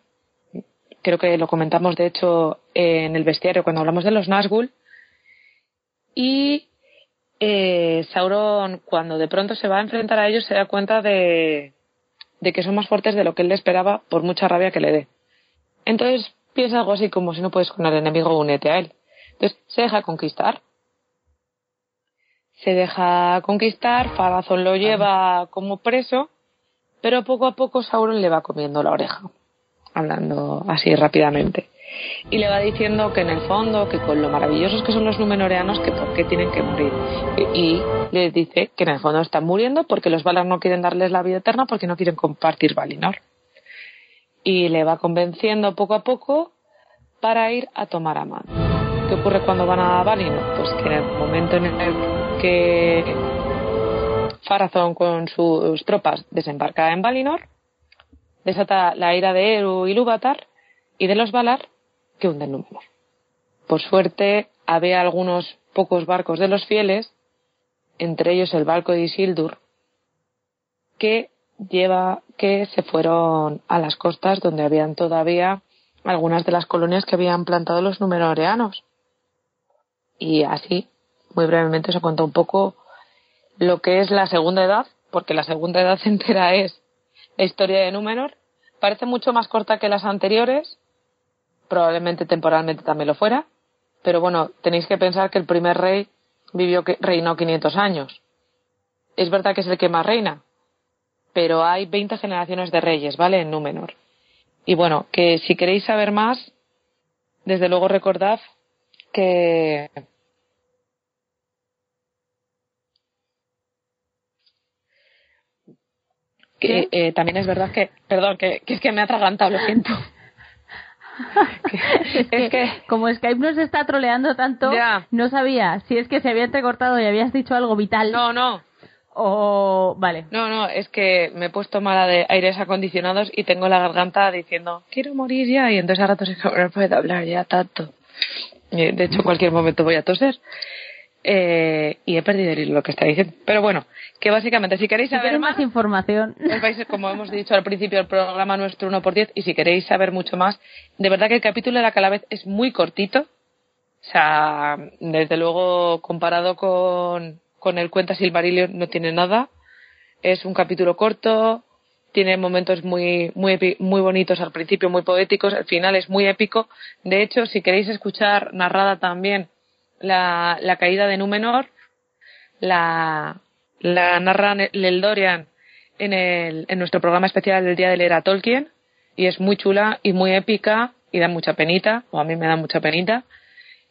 Creo que lo comentamos de hecho en el bestiario cuando hablamos de los Nazgûl. Y eh, Sauron, cuando de pronto se va a enfrentar a ellos, se da cuenta de, de que son más fuertes de lo que él le esperaba por mucha rabia que le dé. Entonces piensa algo así como si no puedes con el enemigo, únete a él. Entonces se deja conquistar. Se deja conquistar, Farazón lo lleva como preso pero poco a poco Sauron le va comiendo la oreja, hablando así rápidamente. Y le va diciendo que en el fondo, que con lo maravillosos que son los Númenoreanos, que por qué tienen que morir. Y, le dice que en el fondo están muriendo porque los Valar no quieren darles la vida eterna porque no quieren compartir Valinor. Y le va convenciendo poco a poco para ir a tomar a mano. ¿Qué ocurre cuando van a Valinor? Pues que en el momento en el que Farazón con sus tropas desembarca en Valinor, desata la ira de Eru y Lúvatar y de los Valar que hunden Númenor. Por suerte, había algunos pocos barcos de los fieles, entre ellos el barco de Isildur, que lleva que se fueron a las costas donde habían todavía algunas de las colonias que habían plantado los numenoreanos. Y así, muy brevemente, se cuenta un poco lo que es la segunda edad, porque la segunda edad entera es la historia de Númenor. Parece mucho más corta que las anteriores, probablemente temporalmente también lo fuera, pero bueno, tenéis que pensar que el primer rey vivió reinó 500 años. Es verdad que es el que más reina, pero hay 20 generaciones de reyes, ¿vale? En Númenor. Y bueno, que si queréis saber más, desde luego recordad que que eh, también es verdad que, perdón, que, es que me ha atragantado, lo siento. es, que, como Skype nos está troleando tanto, no sabía si es que se había entrecortado y habías dicho algo vital. No, no. O vale. No, no, es que me he puesto mala de aires acondicionados y tengo la garganta diciendo quiero morir ya y entonces a rato se no puedo hablar ya tanto. De hecho, en cualquier momento voy a toser. Eh, y he perdido el hilo lo que está diciendo. Pero bueno, que básicamente si queréis saber más, información, vais, como hemos dicho al principio del programa nuestro 1 por 10 y si queréis saber mucho más, de verdad que el capítulo de la Calavez es muy cortito. O sea, desde luego comparado con, con el Cuenta Silmarillion no tiene nada. Es un capítulo corto, tiene momentos muy, muy, muy bonitos al principio, muy poéticos, al final es muy épico. De hecho, si queréis escuchar narrada también la, la caída de Númenor, la, la narra Leldorian en, el, en nuestro programa especial del Día de Leer a Tolkien, y es muy chula y muy épica y da mucha penita, o a mí me da mucha penita.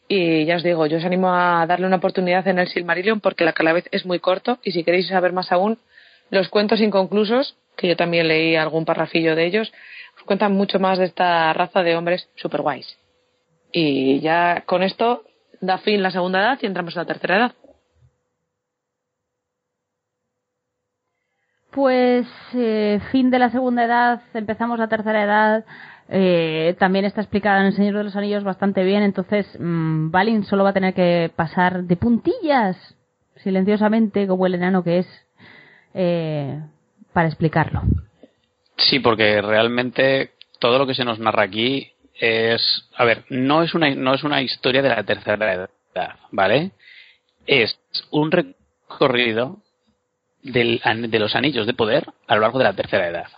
Y ya os digo, yo os animo a darle una oportunidad en el Silmarillion porque la vez es muy corto y si queréis saber más aún, los cuentos inconclusos, que yo también leí algún parrafillo de ellos, os cuentan mucho más de esta raza de hombres super guays. Y ya con esto da fin la segunda edad y entramos en la tercera edad. Pues eh, fin de la segunda edad, empezamos la tercera edad. Eh, también está explicada en El Señor de los Anillos bastante bien, entonces mmm, Balin solo va a tener que pasar de puntillas, silenciosamente, como el enano que es, eh, para explicarlo. Sí, porque realmente todo lo que se nos narra aquí es, a ver, no es una, no es una historia de la tercera edad, ¿vale? Es un recorrido del, de los anillos de poder a lo largo de la tercera edad.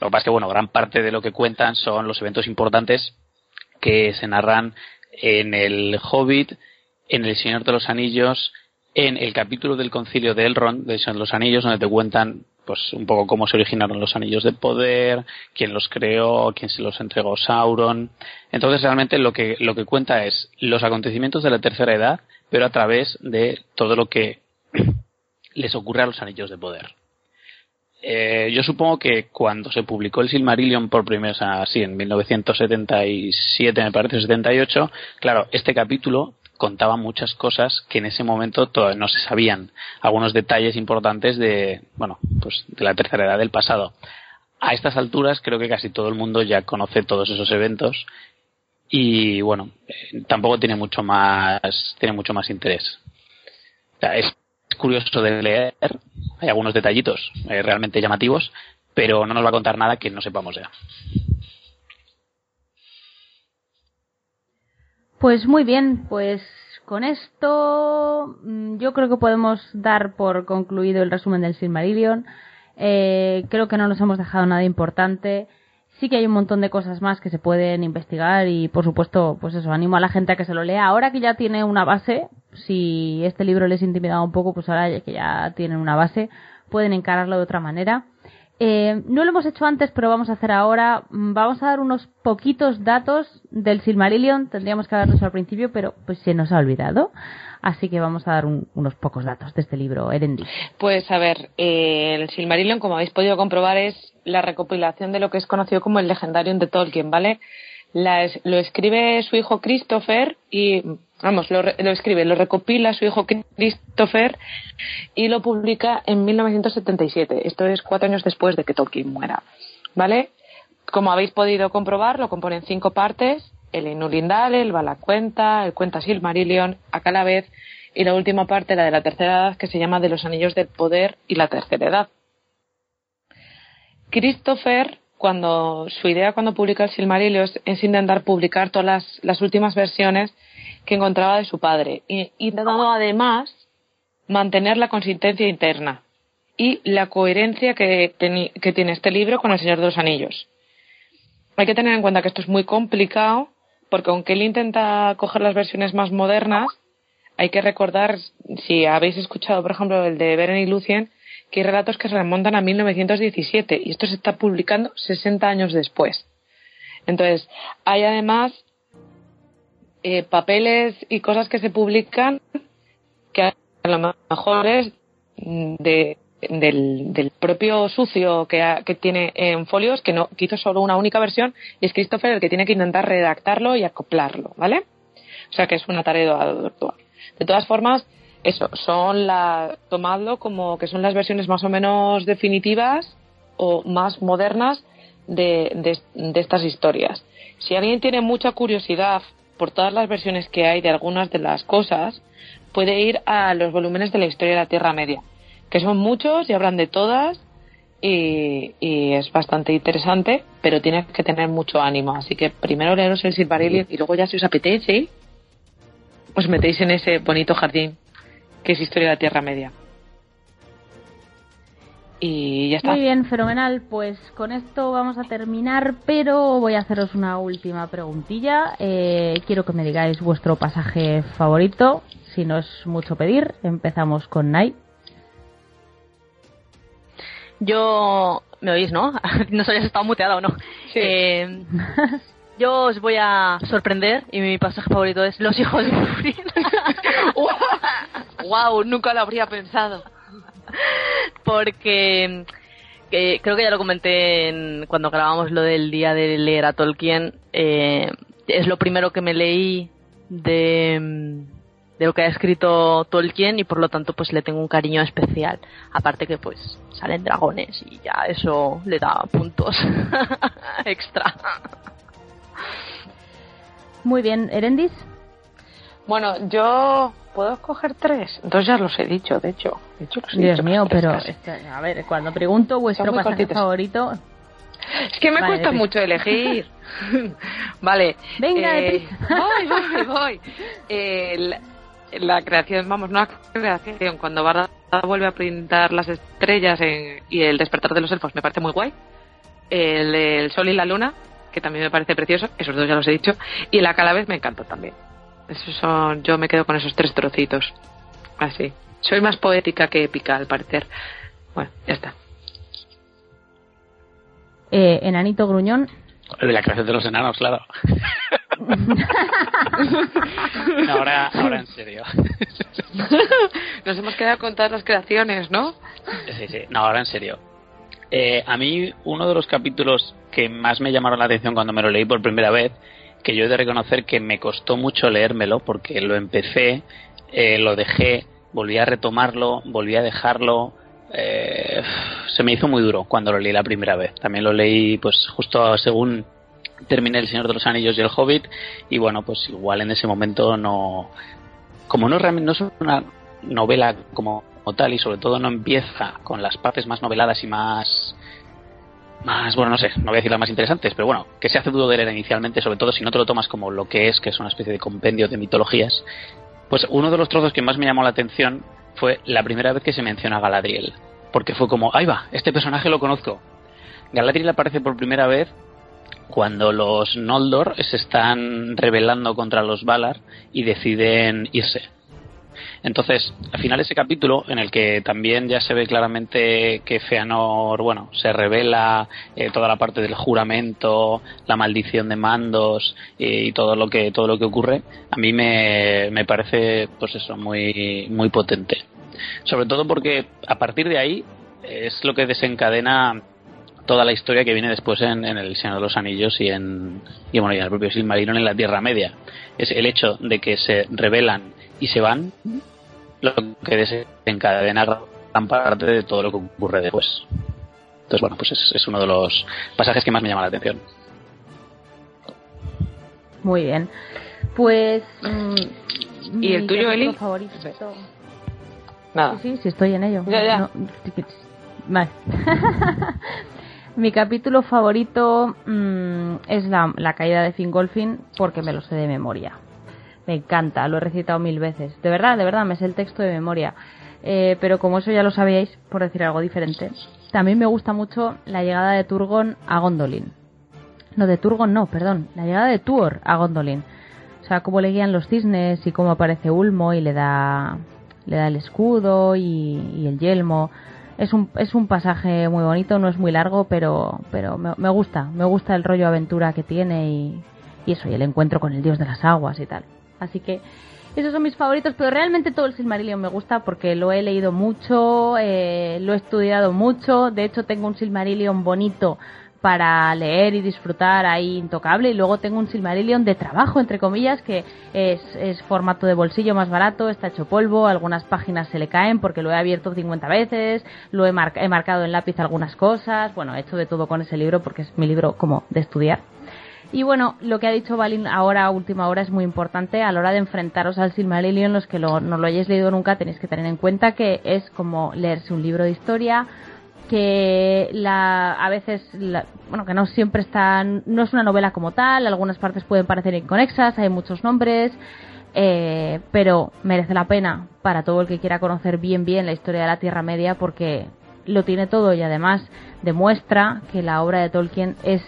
Lo que pasa es que, bueno, gran parte de lo que cuentan son los eventos importantes que se narran en el Hobbit, en el Señor de los Anillos, en el capítulo del concilio de Elrond, de Señor de los Anillos, donde te cuentan pues un poco cómo se originaron los anillos de poder, quién los creó, quién se los entregó Sauron. Entonces realmente lo que, lo que cuenta es los acontecimientos de la tercera edad, pero a través de todo lo que les ocurre a los anillos de poder. Eh, yo supongo que cuando se publicó el Silmarillion por primera vez, así en 1977, me parece, 78, claro, este capítulo contaba muchas cosas que en ese momento todavía no se sabían, algunos detalles importantes de, bueno, pues de la tercera edad del pasado. A estas alturas creo que casi todo el mundo ya conoce todos esos eventos y bueno, eh, tampoco tiene mucho más, tiene mucho más interés. Curioso de leer, hay algunos detallitos eh, realmente llamativos, pero no nos va a contar nada que no sepamos ya. Pues muy bien, pues con esto mm, yo creo que podemos dar por concluido el resumen del Silmarillion. Eh, creo que no nos hemos dejado nada importante. Sí que hay un montón de cosas más que se pueden investigar y por supuesto, pues eso, animo a la gente a que se lo lea. Ahora que ya tiene una base, si este libro les intimidaba un poco, pues ahora que ya tienen una base, pueden encararlo de otra manera. Eh, no lo hemos hecho antes, pero vamos a hacer ahora. Mm, vamos a dar unos poquitos datos del Silmarillion. Tendríamos que haberlo hecho al principio, pero pues se nos ha olvidado. Así que vamos a dar unos pocos datos de este libro, Erendi. Pues a ver, eh, el Silmarillion, como habéis podido comprobar, es la recopilación de lo que es conocido como el Legendarium de Tolkien, ¿vale? lo escribe su hijo Christopher y vamos, lo, lo, escribe, lo recopila su hijo Christopher y lo publica en 1977. Esto es cuatro años después de que Tolkien muera. ¿Vale? Como habéis podido comprobar, lo componen cinco partes: el Inulindale, el Balacuenta, el Cuenta Silmarillion, a la vez, y la última parte, la de la tercera edad, que se llama de los Anillos del Poder y la tercera edad. Christopher cuando su idea cuando publica el Silmarillion es, intentar publicar todas las, las, últimas versiones que encontraba de su padre, y intentando además mantener la consistencia interna y la coherencia que, que tiene este libro con El Señor de los Anillos. Hay que tener en cuenta que esto es muy complicado, porque aunque él intenta coger las versiones más modernas, hay que recordar, si habéis escuchado, por ejemplo, el de Beren y Lucien, que hay relatos que se remontan a 1917 y esto se está publicando 60 años después. Entonces, hay además eh, papeles y cosas que se publican que a lo mejor es de, del, propio sucio que, que, tiene en folios, que no que hizo solo una única versión, y es Christopher el que tiene que intentar redactarlo y acoplarlo, ¿vale? O sea que es una tarea de De todas formas, eso, son la, tomadlo como que son las versiones más o menos definitivas o más modernas de, de, estas historias. Si alguien tiene mucha curiosidad por todas las versiones que hay de algunas de las cosas, puede ir a los volúmenes de la historia de la Tierra Media, que son muchos y hablan de todas y, es bastante interesante, pero tiene que tener mucho ánimo. Así que primero leeros el Silmarillion y luego ya si os apetece, os metéis en ese bonito jardín que es Historia de la Tierra Media. Y ya está. Muy bien, fenomenal. Pues con esto vamos a terminar, pero voy a haceros una última preguntilla. Eh, quiero que me digáis vuestro pasaje favorito. Si no es mucho pedir, empezamos con Nai. Yo. ¿Me oís, no? no sé si estado muteada o no. Eh, yo os voy a sorprender y mi pasaje favorito es Los hijos de Furin. wow, nunca lo habría pensado. Porque creo que ya lo comenté cuando grabamos lo del día de leer a Tolkien. Eh, es lo primero que me leí de, de lo que ha escrito Tolkien y por lo tanto pues le tengo un cariño especial. Aparte que pues salen dragones y ya eso le da puntos extra. Muy bien, Erendis. Bueno, yo puedo escoger tres. Entonces ya los he dicho, de hecho. Dios mío, pero a ver, cuando pregunto vuestro pasaje favorito. Es que me cuesta mucho elegir. vale. Venga, eh, voy, voy, voy. la creación, vamos, no la creación, cuando Barda vuelve a pintar las estrellas en- y el despertar de los elfos me parece muy guay. El, el sol y la luna, que también me parece precioso, esos dos ya los he dicho. Y la calavez me encantó también. Esos son, yo me quedo con esos tres trocitos. Así. Soy más poética que épica, al parecer. Bueno, ya está. Eh, Enanito Gruñón, El de la creación de los enanos, claro. No, ahora, ahora en serio. Nos hemos quedado con todas las creaciones, ¿no? Sí, sí. No, ahora en serio. Eh, a mí, uno de los capítulos que más me llamaron la atención cuando me lo leí por primera vez, que yo he de reconocer que me costó mucho leérmelo, porque lo empecé, eh, lo dejé, volví a retomarlo, volví a dejarlo. eh, se me hizo muy duro cuando lo leí la primera vez. También lo leí, pues, justo según terminé El Señor de los Anillos y El Hobbit, y bueno, pues igual en ese momento no. Como no, no es una novela como tal y sobre todo no empieza con las partes más noveladas y más más bueno no sé no voy a decir las más interesantes pero bueno que se hace duro de leer inicialmente sobre todo si no te lo tomas como lo que es que es una especie de compendio de mitologías pues uno de los trozos que más me llamó la atención fue la primera vez que se menciona a Galadriel porque fue como ahí va este personaje lo conozco Galadriel aparece por primera vez cuando los Noldor se están rebelando contra los Valar y deciden irse. Entonces, al final ese capítulo, en el que también ya se ve claramente que Feanor, bueno, se revela eh, toda la parte del juramento, la maldición de mandos eh, y todo lo que todo lo que ocurre, a mí me, me parece, pues eso, muy muy potente. Sobre todo porque a partir de ahí es lo que desencadena toda la historia que viene después en, en el Señor de los Anillos y en y bueno y en el propio Silmarillion en la Tierra Media es el hecho de que se revelan y se van lo que desencadena gran parte de todo lo que ocurre después entonces bueno pues es, es uno de los pasajes que más me llama la atención muy bien. Pues. mm, ¿Y el mi tuyo, capítulo Eli? favorito. Nada. Sí, sí, estoy en ello. Ya, ya. No, vale. Mi capítulo favorito mm, es la, la caída de Fingolfin porque me lo sé de memoria. Me encanta, lo he recitado mil veces. De verdad, de verdad, me sé el texto de memoria. Eh, pero como eso ya lo sabíais, por decir algo diferente, también me gusta mucho la llegada de Turgon a Gondolin. No, de Turgon no, perdón. La llegada de Tuor a Gondolin. O sea, cómo le guían los cisnes y cómo aparece Ulmo y le da, le da el escudo y, el yelmo. Es un, es un pasaje muy bonito, no es muy largo, pero, pero me, me gusta. Me gusta el rollo aventura que tiene y, y eso, y el encuentro con el dios de las aguas y tal. Así que esos son mis favoritos, pero realmente todo el Silmarillion me gusta porque lo he leído mucho, eh, lo he estudiado mucho. De hecho, tengo un Silmarillion bonito para leer y disfrutar ahí intocable. Y luego tengo un Silmarillion de trabajo entre comillas que es, es formato de bolsillo más barato está hecho polvo algunas páginas se le caen porque lo he abierto 50 veces lo he, mar- he marcado en lápiz algunas cosas. Bueno he hecho de todo con ese libro porque es mi libro como de estudiar y bueno, lo que ha dicho Balin ahora a última hora es muy importante a la hora de enfrentaros al Silmarillion, los que lo- no lo hayáis leído nunca tenéis que tener en cuenta que es como leerse un libro de historia, que la, a veces, la- bueno, que no siempre está, no es una novela como tal, algunas partes pueden parecer inconexas, hay muchos nombres, eh, pero merece la pena para todo el que quiera conocer bien bien la historia de la Tierra Media porque lo tiene todo y además demuestra que la obra de Tolkien es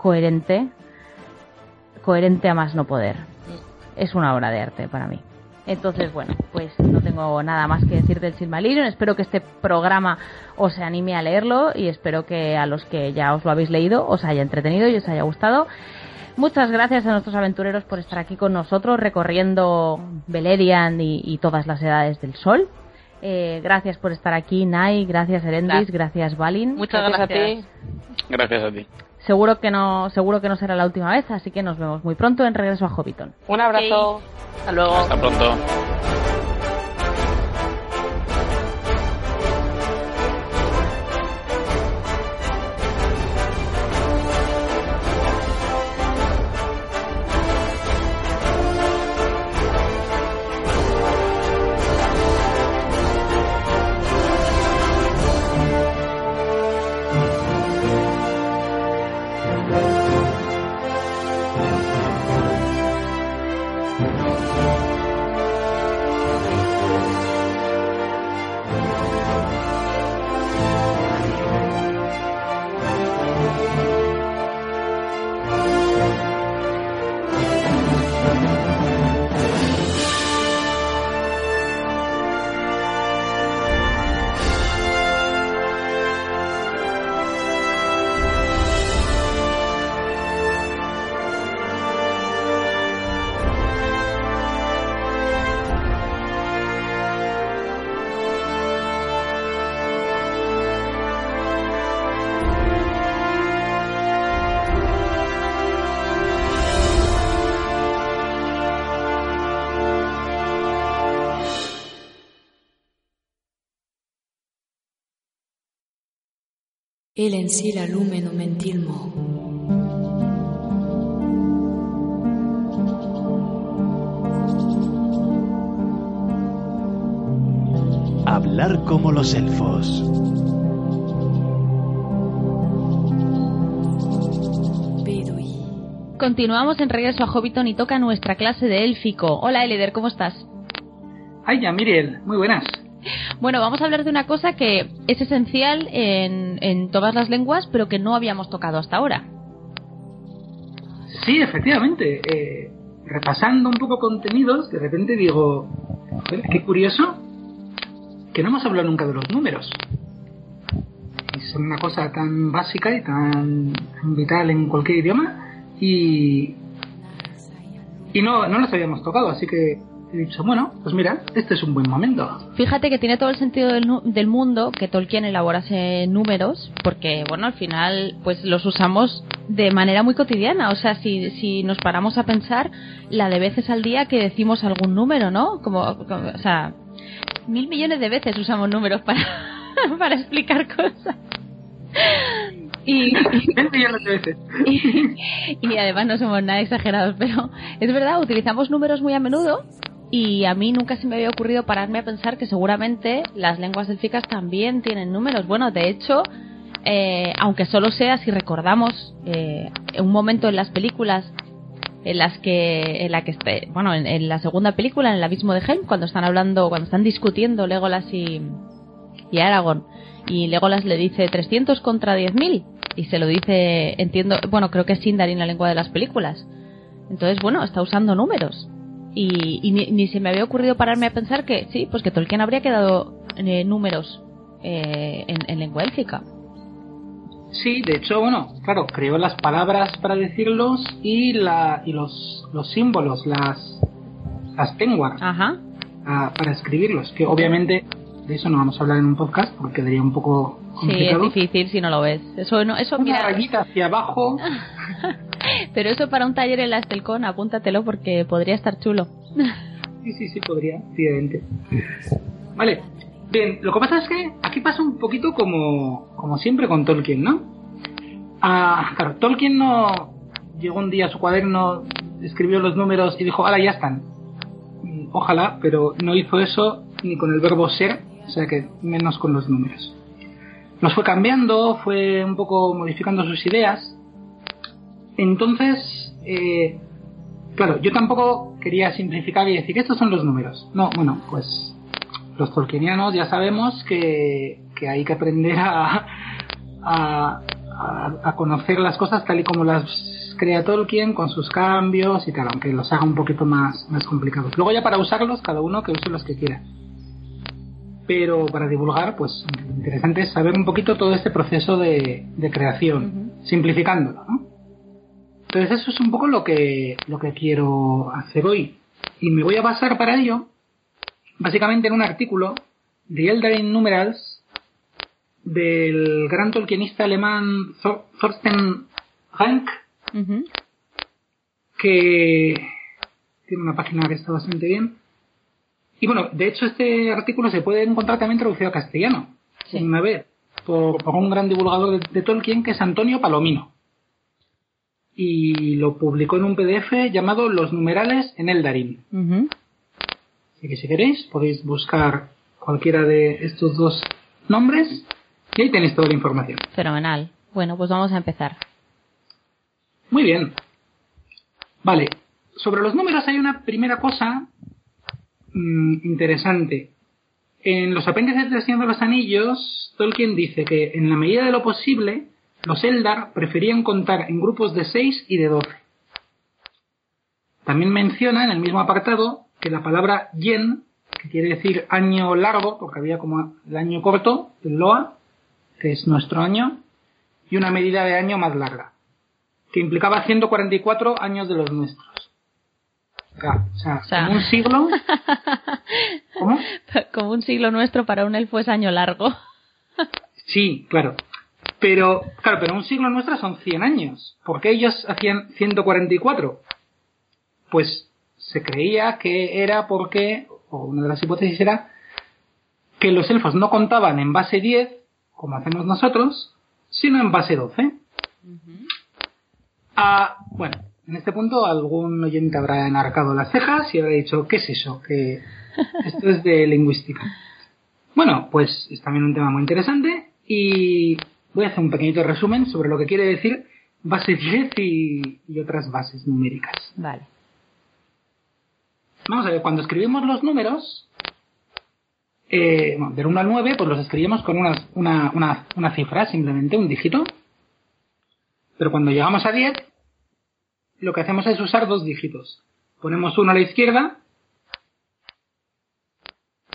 coherente, coherente a más no poder. Es una obra de arte para mí. Entonces, bueno, pues no tengo nada más que decir del Silmarillion. Espero que este programa os anime a leerlo y espero que a los que ya os lo habéis leído os haya entretenido y os haya gustado. Muchas gracias a nuestros aventureros por estar aquí con nosotros recorriendo Beleriand y, y todas las edades del sol. Eh, gracias por estar aquí, Nai. Gracias, Erendis. Gracias, Balin. Muchas gracias, a ti. gracias a ti Seguro que no, seguro que no será la última vez, así que nos vemos muy pronto en regreso a Hobbiton. Un abrazo. Hasta luego. hasta pronto El en si la lumeno mentilmo. Hablar como los elfos. Continuamos en regreso a Hobbiton y toca nuestra clase de élfico. Hola Elider, ¿cómo estás? Ay, ya, Miriel, muy buenas. Bueno, vamos a hablar de una cosa que es esencial en, en todas las lenguas, pero que no habíamos tocado hasta ahora. Sí, efectivamente. eh, repasando un poco contenidos, de repente digo, "Joder, qué curioso que no hemos hablado nunca de los números. Son una cosa tan básica y tan vital en cualquier idioma y, y no, no los habíamos tocado, así que he dicho, bueno, pues mira, este es un buen momento. Fíjate que tiene todo el sentido del, del mundo que Tolkien elaborase números, porque, bueno, al final, pues los usamos de manera muy cotidiana. O sea, si, si nos paramos a pensar la de veces al día que decimos algún número, ¿no? Como, como- o sea, mil millones de veces usamos números para, para explicar cosas. Y, y- 20 millones de veces. y, y además no somos nada exagerados, pero es verdad, utilizamos números muy a menudo y a mí nunca se me había ocurrido pararme a pensar que seguramente las lenguas élficas también tienen números. Bueno, de hecho, eh, aunque solo sea si recordamos eh, un momento en las películas en las que en que bueno en, en la segunda película en el abismo de Helm cuando están hablando cuando están discutiendo Legolas y y Aragorn y Legolas le dice 300 contra 10.000 y se lo dice entiendo bueno creo que es Sindarin la lengua de las películas entonces bueno está usando números y, y ni, ni se me había ocurrido pararme a pensar que sí pues que Tolkien habría quedado eh, números eh, en, en lengua élfica Sí, de hecho, bueno, claro, creó las palabras para decirlos y la y los, los símbolos, las las tengwar ajá ah, para escribirlos, que obviamente de eso no vamos a hablar en un podcast porque quedaría un poco sí es complicado. difícil si no lo ves eso no eso Una mira rayita hacia abajo. pero eso para un taller en la Estelcon apúntatelo porque podría estar chulo Sí, sí, sí, podría, efectivamente. Vale. Bien, lo que pasa es que aquí pasa un poquito como, como siempre con Tolkien, ¿no? Ah, claro, Tolkien no llegó un día a su cuaderno, escribió los números y dijo, ahora ya están. Mm, Ojalá, pero no hizo eso ni con el verbo ser, o sea que menos con los números. Los fue cambiando, fue un poco modificando sus ideas. Entonces, eh, Claro, yo tampoco quería simplificar y decir estos son los números. No, bueno, pues los tolkienianos ya sabemos que, que hay que aprender a, a, a- conocer las cosas tal y como las crea Tolkien con sus cambios y tal, aunque los haga un poquito más, más complicados. Luego ya para usarlos, cada uno que use los que quiera. Pero para divulgar, pues lo interesante es saber un poquito todo este proceso de, de creación, simplificándolo, ¿no? Entonces eso es un poco lo que, lo que quiero hacer hoy. Y me voy a basar para ello, básicamente en un artículo de Eldarin Numerals del gran tolkienista alemán Thor- Thorsten Rank, que tiene una página que está bastante bien. Y bueno, de hecho este artículo se puede encontrar también traducido a castellano, Sí. una vez, por, por un gran divulgador de, de Tolkien que es Antonio Palomino. Y lo publicó en un PDF llamado Los numerales en Eldarin. Ujú. Así que si queréis podéis buscar cualquiera de estos dos nombres y ahí tenéis toda la información. Fenomenal. Bueno, pues vamos a empezar. Muy bien. Vale. Sobre los números hay una primera cosa mm, interesante. En los apéndices del Señor de los Anillos, Tolkien dice que en la medida de lo posible, los Eldar preferían contar en grupos de 6 y de 12. También menciona en el mismo apartado que la palabra yen, que quiere decir año largo, porque había como el año corto, el Loa, que es nuestro año, y una medida de año más larga que implicaba 144 años de los nuestros. O sea, O sea. como un siglo. ¿Cómo? Como un siglo nuestro para un elfo es año largo. Sí, claro. Pero, claro, pero un siglo nuestro son 100 años. ¿Por qué ellos hacían 144? Pues se creía que era porque, o una de las hipótesis era, que los elfos no contaban en base 10, como hacemos nosotros, sino en base 12. Ah, bueno, en este punto algún oyente habrá enarcado las cejas y habrá dicho, ¿qué es eso? Que esto es de lingüística. Bueno, pues es también un tema muy interesante y voy a hacer un pequeñito resumen sobre lo que quiere decir base 10 y, y otras bases numéricas. Vale. Vamos a ver, cuando escribimos los números, eh, bueno, del 1 al 9, pues los escribimos con una, una, una, una cifra, simplemente un dígito. Pero cuando llegamos a 10, lo que hacemos es usar dos dígitos. Ponemos uno a la izquierda,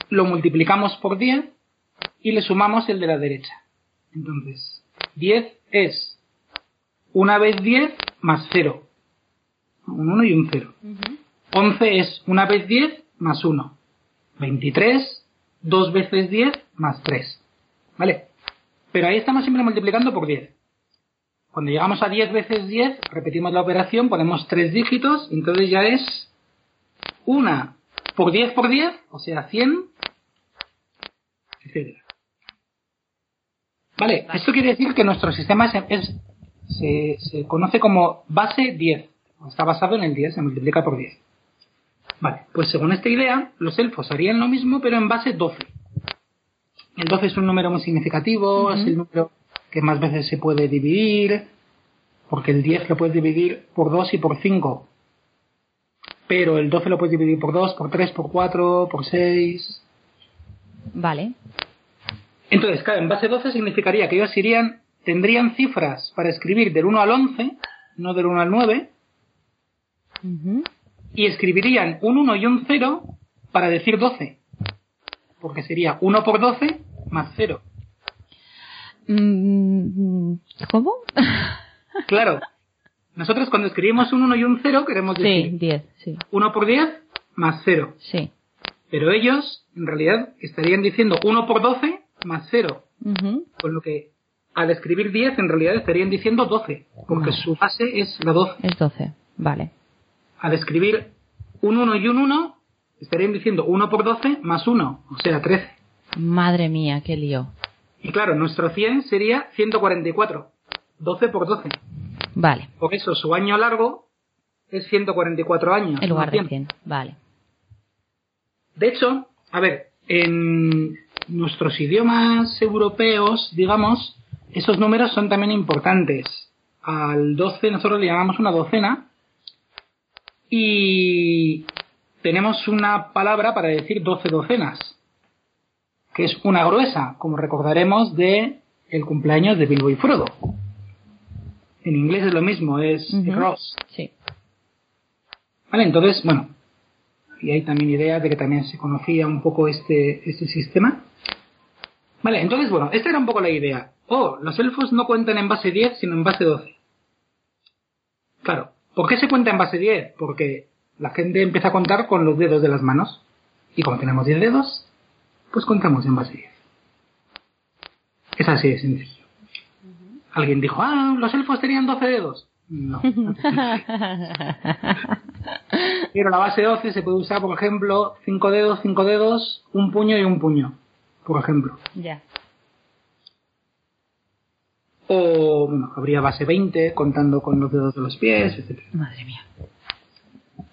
lo multiplicamos por 10 y le sumamos el de la derecha. Entonces, 10 es una vez 10 más 0. Un 1 y un 0. 11 es una vez 10 más 1. 23, 2 veces 10 más 3. ¿Vale? Pero ahí estamos siempre multiplicando por 10. Cuando llegamos a 10 veces 10, repetimos la operación, ponemos tres dígitos, entonces ya es 1 por 10 por 10, o sea, 100, etc. Vale, esto quiere decir que nuestro sistema es, es- se, se conoce como base 10. Está basado en el 10, se multiplica por 10. Vale, pues según esta idea, los elfos harían lo mismo, pero en base 12. El 12 es un número muy significativo, es el número que más veces se puede dividir, porque el 10 lo puedes dividir por 2 y por 5. Pero el 12 lo puedes dividir por 2, por 3, por 4, por 6. Vale. Entonces, claro, en base 12 significaría que ellos irían, tendrían cifras para escribir del 1 al 11, no del 1 al 9, Ujú. y escribirían un 1 y un 0 para decir 12. Porque sería 1 por 12 más 0. Mm, ¿Cómo? Claro, nosotros cuando escribimos un 1 y un 0 queremos sí, decir 10, sí. 1 por 10 más 0. Sí. Pero ellos, en realidad, estarían diciendo 1 por 12 más 0. Ujú. Con lo que al escribir 10, en realidad estarían diciendo 12. Porque Vale. su base es la 12. Es 12. Vale. Al escribir un 1 y un 1, estarían diciendo 1 por 12 más 1. O sea, 13. Madre mía, qué lío. Y claro, nuestro 100 sería 144. 12 por 12. Vale. Por eso su año largo es 144 años. En lugar no de 100. 100. Vale. De hecho, a ver, en nuestros idiomas europeos, digamos, esos números son también importantes. Al 12 nosotros le llamamos una docena y tenemos una palabra para decir 12 docenas, que es una gruesa, como recordaremos de el cumpleaños de Bilbo y Frodo. En inglés es lo mismo, es. Ross. Sí. Vale, entonces, bueno, y hay también ideas de que también se conocía un poco este, este sistema. Vale, entonces, bueno, esta era un poco la idea. Oh, los elfos no cuentan en base 10, sino en base 12. Claro, ¿por qué se cuenta en base 10? Porque la gente empieza a contar con los dedos de las manos. Y como tenemos 10 dedos, pues contamos en base 10. Es así de sencillo. Alguien dijo, ah, los elfos tenían 12 dedos. No. Pero la base 12 se puede usar, por ejemplo, 5 dedos, 5 dedos, un puño y un puño, por ejemplo. ya. O, bueno, habría base 20 contando con los dedos de los pies, etc. Madre mía.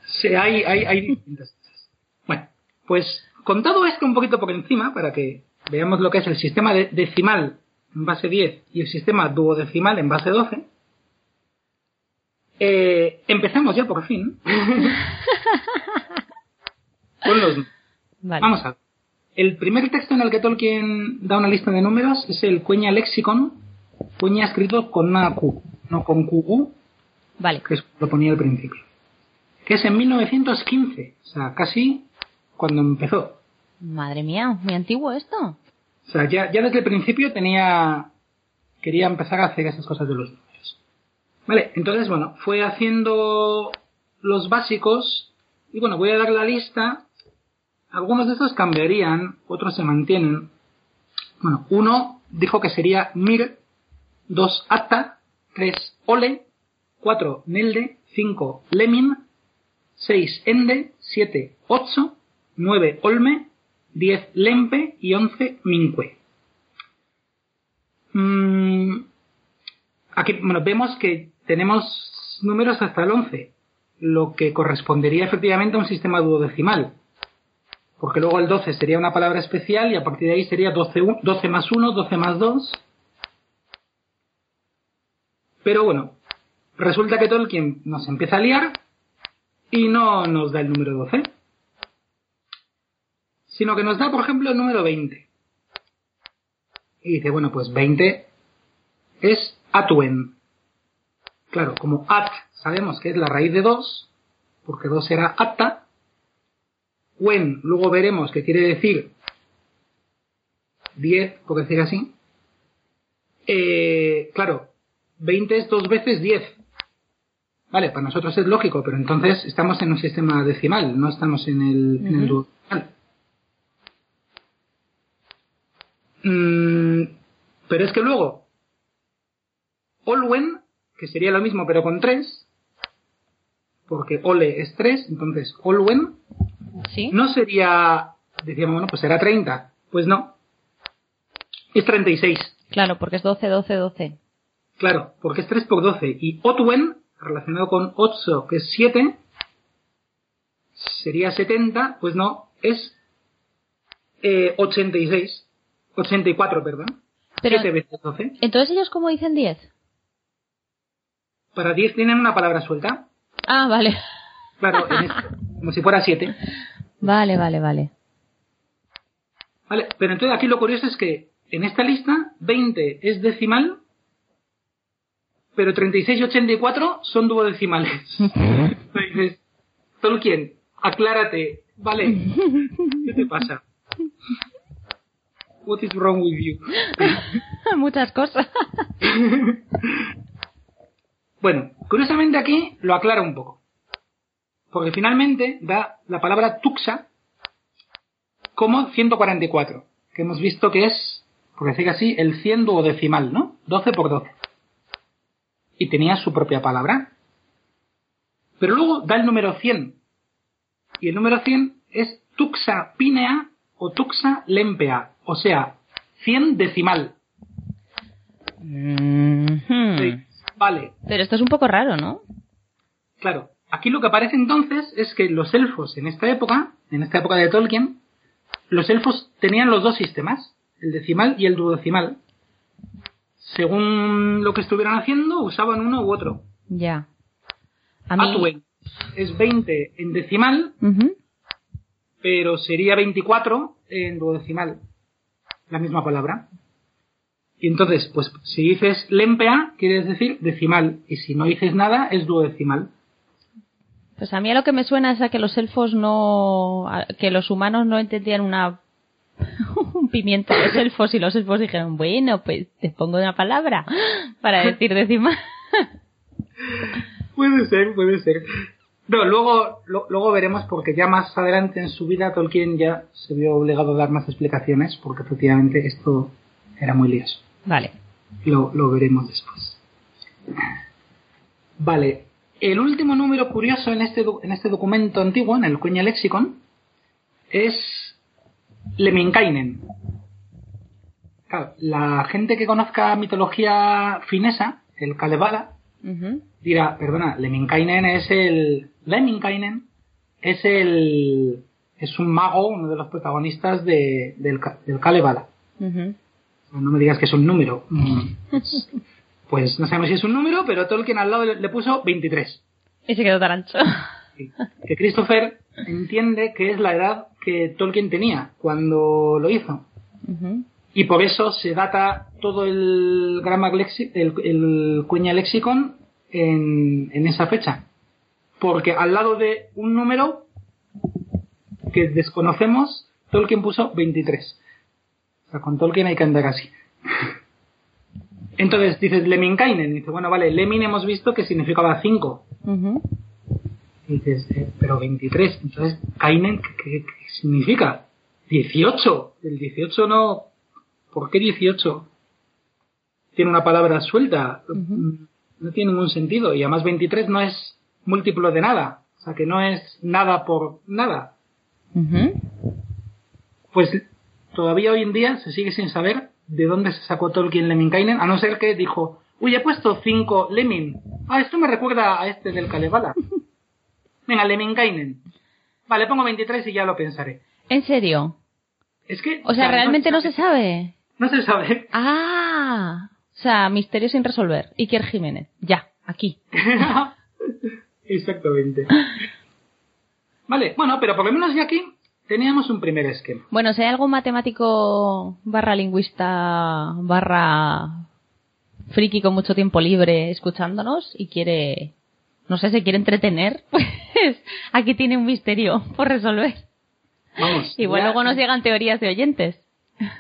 Sí, hay, hay, hay distintas cosas. Bueno, pues contado esto un poquito por encima, para que veamos lo que es el sistema de- decimal en base 10 y el sistema duodecimal en base 12, eh, empezamos ya por fin con los Vale. Vamos a ver. El primer texto en el que Tolkien da una lista de números es el Cueña Lexicon, Cueña escrito con una Q, no con QU, Vale. que es lo ponía al principio. Que es en 1915, o sea, casi cuando empezó. Madre mía, muy antiguo esto. O sea, ya, ya desde el principio tenía. quería empezar a hacer esas cosas de los números. Vale, entonces, bueno, fue haciendo los básicos. Y bueno, voy a dar la lista. Algunos de estos cambiarían, otros se mantienen. Bueno, uno dijo que sería Mir, dos Atta, tres Ole, cuatro Nelde, cinco Lemin, seis Ende, siete Ocho, nueve Olme, 10 Lempe y 11 Minque. Mm, aquí bueno, vemos que tenemos números hasta el 11, lo que correspondería efectivamente a un sistema duodecimal. Porque luego el 12 sería una palabra especial y a partir de ahí sería 12, 12 más 1, 12 más 2. Pero bueno, resulta que Tolkien nos empieza a liar y no nos da el número 12, sino que nos da, por ejemplo, el número 20. Y dice, bueno, pues 20 es Atuen. Claro, como At sabemos que es la raíz de 2, porque 2 será Atta. Wen, luego veremos que quiere decir 10, por decir así. Eh, claro, 20 es dos veces 10. Vale, para nosotros es lógico, pero entonces estamos en un sistema decimal, no estamos en el, en el duodecimal. Mm, pero es que luego, Olwen, que sería lo mismo pero con 3, porque Ole es 3, entonces Olwen, ¿Sí? no sería, decíamos, bueno, pues será 30. Pues no, es 36. Claro, porque es 12, 12, 12. Claro, porque es 3 por 12. Y Otwen, relacionado con 8, que es 7, sería 70, pues no, es eh, 86. 84, perdón. Pero- 7 veces 12. Entonces ellos cómo dicen 10? Para 10 tienen una palabra suelta. Ah, vale. Claro, en este- como si fuera 7. Vale, vale, vale. Vale, pero entonces aquí lo curioso es que en esta lista 20 es decimal, pero 36 y 84 son duodecimales. Entonces, Tolkien, aclárate, vale, ¿qué te pasa? What is wrong with you? Muchas cosas. Bueno, curiosamente aquí lo aclara un poco. Porque finalmente da la palabra tuxa como 144, que hemos visto que es, por decir así, el 100 duodecimal, ¿no? 12 por 12. Y tenía su propia palabra. Pero luego da el número 100. Y el número 100 es tuxa pinea o tuxa lempea, o sea, 100 decimal. Mhm. Sí, Vale, Pero esto es un poco raro, ¿no? Claro, aquí lo que aparece entonces es que los elfos en esta época, en esta época de Tolkien, los elfos tenían los dos sistemas, el decimal y el duodecimal. Según lo que estuvieran haciendo, usaban uno u otro. Ya. A mí... Atwen es 20 en decimal, pero sería 24 en duodecimal. La misma palabra. Y entonces, pues si dices lempea, quiere decir decimal. Y si no dices nada, es duodecimal. Pues a mí a lo que me suena es a que los elfos no... que los humanos no entendían una... un pimiento de los elfos y los elfos dijeron, bueno, pues te pongo una palabra para decir decimal. Puede ser, puede ser. No, luego, lo- luego veremos porque ya más adelante en su vida Tolkien ya se vio obligado a dar más explicaciones porque efectivamente esto era muy lioso. Vale. Lo, lo veremos después. Vale, el último número curioso en este, en este documento antiguo, en el Quenya Lexicon, es Lemminkainen. Claro, la gente que conozca mitología finesa, el Kalevala, dirá, perdona, Lemminkainen es el... Lemminkainen es el... es un mago, uno de los protagonistas de, del, del Kalevala. No me digas que es un número. Pues, no sabemos si es un número, pero Tolkien al lado le, le puso 23. Y se quedó tan ancho. Sí. Que Christopher entiende que es la edad que Tolkien tenía cuando lo hizo. Y por eso se data todo el Grammar Lexi el, el Lexicon en, en esa fecha. Porque al lado de un número que desconocemos, Tolkien puso 23. O sea, con Tolkien hay que andar así. Entonces dices Lemminkainen. Dice, bueno, vale, Lemin hemos visto que significaba 5. Ujú. Y dices, eh, pero 23. Entonces, Kainen, ¿qué, qué- significa? 18. El 18 no. ¿Por qué 18? Tiene una palabra suelta. No tiene ningún sentido. Y además 23 no es múltiplo de nada. O sea, que no es nada por nada. Ujú. Pues todavía hoy en día se sigue sin saber de dónde se sacó Tolkien Lemminkainen, a no ser que dijo, Uy, he puesto 5 Lemin. Ah, esto me recuerda a este del Kalevala. Venga, Leminkainen. Vale, pongo 23 y ya lo pensaré. ¿En serio? Es que... O sea, realmente no se sabe. No se sabe. Ah, o sea, misterio sin resolver. Iker Jiménez. Ya, aquí. Exactamente. Vale, bueno, pero por lo menos ya aquí teníamos un primer esquema. Bueno, si hay algún matemático barra lingüista barra friki con mucho tiempo libre escuchándonos y quiere, no sé, se quiere entretener, pues aquí tiene un misterio por resolver. Vamos. Igual ya- luego nos llegan teorías de oyentes.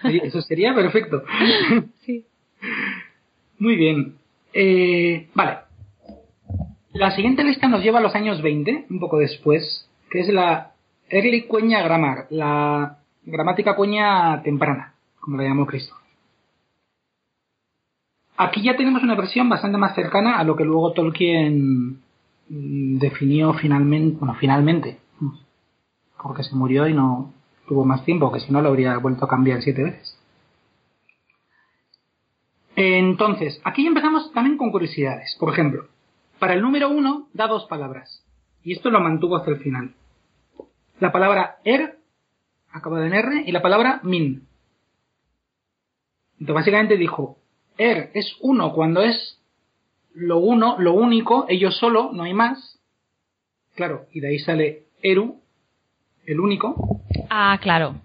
Sí, Eso sería perfecto. Sí. Muy bien. Eh, vale. La siguiente lista nos lleva a los años 20, un poco después, que es la Early Cueña Grammar, la gramática cueña temprana, como la llamó Cristo. Aquí ya tenemos una versión bastante más cercana a lo que luego Tolkien mm, definió finalmente, bueno, finalmente, porque se murió y no tuvo más tiempo, que si no lo habría vuelto a cambiar siete veces. Entonces, aquí empezamos también con curiosidades. Por ejemplo, para el número uno da dos palabras. Y esto lo mantuvo hasta el final. La palabra er, acabada en R, y la palabra min. Entonces, básicamente dijo, er es uno cuando es lo uno, lo único, ello solo, no hay más. Claro, y de ahí sale eru, el único. Ah, claro.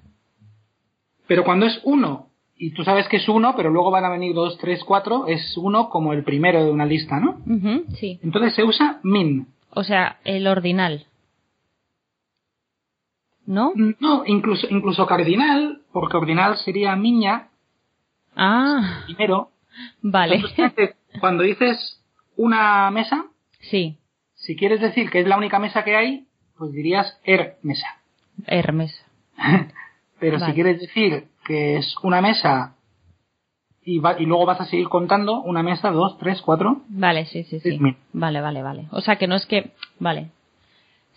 Pero cuando es uno, y tú sabes que es uno, pero luego van a venir dos, tres, cuatro, es uno como el primero de una lista, ¿no? Ujú, sí. Entonces se usa min. O sea, el ordinal. ¿No? No, incluso, incluso cardinal, porque ordinal sería miña, Ah, primero. vale. Entonces, cuando dices una mesa, Sí, si quieres decir que es la única mesa que hay, pues dirías er mesa. Hermes. Pero Vale. si quieres decir que es una mesa y, va- y luego vas a seguir contando una mesa, dos, tres, cuatro, Vale, sí, sí, sí. Vale, vale, vale. O sea, que no es que... Vale.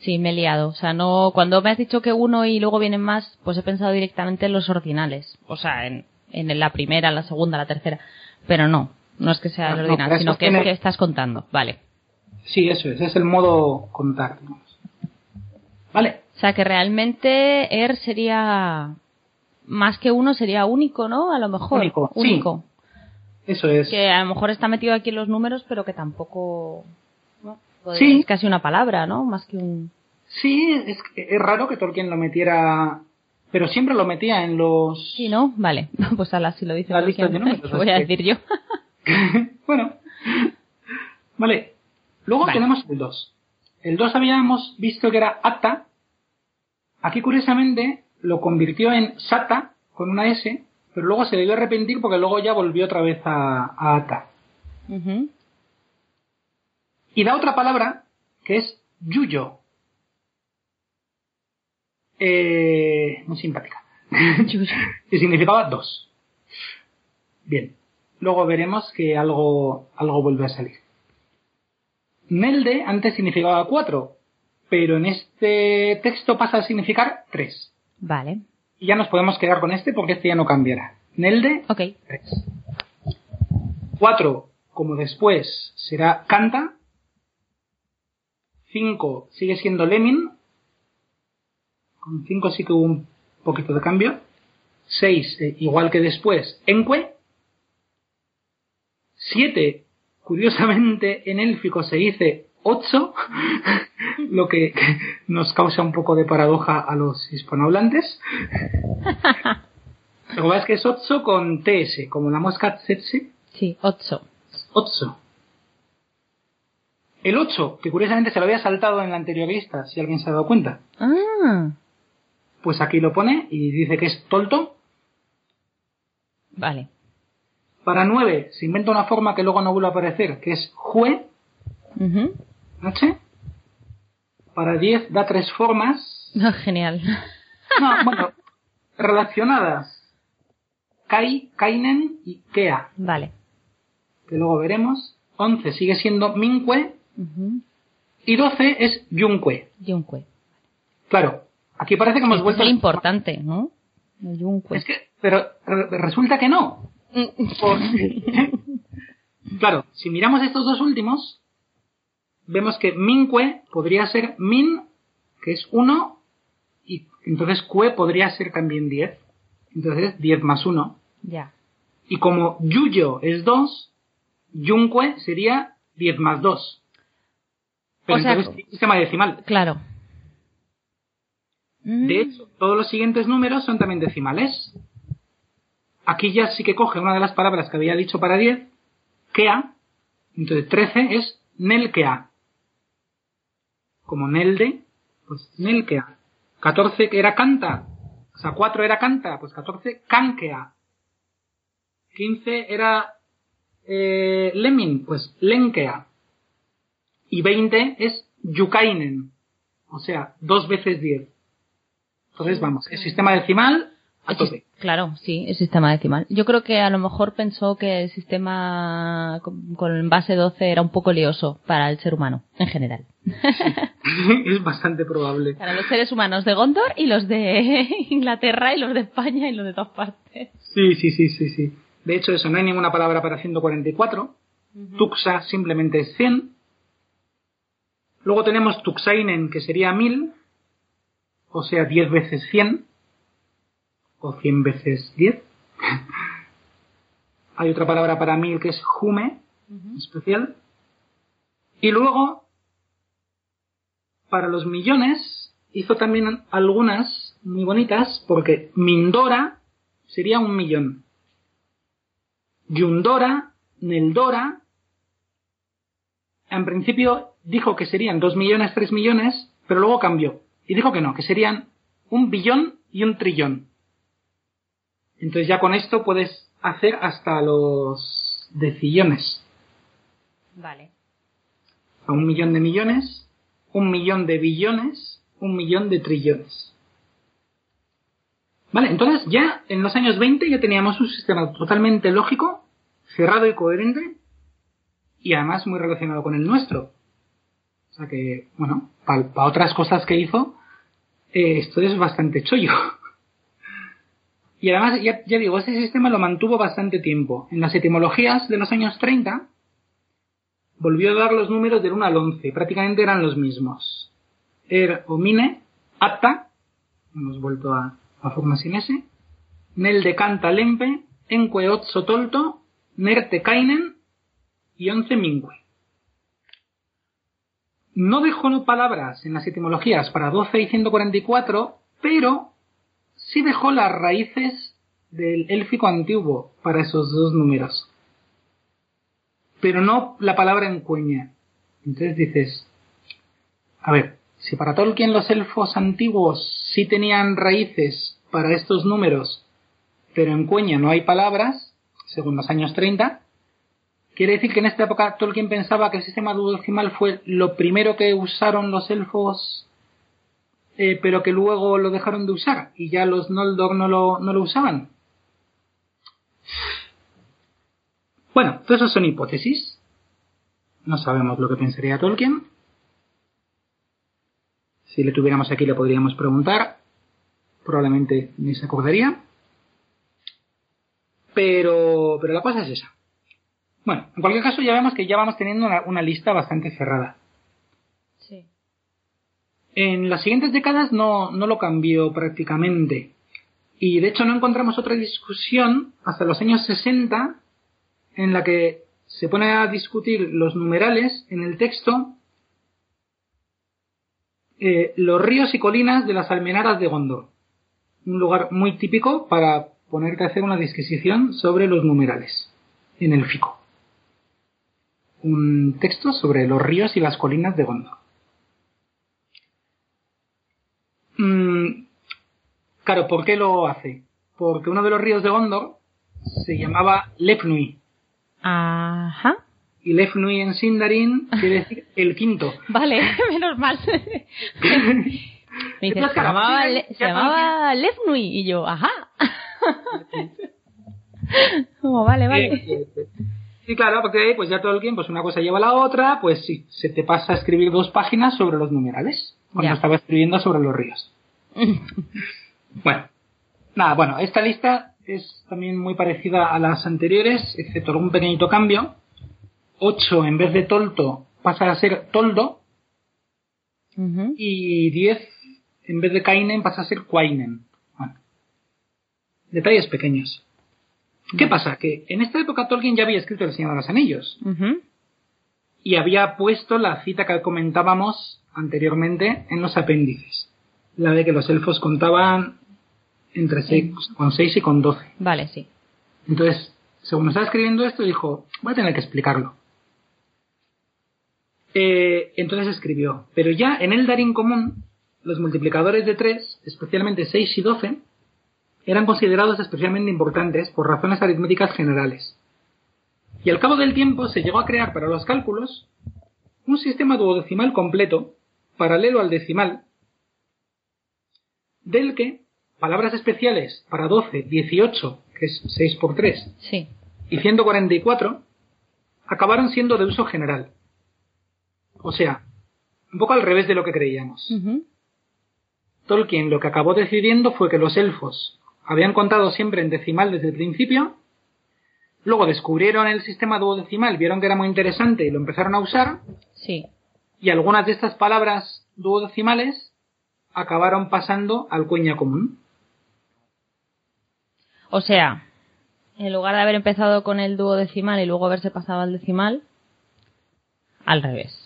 Sí, me he liado. O sea, no... Cuando me has dicho que uno y luego vienen más, pues he pensado directamente en los ordinales. O sea, en, en la primera, la segunda, la tercera. Pero no. No es que sea el ordinal, sino que es tiene- que estás contando. Vale. Sí, eso es, es el modo contar. Vale, O sea, que realmente er sería... Más que uno sería único, ¿no? A lo mejor. Único, sí. Único. eso es. Que a lo mejor está metido aquí en los números, pero que tampoco... Podría- Sí. Es casi una palabra, ¿no? Más que un... Sí, es, es raro que Tolkien lo metiera, pero siempre lo metía en los... Sí, ¿no? Vale. Pues ala, si lo dice La lista de números, ¿qué voy a que- decir yo? bueno, vale. Luego Vale. tenemos el 2. El 2 habíamos visto que era Atta. Aquí, curiosamente, lo convirtió en Sata, con una S, pero luego se debió arrepentir porque luego ya volvió otra vez a, a Atta. Ujú. Y da otra palabra que es Yuyo. Eh, muy simpática. que significaba dos. Bien. Luego veremos que algo, algo vuelve a salir. Nelde antes significaba cuatro, pero en este texto pasa a significar tres. Vale. Y ya nos podemos quedar con este porque este ya no cambiará. Nelde, Ok. tres. Cuatro, como después, será canta. Cinco sigue siendo Lemin. Con cinco sí que hubo un poquito de cambio. Seis, eh, igual que después, Enque. Siete, curiosamente en élfico se dice ocho, lo que nos causa un poco de paradoja a los hispanohablantes. Lo que pasa es que es ocho con TS, como la mosca tsetse, Sí, ocho. Otso. El 8, que curiosamente se lo había saltado en la anterior lista, si alguien se ha dado cuenta. Ah, Pues aquí lo pone y dice que es Tolto. vale. Para 9 se inventa una forma que luego no vuelve a aparecer, que es Jue, Ujú. H. Para 10 da tres formas. Ah, Genial. No, bueno, relacionadas. Kai, Kainen y Kea, Vale. que luego veremos. 11 sigue siendo Minque Ujú. y 12 es Yunque. Yunque. Claro, aquí parece que hemos Este es vuelto... el importante, ¿no? El Yunque. Es que, pero re- resulta que no. Porque, Claro, si miramos estos dos últimos, vemos que Minque podría ser Min, que es 1, y entonces Cue podría ser también 10. Entonces 10 más 1. Ya. Y como Yuyo es 2, Yunque sería 10 más 2. Pero O sea, entonces es sistema decimal. Claro. Mm. De hecho, todos los siguientes números son también decimales. Aquí ya sí que coge una de las palabras que había dicho para 10, Kea. Entonces 13 es Nelkea. Como Nelde, pues Nelkea. 14 que era canta. O sea, 4 era canta, pues 14 Kankea. 15 era eh, Lemin, pues Lenkea. Y 20 es Yukainen. O sea, dos veces 10. Entonces, vamos, el sistema decimal a tope. Claro, sí, el sistema decimal. Yo creo que a lo mejor pensó que el sistema con, con base 12 era un poco lioso para el ser humano, en general. es bastante probable. Para los seres humanos de Gondor y los de Inglaterra y los de España y los de todas partes. Sí, sí, sí, sí, sí. De hecho, eso, no hay ninguna palabra para 144. Tuxa simplemente es 100. Luego tenemos Tuxainen, que sería 1000. O sea, 10 veces 100. O 100 veces 10. hay otra palabra para 1000 que es Jume, especial. Y luego, para los millones, hizo también algunas muy bonitas, porque Mindora sería un millón. Yundora, Neldora, en principio dijo que serían dos millones, tres millones, pero luego cambió. Y dijo que no, que serían un billón y un trillón. Entonces ya con esto puedes hacer hasta los decillones. Vale. A un millón de millones, un millón de billones, un millón de trillones. Vale, entonces ya en los años 20 ya teníamos un sistema totalmente lógico, cerrado y coherente, y además muy relacionado con el nuestro. O sea que, bueno, para otras cosas que hizo, eh, esto es bastante chollo. Y además, ya, digo, ese sistema lo mantuvo bastante tiempo. En las etimologías de los años 30, volvió a dar los números del 1 al 11, prácticamente eran los mismos. Er o mine, apta, hemos vuelto a, a forma sin S, nel de canta lempe, enque otso tolto, nerte kainen y 11 minque. No dejó palabras en las etimologías para 12 y 144, pero sí dejó las raíces del élfico antiguo para esos dos números pero no la palabra en cuña. Entonces dices, a ver, si para Tolkien los elfos antiguos sí tenían raíces para estos números, pero en cuña no hay palabras, según los años 30, quiere decir que en esta época Tolkien pensaba que el sistema duodecimal fue lo primero que usaron los elfos, eh, pero que luego lo dejaron de usar y ya los Noldor no lo, no lo usaban. Bueno, todas esas son hipótesis. No sabemos lo que pensaría Tolkien. Si le tuviéramos aquí le podríamos preguntar. Probablemente ni se acordaría. Pero, pero la cosa es esa. Bueno, en cualquier caso ya vemos que ya vamos teniendo una, una lista bastante cerrada. Sí. En las siguientes décadas no, no lo cambió prácticamente. Y de hecho no encontramos otra discusión hasta los años 60 en la que se pone a discutir los numerales en el texto eh, los ríos y colinas de las almenaras de Gondor. Un lugar muy típico para ponerte a hacer una disquisición sobre los numerales en el fico. Un texto sobre los ríos y las colinas de Gondor. Mm, claro, ¿por qué lo hace? Porque uno de los ríos de Gondor se llamaba Lefnui. Ajá. Y Lefnui en Sindarin quiere decir el quinto. Vale, menos mal. Me dice, se Le- llamaba Lefnui y yo, ajá. Como, vale, vale. Sí, claro, porque pues ya Tolkien, pues una cosa lleva a la otra, pues sí, se te pasa a escribir dos páginas sobre los numerales, cuando Ya. estaba escribiendo sobre los ríos. Bueno, nada, bueno, esta lista es también muy parecida a las anteriores, excepto algún pequeñito cambio. 8 en vez de tolto pasa a ser toldo y 10 en vez de kainen pasa a ser quainen. Bueno, detalles pequeños. ¿Qué pasa? Que en esta época Tolkien ya había escrito El Señor de los Anillos y había puesto la cita que comentábamos anteriormente en los apéndices. La de que los elfos contaban entre seis, con 6 y con 12. Vale, sí. Entonces, según estaba escribiendo esto, dijo, voy a tener que explicarlo. Eh, entonces escribió, pero ya en el Darín común, los multiplicadores de 3, especialmente 6 y 12, eran considerados especialmente importantes por razones aritméticas generales. Y al cabo del tiempo se llegó a crear para los cálculos un sistema duodecimal completo, paralelo al decimal, del que palabras especiales para 12, 18, que es 6 por 3, Sí. y 144 acabaron siendo de uso general. O sea, un poco al revés de lo que creíamos. Tolkien lo que acabó decidiendo fue que los elfos habían contado siempre en decimal desde el principio, luego descubrieron el sistema duodecimal, vieron que era muy interesante y lo empezaron a usar, Sí. y algunas de estas palabras duodecimales acabaron pasando al cuña común. O sea, en lugar de haber empezado con el dúo decimal y luego haberse pasado al decimal, al revés.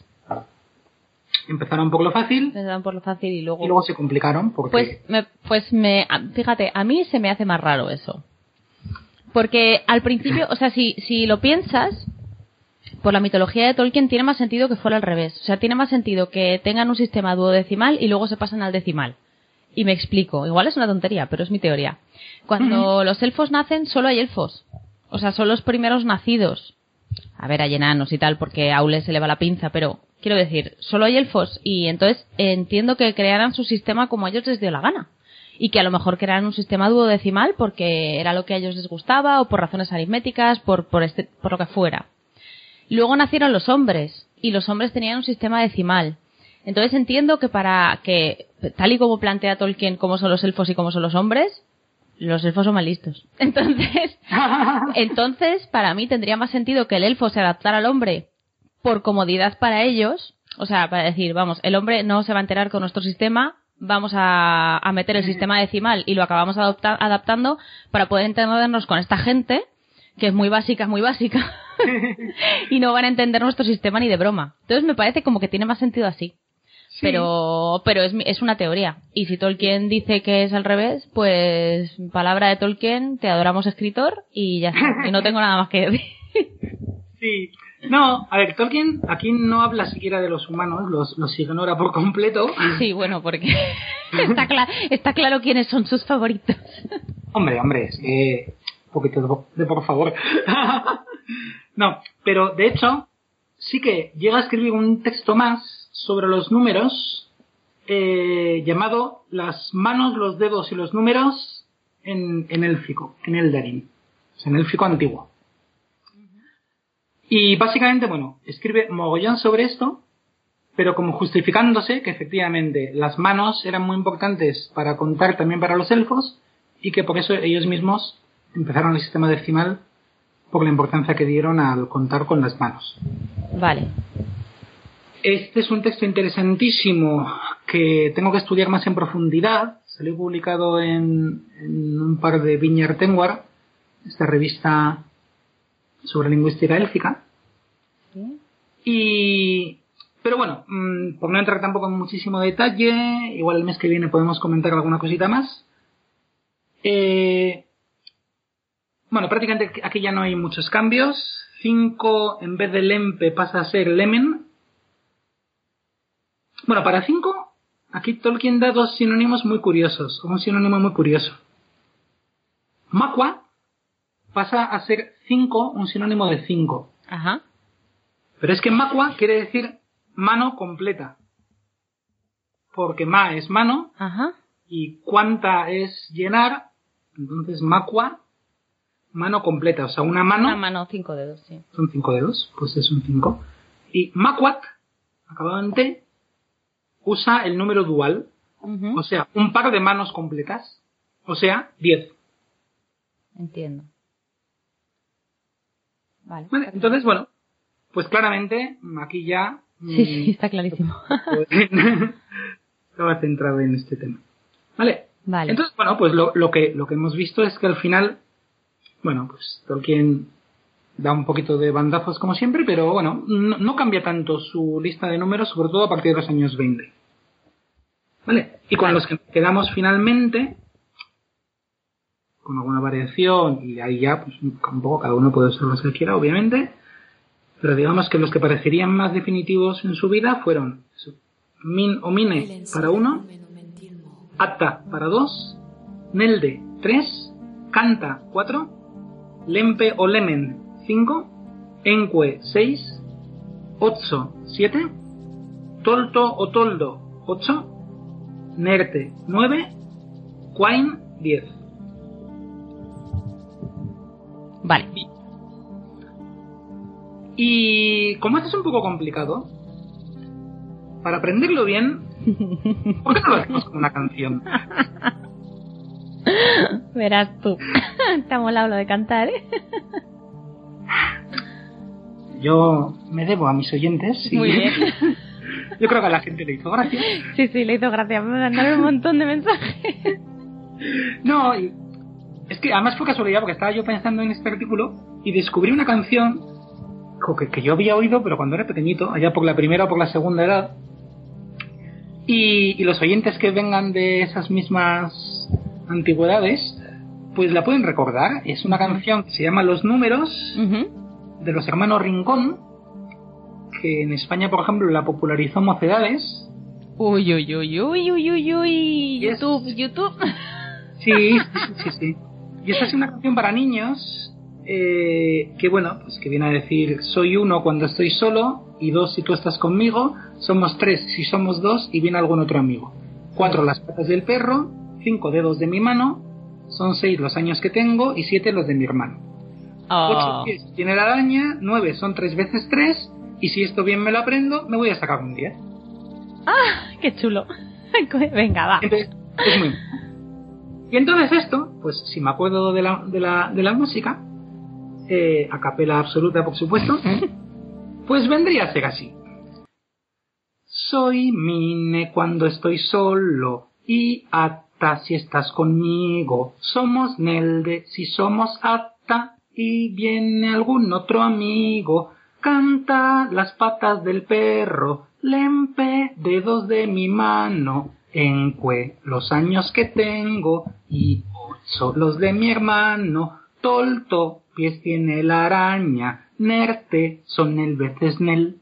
Empezaron por lo fácil Empezaron por lo fácil y luego... y luego se complicaron porque Pues me, pues me, a- fíjate, a mí se me hace más raro eso. Porque al principio, o sea, si, si lo piensas, por la mitología de Tolkien tiene más sentido que fuera al revés. O sea, tiene más sentido que tengan un sistema duodecimal y luego se pasan al decimal. Y me explico. Igual es una tontería, pero es mi teoría. Cuando los elfos nacen, solo hay elfos. O sea, son los primeros nacidos. A ver, hay enanos y tal, porque a Aule se le va la pinza, pero quiero decir, solo hay elfos y entonces entiendo que crearan su sistema como a ellos les dio la gana. Y que a lo mejor crearan un sistema duodecimal porque era lo que a ellos les gustaba o por razones aritméticas, por, por, este, por lo que fuera. Luego nacieron los hombres y los hombres tenían un sistema decimal. Entonces entiendo que para que, tal y como plantea Tolkien cómo son los elfos y cómo son los hombres, los elfos son más listos. Entonces, entonces para mí tendría más sentido que el elfo se adaptara al hombre por comodidad para ellos. O sea, para decir, vamos, el hombre no se va a enterar con nuestro sistema, vamos a, a meter el sistema decimal y lo acabamos adopta- adaptando para poder entendernos con esta gente, que es muy básica, muy básica, y no van a entender nuestro sistema ni de broma. Entonces me parece como que tiene más sentido así. Pero, pero es, es una teoría. Y si Tolkien dice que es al revés, pues palabra de Tolkien, te adoramos escritor y ya está. Y no tengo nada más que decir. Sí. No, a ver, Tolkien aquí no habla siquiera de los humanos, los, los ignora por completo. Sí, bueno, porque está, cla- está claro quiénes son sus favoritos. Hombre, hombre, es que... Un poquito de, de por favor. no, pero de hecho, sí que llega a escribir un texto más sobre los números eh, llamado Las manos, los dedos y los números en, en élfico, en Eldarin. O sea, en élfico antiguo. Y básicamente, bueno, escribe mogollón sobre esto, pero como justificándose que efectivamente las manos eran muy importantes para contar también para los elfos y que por eso ellos mismos empezaron el sistema decimal por la importancia que dieron al contar con las manos. Vale. Este es un texto interesantísimo que tengo que estudiar más en profundidad. Salió publicado en, en un par de Viñar Tenguar, esta revista sobre lingüística élfica. Y, pero bueno, mm, por no entrar tampoco en muchísimo detalle, igual el mes que viene podemos comentar alguna cosita más. Eh, bueno, prácticamente aquí ya no hay muchos cambios. 5 en vez de lempe pasa a ser lemen. Bueno, para 5, aquí Tolkien da dos sinónimos muy curiosos, o un sinónimo muy curioso. Makwa pasa a ser 5, un sinónimo de 5. Ajá. Pero es que Makwa quiere decir mano completa. Porque ma es mano Ajá. y cuanta es llenar, entonces Makwa, mano completa. O sea, una mano Una mano, cinco dedos, sí. son cinco dedos, pues es un 5. Y Makwat, acabado en T, usa el número dual, o sea, un par de manos completas, o sea, 10. Entiendo. Vale. Vale, entonces, bueno, pues claramente aquí ya Sí, mm, sí, está clarísimo. estaba centrado en este tema. Vale. Vale. Entonces, bueno, pues lo, lo que lo que hemos visto es que al final, bueno, pues Tolkien da un poquito de bandazos como siempre, pero bueno, no, no cambia tanto su lista de números, sobre todo a partir de los años 20. ¿Vale? Y con los que quedamos finalmente, con alguna variación, y ahí ya, pues un poco cada uno puede ser lo que quiera, obviamente, pero digamos que los que parecerían más definitivos en su vida fueron Min o Mine para uno, Atta para dos, Nelde tres, Canta cuatro, Lempe o Lemen cinco, Enque seis, Otso siete, Tolto o Toldo ocho, Nerte nueve, Quain diez. Vale. Y como esto es un poco complicado, para aprenderlo bien, ¿por qué no lo hacemos con una canción? Verás tú. Ha molado lo de cantar, ¿eh? Yo me debo a mis oyentes y Muy bien. yo creo que a la gente le hizo gracia. Sí, sí, le hizo gracia. Me mandaron un montón de mensajes. No, y es que además fue casualidad porque estaba yo pensando en este artículo y descubrí una canción que, que yo había oído, pero cuando era pequeñito, allá por la primera o por la segunda edad. Y, y los oyentes que vengan de esas mismas antigüedades, pues la pueden recordar. Es una canción que se llama Los Números, de los hermanos Rincón, que en España, por ejemplo, la popularizó Mocedades. Uy, uy, uy, uy, uy, uy, uy. YouTube, YouTube. Sí, sí, sí, sí. Y esta es una canción para niños eh, que, bueno, pues que viene a decir, soy uno cuando estoy solo y dos si tú estás conmigo, somos tres si somos dos y viene algún otro amigo. Cuatro las patas del perro, cinco dedos de mi mano, son seis los años que tengo y siete los de mi hermano. Ocho pies tiene la araña, nueve son tres veces tres y si esto bien me lo aprendo, me voy a sacar un diez. ¡Ah! ¡Qué chulo! Venga, va. Entonces, es muy... Y entonces esto, pues si me acuerdo de la, de la, de la música, eh, a capela absoluta por supuesto, pues vendría a ser así. Soy Mine cuando estoy solo y Atta si estás conmigo. Somos Nelde si somos Atta y viene algún otro amigo. Canta las patas del perro, lempe dedos de mi mano, enque los años que tengo y ocho los de mi hermano, tolto pies tiene la araña, nerte son el veces nel.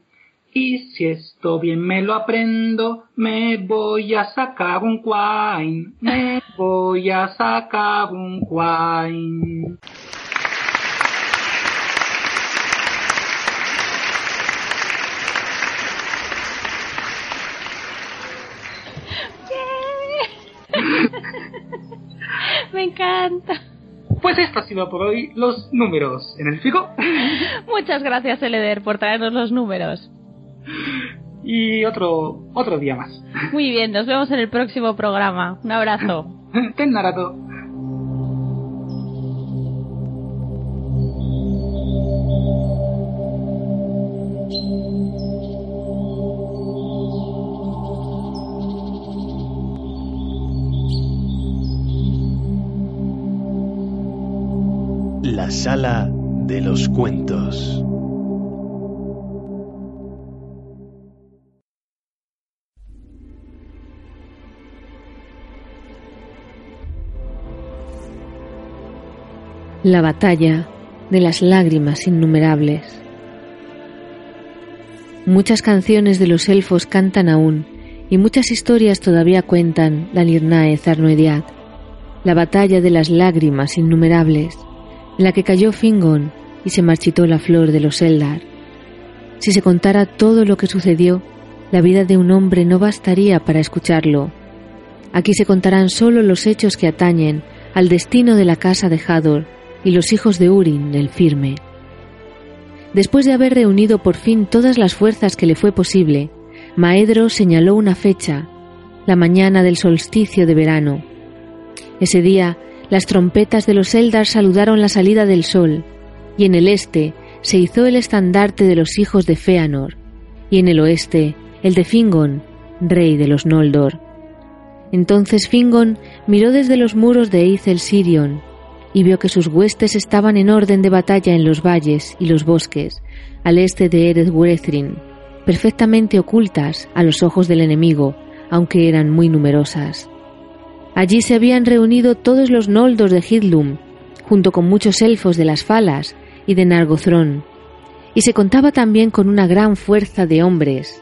Y si esto bien me lo aprendo, me voy a sacar un quine, me voy a sacar un quine. Me encanta. Pues esto ha sido por hoy los números en el fijo. Muchas gracias, Eleder, por traernos los números. Y otro, otro día más. Muy bien, nos vemos en el próximo programa. Un abrazo. Ten Narato. La sala de los cuentos. La batalla de las lágrimas innumerables. Muchas canciones de los elfos cantan aún y muchas historias todavía cuentan la Nirnae Zarnoediad, la batalla de las lágrimas innumerables, la que cayó Fingon y se marchitó la flor de los Eldar. Si se contara todo lo que sucedió, la vida de un hombre no bastaría para escucharlo. Aquí se contarán solo los hechos que atañen al destino de la casa de Hador y los hijos de Urin, el firme. Después de haber reunido por fin todas las fuerzas que le fue posible, Maedro señaló una fecha, la mañana del solsticio de verano. Ese día, las trompetas de los Eldar saludaron la salida del sol, y en el este se hizo el estandarte de los hijos de Feanor, y en el oeste el de Fingon, rey de los Noldor. Entonces Fingon miró desde los muros de Eithel Sirion y vio que sus huestes estaban en orden de batalla en los valles y los bosques, al este de Ereth Werethrin, perfectamente ocultas a los ojos del enemigo, aunque eran muy numerosas. Allí se habían reunido todos los Noldos de Hidlum, junto con muchos elfos de las Falas y de Nargothrond, y se contaba también con una gran fuerza de hombres.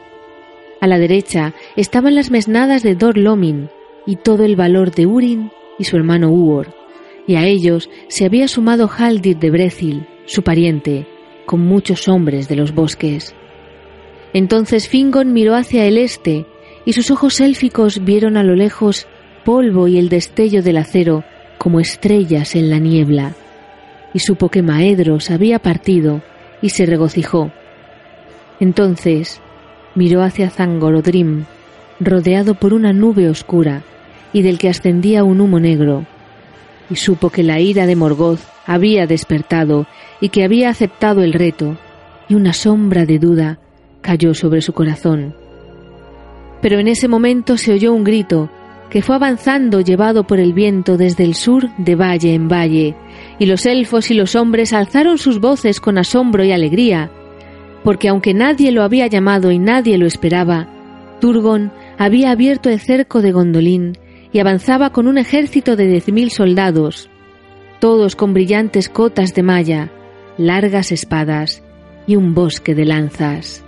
A la derecha estaban las mesnadas de Dor Lomin y todo el valor de Urin y su hermano Uor, y a ellos se había sumado Haldir de Brethil, su pariente, con muchos hombres de los bosques. Entonces Fingon miró hacia el este, y sus ojos élficos vieron a lo lejos polvo y el destello del acero como estrellas en la niebla, y supo que Maedros había partido y se regocijó. Entonces miró hacia Zangorodrim, rodeado por una nube oscura y del que ascendía un humo negro, y supo que la ira de Morgoth había despertado y que había aceptado el reto, y una sombra de duda cayó sobre su corazón. Pero en ese momento se oyó un grito que fue avanzando llevado por el viento desde el sur de valle en valle, y los elfos y los hombres alzaron sus voces con asombro y alegría, porque aunque nadie lo había llamado y nadie lo esperaba, Turgon había abierto el cerco de Gondolin y avanzaba con un ejército de diez mil soldados, todos con brillantes cotas de malla, largas espadas y un bosque de lanzas.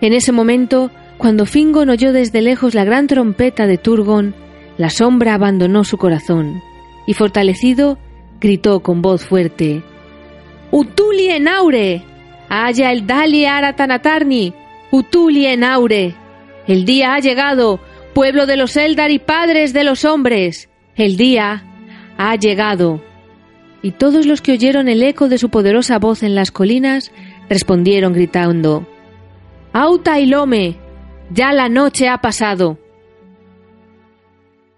En ese momento, cuando Fingon oyó desde lejos la gran trompeta de Turgon, la sombra abandonó su corazón y fortalecido gritó con voz fuerte: ¡Utuli en aure! ¡Haya el Dali Aratanatarni! ¡Utuli en aure! El día ha llegado, pueblo de los Eldar y padres de los hombres. El día ha llegado. Y todos los que oyeron el eco de su poderosa voz en las colinas respondieron gritando: ¡Auta y Lome! ¡Ya la noche ha pasado!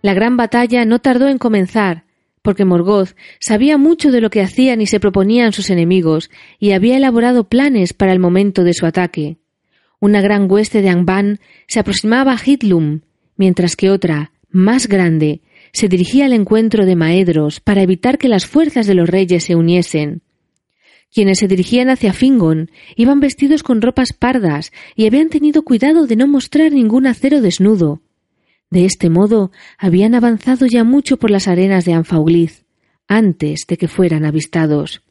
La gran batalla no tardó en comenzar, porque Morgoth sabía mucho de lo que hacían y se proponían sus enemigos, y había elaborado planes para el momento de su ataque. Una gran hueste de Angband se aproximaba a Hitlum, mientras que otra, más grande, se dirigía al encuentro de Maedros para evitar que las fuerzas de los reyes se uniesen. Quienes se dirigían hacia Fingon iban vestidos con ropas pardas y habían tenido cuidado de no mostrar ningún acero desnudo, de este modo habían avanzado ya mucho por las arenas de Anfaugliz, antes de que fueran avistados.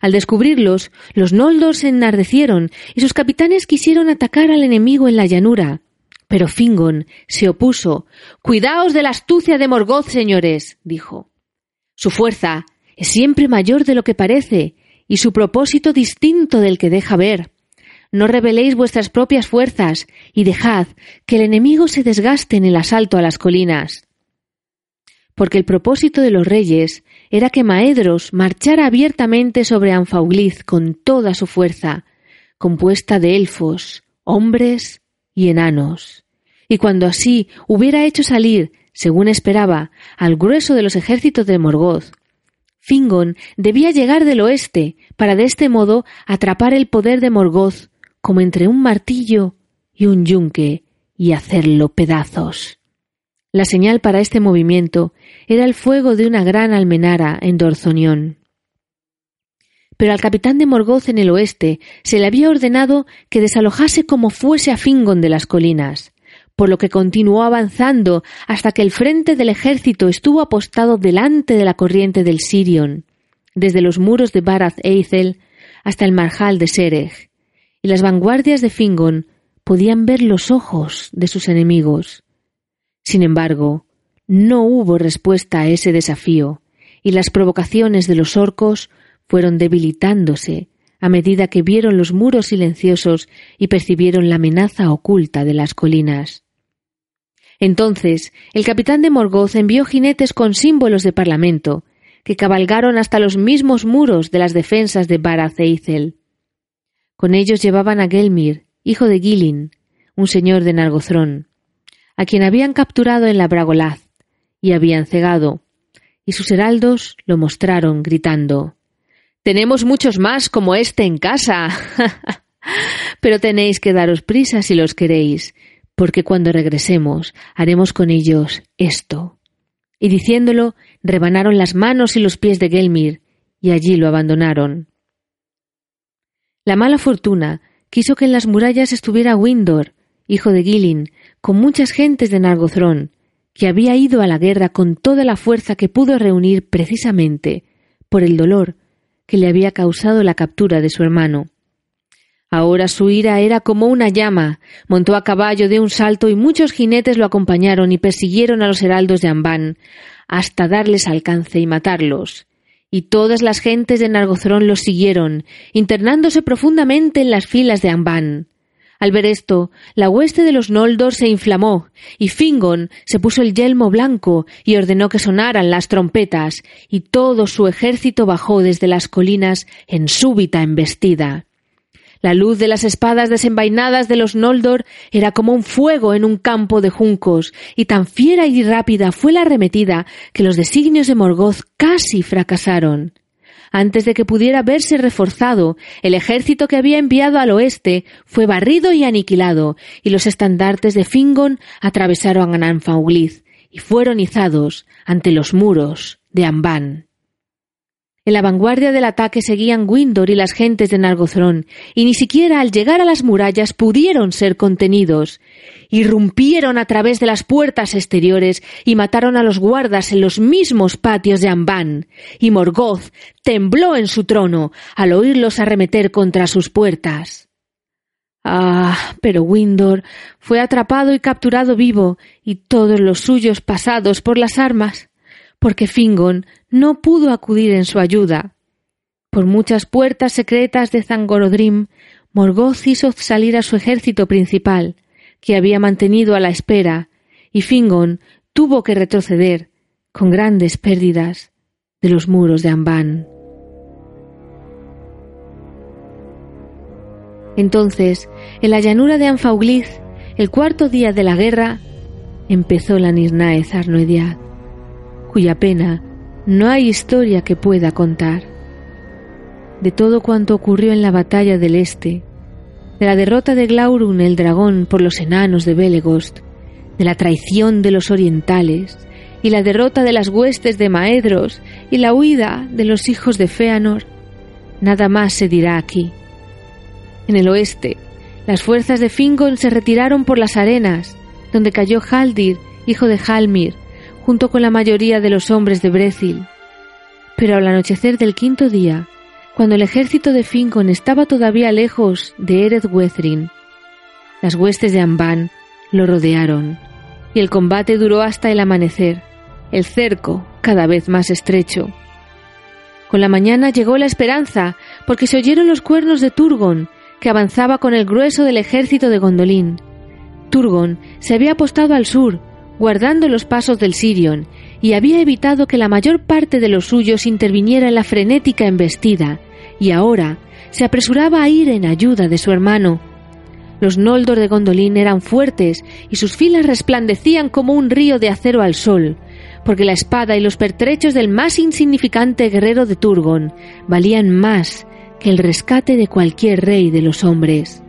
Al descubrirlos, los Noldor se enardecieron y sus capitanes quisieron atacar al enemigo en la llanura. Pero Fingon se opuso. Cuidaos de la astucia de Morgoth, señores, dijo. Su fuerza es siempre mayor de lo que parece y su propósito distinto del que deja ver. No reveléis vuestras propias fuerzas y dejad que el enemigo se desgaste en el asalto a las colinas. Porque el propósito de los reyes era que Maedros marchara abiertamente sobre Anfaugliz con toda su fuerza, compuesta de elfos, hombres y enanos. Y cuando así hubiera hecho salir, según esperaba, al grueso de los ejércitos de Morgoth, Fingon debía llegar del oeste para de este modo atrapar el poder de Morgoth como entre un martillo y un yunque y hacerlo pedazos. La señal para este movimiento era el fuego de una gran almenara en Dorzonión. Pero al capitán de Morgoth en el oeste se le había ordenado que desalojase como fuese a Fingon de las colinas, por lo que continuó avanzando hasta que el frente del ejército estuvo apostado delante de la corriente del Sirion, desde los muros de Barath Eithel hasta el marjal de Sereg, y las vanguardias de Fingon podían ver los ojos de sus enemigos. Sin embargo, no hubo respuesta a ese desafío, y las provocaciones de los orcos fueron debilitándose a medida que vieron los muros silenciosos y percibieron la amenaza oculta de las colinas. Entonces el capitán de Morgoth envió jinetes con símbolos de parlamento, que cabalgaron hasta los mismos muros de las defensas de Barath con ellos llevaban a Gelmir, hijo de Gilin, un señor de Nargothrond, a quien habían capturado en la Bragolaz y habían cegado, y sus heraldos lo mostraron gritando Tenemos muchos más como este en casa. Pero tenéis que daros prisa si los queréis, porque cuando regresemos haremos con ellos esto. Y diciéndolo, rebanaron las manos y los pies de Gelmir, y allí lo abandonaron. La mala fortuna quiso que en las murallas estuviera Windor, hijo de Gilin, con muchas gentes de Nargothrond, que había ido a la guerra con toda la fuerza que pudo reunir precisamente por el dolor que le había causado la captura de su hermano. Ahora su ira era como una llama, montó a caballo de un salto y muchos jinetes lo acompañaron y persiguieron a los heraldos de Ambán, hasta darles alcance y matarlos. Y todas las gentes de Nargothrond los siguieron, internándose profundamente en las filas de Ambán. Al ver esto, la hueste de los Noldor se inflamó, y Fingon se puso el yelmo blanco y ordenó que sonaran las trompetas, y todo su ejército bajó desde las colinas en súbita embestida. La luz de las espadas desenvainadas de los Noldor era como un fuego en un campo de juncos, y tan fiera y rápida fue la arremetida que los designios de Morgoth casi fracasaron. Antes de que pudiera verse reforzado, el ejército que había enviado al oeste fue barrido y aniquilado, y los estandartes de Fingon atravesaron a Anfauglith y fueron izados ante los muros de Ambán. En la vanguardia del ataque seguían Windor y las gentes de Nargothrond, y ni siquiera al llegar a las murallas pudieron ser contenidos. Irrumpieron a través de las puertas exteriores y mataron a los guardas en los mismos patios de Ambán, y Morgoth tembló en su trono al oírlos arremeter contra sus puertas. Ah, pero Windor fue atrapado y capturado vivo, y todos los suyos pasados por las armas porque Fingon no pudo acudir en su ayuda. Por muchas puertas secretas de Zangorodrim, Morgoth hizo salir a su ejército principal, que había mantenido a la espera, y Fingon tuvo que retroceder, con grandes pérdidas, de los muros de Ambán. Entonces, en la llanura de Anfauglith, el cuarto día de la guerra, empezó la Nirnae Zarnoediad cuya pena no hay historia que pueda contar. De todo cuanto ocurrió en la batalla del Este, de la derrota de Glaurung el dragón por los enanos de Belegost, de la traición de los orientales, y la derrota de las huestes de Maedros y la huida de los hijos de Feanor, nada más se dirá aquí. En el oeste, las fuerzas de Fingon se retiraron por las arenas, donde cayó Haldir, hijo de Halmir, junto con la mayoría de los hombres de Brethil. Pero al anochecer del quinto día, cuando el ejército de Fincon estaba todavía lejos de Ered Wethrin, las huestes de Ambán lo rodearon, y el combate duró hasta el amanecer, el cerco cada vez más estrecho. Con la mañana llegó la esperanza, porque se oyeron los cuernos de Turgon, que avanzaba con el grueso del ejército de Gondolin. Turgon se había apostado al sur, guardando los pasos del Sirion, y había evitado que la mayor parte de los suyos interviniera en la frenética embestida, y ahora se apresuraba a ir en ayuda de su hermano. Los Noldor de Gondolin eran fuertes y sus filas resplandecían como un río de acero al sol, porque la espada y los pertrechos del más insignificante guerrero de Turgon valían más que el rescate de cualquier rey de los hombres.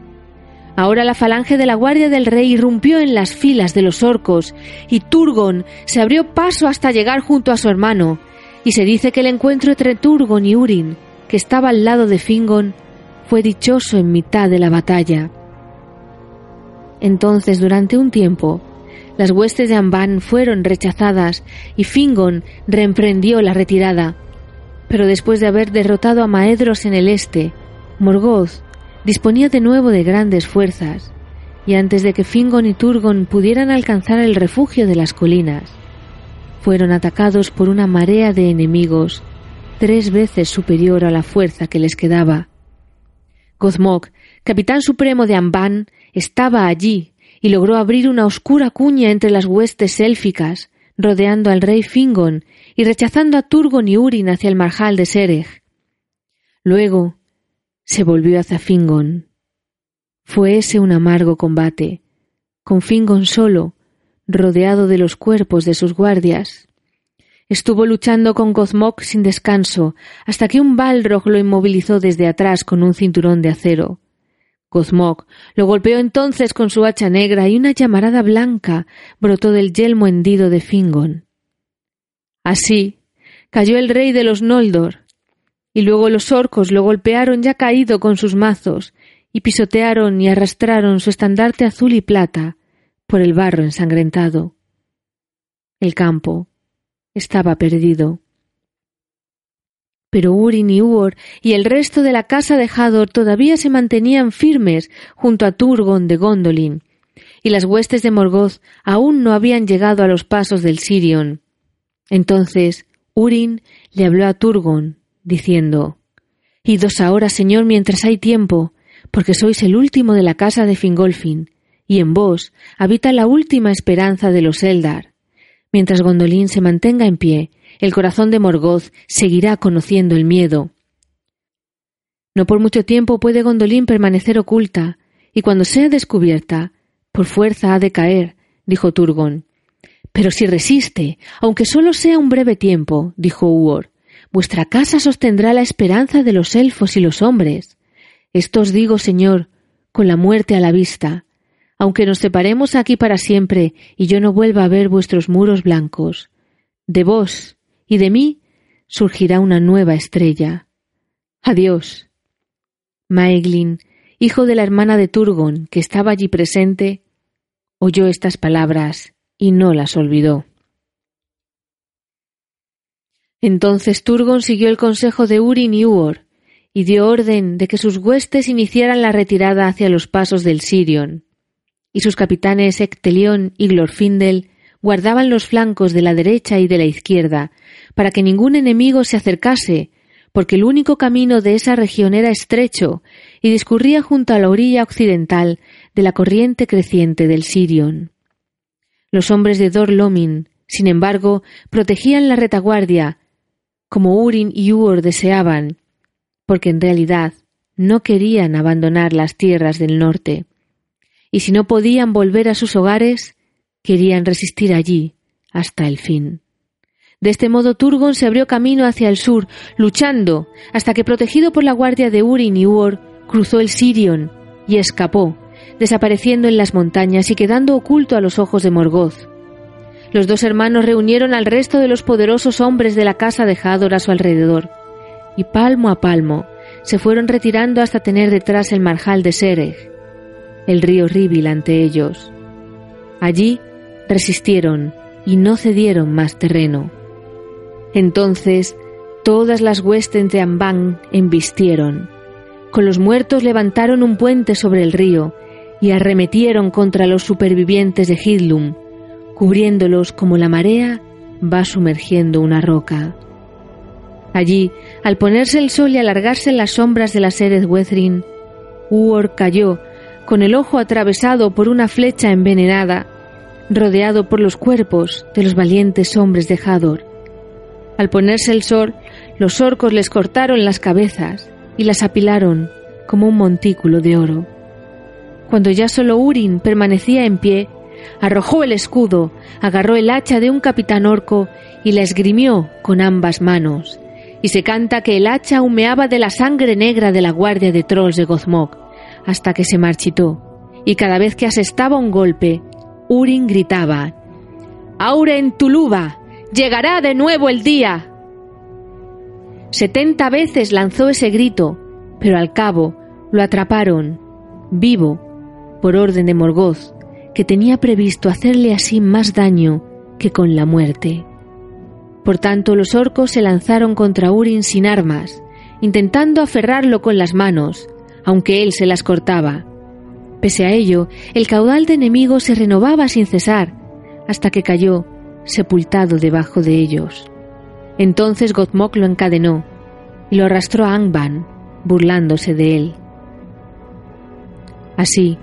Ahora la falange de la guardia del rey irrumpió en las filas de los orcos, y Turgon se abrió paso hasta llegar junto a su hermano, y se dice que el encuentro entre Turgon y Urin, que estaba al lado de Fingon, fue dichoso en mitad de la batalla. Entonces, durante un tiempo, las huestes de Amban fueron rechazadas y Fingon reemprendió la retirada. Pero después de haber derrotado a Maedros en el este, Morgoth disponía de nuevo de grandes fuerzas, y antes de que Fingon y Turgon pudieran alcanzar el refugio de las colinas, fueron atacados por una marea de enemigos tres veces superior a la fuerza que les quedaba. Gozmok, capitán supremo de Amban, estaba allí y logró abrir una oscura cuña entre las huestes élficas, rodeando al rey Fingon y rechazando a Turgon y Urin hacia el marjal de Sereg. Luego, se volvió hacia Fingon. Fue ese un amargo combate, con Fingon solo, rodeado de los cuerpos de sus guardias. Estuvo luchando con Gozmok sin descanso hasta que un Balrog lo inmovilizó desde atrás con un cinturón de acero. Gozmok lo golpeó entonces con su hacha negra y una llamarada blanca brotó del yelmo hendido de Fingon. Así cayó el rey de los Noldor, y luego los orcos lo golpearon ya caído con sus mazos, y pisotearon y arrastraron su estandarte azul y plata por el barro ensangrentado. El campo estaba perdido. Pero Urin y Uor y el resto de la casa de Hador todavía se mantenían firmes junto a Turgon de Gondolin, y las huestes de Morgoth aún no habían llegado a los pasos del Sirion. Entonces Urin le habló a Turgon, diciendo Idos ahora, señor, mientras hay tiempo, porque sois el último de la casa de Fingolfin, y en vos habita la última esperanza de los Eldar. Mientras Gondolin se mantenga en pie, el corazón de Morgoth seguirá conociendo el miedo. No por mucho tiempo puede Gondolin permanecer oculta, y cuando sea descubierta, por fuerza ha de caer, dijo Turgon. Pero si resiste, aunque solo sea un breve tiempo, dijo Uor, vuestra casa sostendrá la esperanza de los elfos y los hombres. Esto os digo, Señor, con la muerte a la vista, aunque nos separemos aquí para siempre y yo no vuelva a ver vuestros muros blancos. De vos y de mí surgirá una nueva estrella. Adiós. Maeglin, hijo de la hermana de Turgon, que estaba allí presente, oyó estas palabras y no las olvidó. Entonces Turgon siguió el consejo de Urin y Uor y dio orden de que sus huestes iniciaran la retirada hacia los pasos del Sirion, y sus capitanes Ectelión y Glorfindel guardaban los flancos de la derecha y de la izquierda, para que ningún enemigo se acercase, porque el único camino de esa región era estrecho y discurría junto a la orilla occidental de la corriente creciente del Sirion. Los hombres de Dor Lomin, sin embargo, protegían la retaguardia, como Urin y Uor deseaban, porque en realidad no querían abandonar las tierras del norte y si no podían volver a sus hogares, querían resistir allí hasta el fin. De este modo Turgon se abrió camino hacia el sur, luchando, hasta que protegido por la guardia de Urin y Uor, cruzó el Sirion y escapó, desapareciendo en las montañas y quedando oculto a los ojos de Morgoth. Los dos hermanos reunieron al resto de los poderosos hombres de la casa de Hador a su alrededor, y palmo a palmo se fueron retirando hasta tener detrás el marjal de Sereg, el río Ríbil ante ellos. Allí resistieron y no cedieron más terreno. Entonces todas las huestes de Ambán embistieron. Con los muertos levantaron un puente sobre el río y arremetieron contra los supervivientes de Hidlum, cubriéndolos como la marea va sumergiendo una roca. Allí, al ponerse el sol y alargarse las sombras de la Sered Wethrin, Uor cayó con el ojo atravesado por una flecha envenenada, rodeado por los cuerpos de los valientes hombres de Hador. Al ponerse el sol, los orcos les cortaron las cabezas y las apilaron como un montículo de oro. Cuando ya solo Urin permanecía en pie, arrojó el escudo, agarró el hacha de un capitán orco y la esgrimió con ambas manos. Y se canta que el hacha humeaba de la sangre negra de la guardia de trolls de Gozmok hasta que se marchitó, y cada vez que asestaba un golpe, Urin gritaba Auren Tuluba, llegará de nuevo el día. Setenta veces lanzó ese grito, pero al cabo lo atraparon, vivo, por orden de Morgoth, que tenía previsto hacerle así más daño que con la muerte. Por tanto, los orcos se lanzaron contra Urin sin armas, intentando aferrarlo con las manos, aunque él se las cortaba. Pese a ello, el caudal de enemigos se renovaba sin cesar, hasta que cayó, sepultado debajo de ellos. Entonces Gotmok lo encadenó y lo arrastró a Angban, burlándose de él. Así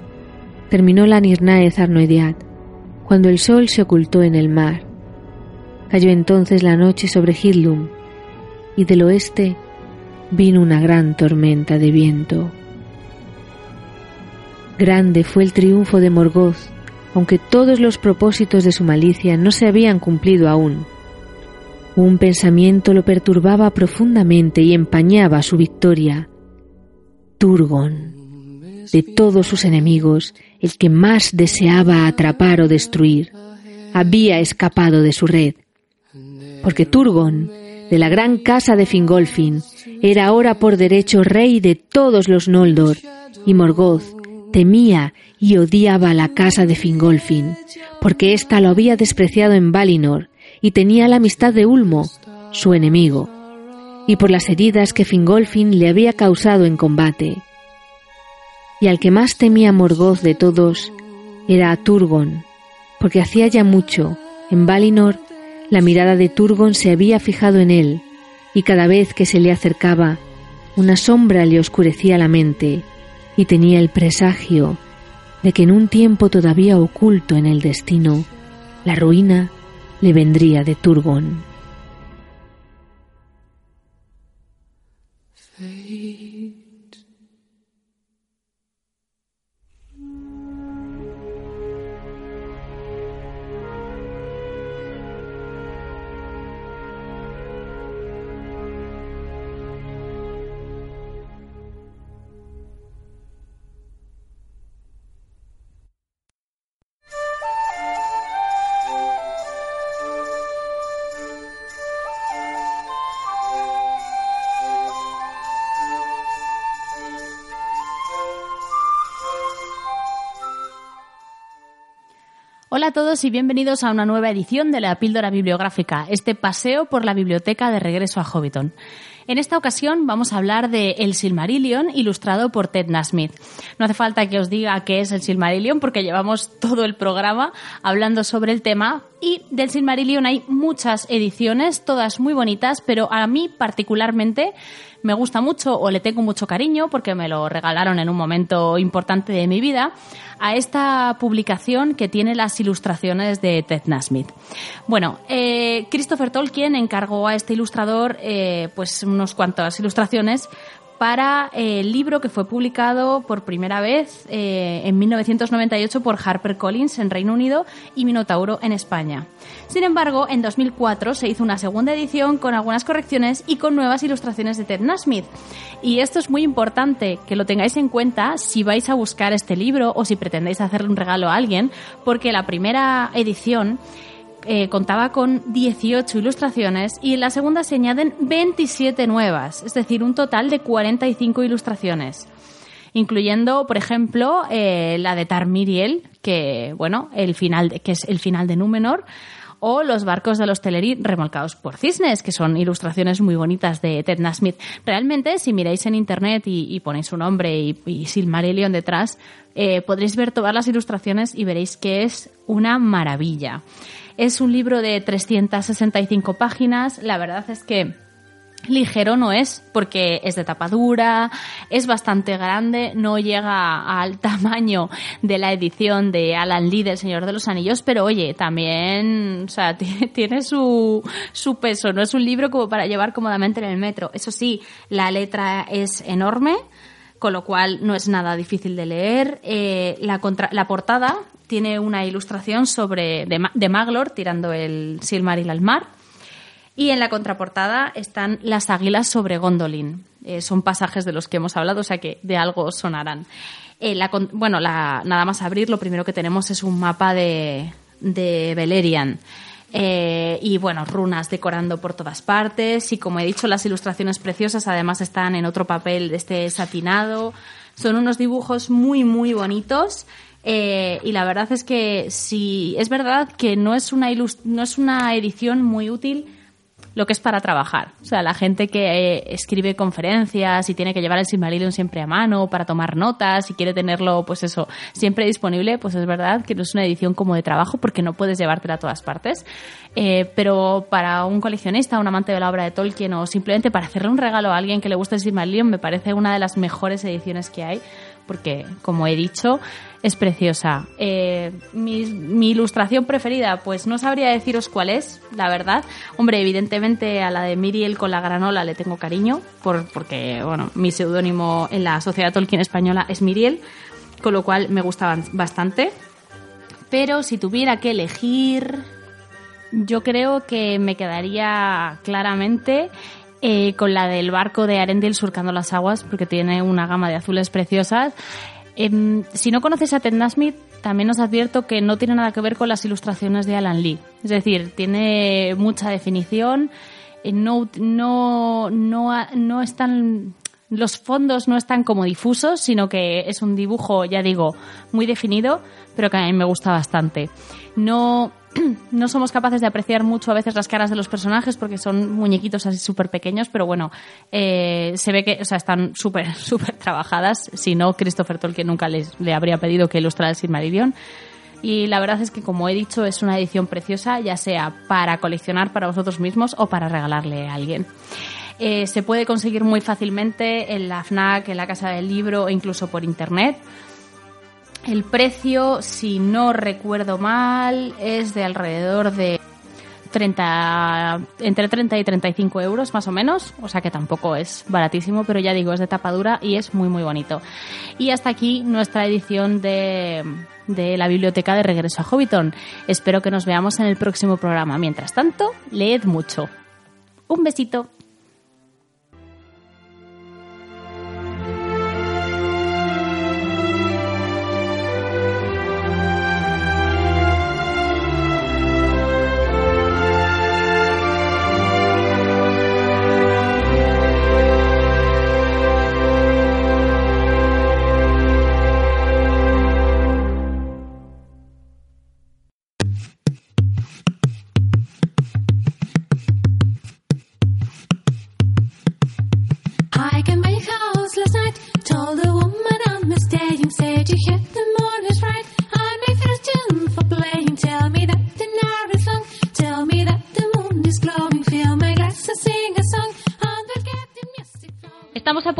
terminó la Nirnae Zarnoediad, cuando el sol se ocultó en el mar. Cayó entonces la noche sobre Hidlum, y del oeste vino una gran tormenta de viento. Grande fue el triunfo de Morgoth, aunque todos los propósitos de su malicia no se habían cumplido aún. Un pensamiento lo perturbaba profundamente y empañaba su victoria. Turgon, de todos sus enemigos, el que más deseaba atrapar o destruir, había escapado de su red. Porque Turgon, de la gran casa de Fingolfin, era ahora por derecho rey de todos los Noldor, y Morgoth temía y odiaba la casa de Fingolfin, porque ésta lo había despreciado en Valinor y tenía la amistad de Ulmo, su enemigo, y por las heridas que Fingolfin le había causado en combate. Y al que más temía Morgoth de todos era a Turgon, porque hacía ya mucho, en Valinor, la mirada de Turgon se había fijado en él, y cada vez que se le acercaba, una sombra le oscurecía la mente, y tenía el presagio de que en un tiempo todavía oculto en el destino, la ruina le vendría de Turgon. Todos y bienvenidos a una nueva edición de la Píldora Bibliográfica, este paseo por la biblioteca de regreso a Hobbiton. En esta ocasión vamos a hablar de El Silmarillion, ilustrado por Ted Nasmith. No hace falta que os diga qué es el Silmarillion, porque llevamos todo el programa hablando sobre el tema. Y del Silmarillion hay muchas ediciones, todas muy bonitas, pero a mí particularmente me gusta mucho o le tengo mucho cariño porque me lo regalaron en un momento importante de mi vida a esta publicación que tiene las ilustraciones de Ted Nasmith. Bueno, eh, Christopher Tolkien encargó a este ilustrador eh, pues unos cuantas ilustraciones para eh, el libro que fue publicado por primera vez eh, en 1998 por HarperCollins en Reino Unido y Minotauro en España. Sin embargo, en 2004 se hizo una segunda edición con algunas correcciones y con nuevas ilustraciones de Ted Nasmith. Y esto es muy importante que lo tengáis en cuenta si vais a buscar este libro o si pretendéis hacerle un regalo a alguien, porque la primera edición eh, contaba con 18 ilustraciones y en la segunda se añaden 27 nuevas, es decir, un total de 45 ilustraciones incluyendo, por ejemplo, eh, la de Tarmiriel, que bueno, el final que es el final de Númenor, o los barcos de los Teleri remolcados por cisnes, que son ilustraciones muy bonitas de Ted Nasmith. Realmente, si miráis en internet y, ponéis su nombre y, y Silmarillion detrás, eh, podréis ver todas las ilustraciones y veréis que es una maravilla. Es un libro de 365 páginas. La verdad es que ligero no es porque es de tapadura, es bastante grande, no llega al tamaño de la edición de Alan Lee del Señor de los Anillos, pero oye, también, o sea, tiene su, su peso, no es un libro como para llevar cómodamente en el metro. Eso sí, la letra es enorme, con lo cual no es nada difícil de leer. Eh, la, la portada tiene una ilustración sobre de, de Maglor tirando el Silmaril al mar. Y en la contraportada están las águilas sobre Gondolin. Eh, son pasajes de los que hemos hablado, o sea que de algo sonarán. Eh, bueno, la, nada más abrir, lo primero que tenemos es un mapa de, de Beleriand. Eh, y bueno, runas decorando por todas partes. Y como he dicho, las ilustraciones preciosas además están en otro papel este satinado. Son unos dibujos muy, muy bonitos. Eh, y la verdad es que si es verdad que no es una no es una edición muy útil lo que es para trabajar. O sea, la gente que eh, escribe conferencias y tiene que llevar el Silmarillion siempre a mano para tomar notas y quiere tenerlo, pues eso, siempre disponible, pues es verdad que no es una edición como de trabajo porque no puedes llevártela a todas partes. Eh, pero para un coleccionista, un amante de la obra de Tolkien o simplemente para hacerle un regalo a alguien que le guste el Silmarillion, me parece una de las mejores ediciones que hay porque, como he dicho, es preciosa. Eh, mi, ilustración preferida, pues no sabría deciros cuál es, la verdad. Hombre, evidentemente a la de Miriel con la granola le tengo cariño, por, porque, bueno, mi seudónimo en la Sociedad Tolkien Española es Miriel, con lo cual me gustaban bastante. Pero si tuviera que elegir... yo creo que me quedaría claramente eh, con la del barco de Arendelle surcando las aguas, porque tiene una gama de azules preciosas. Em, si no conoces a Ted Nasmith, también os advierto que no tiene nada que ver con las ilustraciones de Alan Lee. Es decir, tiene mucha definición, eh, no, no, no, no están los fondos no están como difusos, sino que es un dibujo, ya digo, muy definido, pero que a mí me gusta bastante. No, no somos capaces de apreciar mucho a veces las caras de los personajes porque son muñequitos así súper pequeños, pero bueno, eh, se ve que o sea, están súper, súper trabajadas. Si no, Christopher Tolkien nunca les, le habría pedido que ilustrara el Silmarillion. Y la verdad es que, como he dicho, es una edición preciosa, ya sea para coleccionar para vosotros mismos o para regalarle a alguien. Eh, se puede conseguir muy fácilmente en la FNAC, en la Casa del Libro e incluso por internet. El precio, si no recuerdo mal, es de alrededor de 30, entre 30 y 35 euros más o menos, o sea que tampoco es baratísimo, pero ya digo, es de tapadura y es muy muy bonito. Y hasta aquí nuestra edición de, de la biblioteca de regreso a Hobbiton. Espero que nos veamos en el próximo programa. Mientras tanto, leed mucho. Un besito.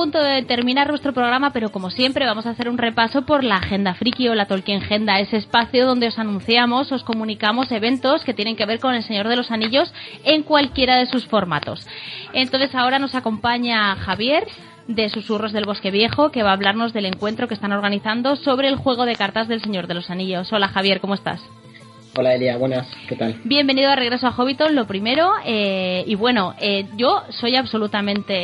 Punto de terminar nuestro programa, pero como siempre vamos a hacer un repaso por la Agenda Friki o la Tolkien Agenda, ese espacio donde os anunciamos, os comunicamos eventos que tienen que ver con el Señor de los Anillos en cualquiera de sus formatos. Entonces ahora nos acompaña Javier de Susurros del Bosque Viejo, que va a hablarnos del encuentro que están organizando sobre el juego de cartas del Señor de los Anillos. Hola Javier, ¿cómo estás? Hola Elia, buenas, ¿qué tal? Bienvenido a Regreso a Hobbiton, lo primero. eh, y bueno, eh, yo soy absolutamente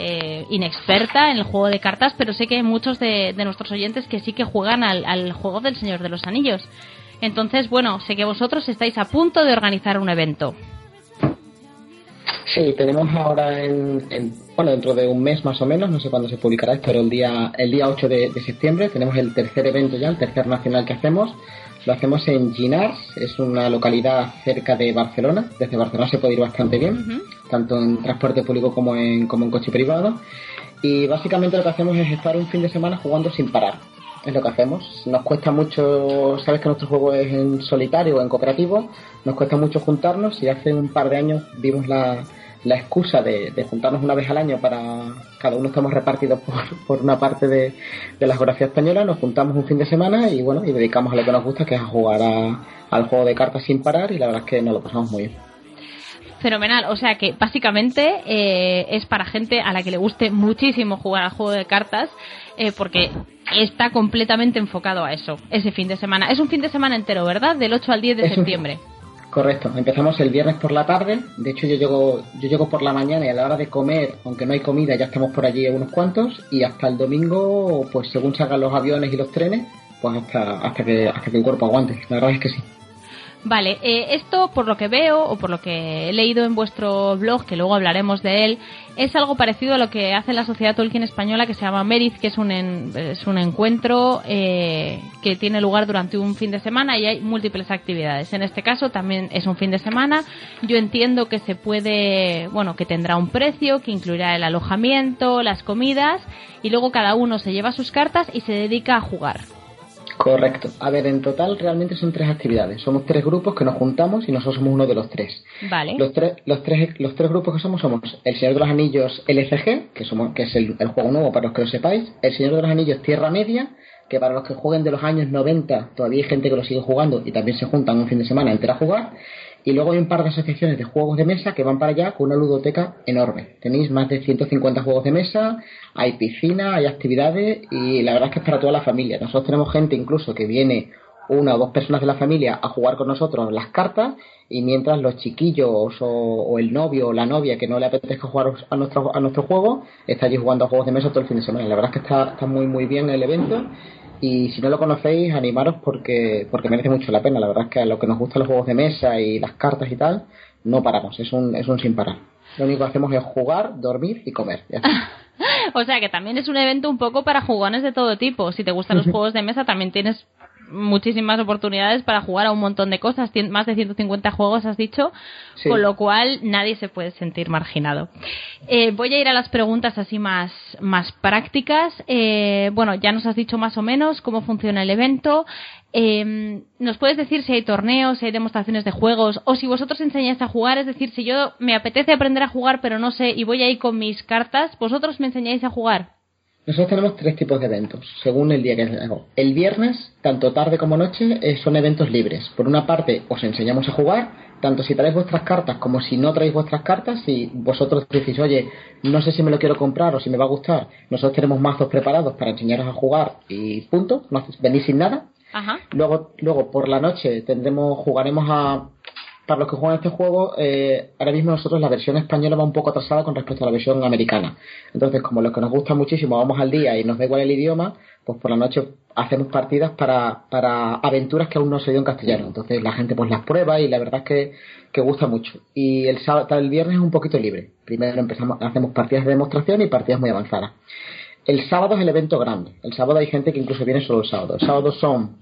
eh, inexperta en el juego de cartas, pero sé que hay muchos de, de nuestros oyentes que sí que juegan al, al juego del Señor de los Anillos. Entonces, bueno, sé que vosotros estáis a punto de organizar un evento. Sí, tenemos ahora en, en- bueno, dentro de un mes más o menos, no sé cuándo se publicará esto, pero el día, el día 8 de, de septiembre tenemos el tercer evento ya, el tercer nacional que hacemos. Lo hacemos en Ginars, es una localidad cerca de Barcelona. Desde Barcelona se puede ir bastante bien, tanto en transporte público como en, como en coche privado. Y básicamente lo que hacemos es estar un fin de semana jugando sin parar. Es lo que hacemos. Nos cuesta mucho, sabes que nuestro juego es en solitario o en cooperativo, nos cuesta mucho juntarnos y hace un par de años vimos la, la excusa de, de juntarnos una vez al año para cada uno estamos repartidos por, por una parte de, de la geografía española, nos juntamos un fin de semana y bueno, y dedicamos a lo que nos gusta, que es a jugar a- al juego de cartas sin parar y la verdad es que nos lo pasamos muy bien. Fenomenal, o sea que básicamente eh, es para gente a la que le guste muchísimo jugar al juego de cartas, eh, porque está completamente enfocado a eso, ese fin de semana. Es un fin de semana entero, ¿verdad? Del 8 al 10 de Es un- septiembre. Correcto, empezamos el viernes por la tarde, de hecho yo llego, yo llego por la mañana y a la hora de comer, aunque no hay comida, ya estamos por allí unos cuantos, y hasta el domingo, pues según salgan los aviones y los trenes, pues hasta, hasta que, hasta que el cuerpo aguante, la verdad es que sí. Vale, eh, esto por lo que veo o por lo que he leído en vuestro blog, que luego hablaremos de él, es algo parecido a lo que hace la Sociedad Tolkien Española que se llama Merit, que es un, en- es un encuentro eh, que tiene lugar durante un fin de semana y hay múltiples actividades. En este caso también es un fin de semana. Yo entiendo que se puede, bueno, que tendrá un precio, que incluirá el alojamiento, las comidas y luego cada uno se lleva sus cartas y se dedica a jugar. Correcto. A ver, en total realmente son tres actividades. Somos tres grupos que nos juntamos y nosotros somos uno de los tres. Vale. Los, tres los, tres, los tres grupos que somos somos El Señor de los Anillos LCG, que, somos, que es el, el juego nuevo para los que lo sepáis. El Señor de los Anillos Tierra Media, que para los que jueguen de los años 90 todavía hay gente que lo sigue jugando y también se juntan un fin de semana entero a jugar. Y luego hay un par de asociaciones de juegos de mesa que van para allá con una ludoteca enorme. Tenéis más de 150 juegos de mesa, hay piscina, hay actividades y la verdad es que es para toda la familia. Nosotros tenemos gente incluso que viene una o dos personas de la familia a jugar con nosotros las cartas y mientras los chiquillos o, el novio o la novia que no le apetezca jugar a nuestro, a nuestro juego está allí jugando a juegos de mesa todo el fin de semana. La verdad es que está, está muy muy bien el evento y si no lo conocéis animaros porque, porque merece mucho la pena. La verdad es que a lo que nos gustan los juegos de mesa y las cartas y tal, no paramos, es un, es un sin parar. Lo único que hacemos es jugar, dormir y comer. Ya está. O sea que también es un evento un poco para jugones de todo tipo. Si te gustan los juegos de mesa, también tienes muchísimas oportunidades para jugar a un montón de cosas. Más de 150 juegos, has dicho. Sí. Con lo cual, nadie se puede sentir marginado. Eh, voy a ir a las preguntas así más, más prácticas. Eh, bueno, ya nos has dicho más o menos cómo funciona el evento. Eh, ¿Nos puedes decir si hay torneos, si hay demostraciones de juegos o si vosotros enseñáis a jugar? Es decir, si yo me apetece aprender a jugar pero no sé y voy ahí con mis cartas, ¿vosotros me enseñáis a jugar? Nosotros tenemos tres tipos de eventos, según el día que hago. El viernes, tanto tarde como noche, eh, son eventos libres. Por una parte, os enseñamos a jugar, tanto si traéis vuestras cartas como si no traéis vuestras cartas. Si vosotros decís, oye, no sé si me lo quiero comprar o si me va a gustar, nosotros tenemos mazos preparados para enseñaros a jugar y punto. No venís sin nada. Ajá. Luego, luego por la noche tendremos, jugaremos a. Para los que juegan este juego, eh, ahora mismo nosotros la versión española va un poco atrasada con respecto a la versión americana. Entonces, como los que nos gusta muchísimo vamos al día y nos da igual el idioma, pues por la noche hacemos partidas para, para aventuras que aún no se dio en castellano. Entonces la gente pues las prueba y la verdad es que, que gusta mucho. Y el sábado, el viernes es un poquito libre. Primero empezamos, hacemos partidas de demostración y partidas muy avanzadas. El sábado es el evento grande. El sábado hay gente que incluso viene solo el sábado. El sábado son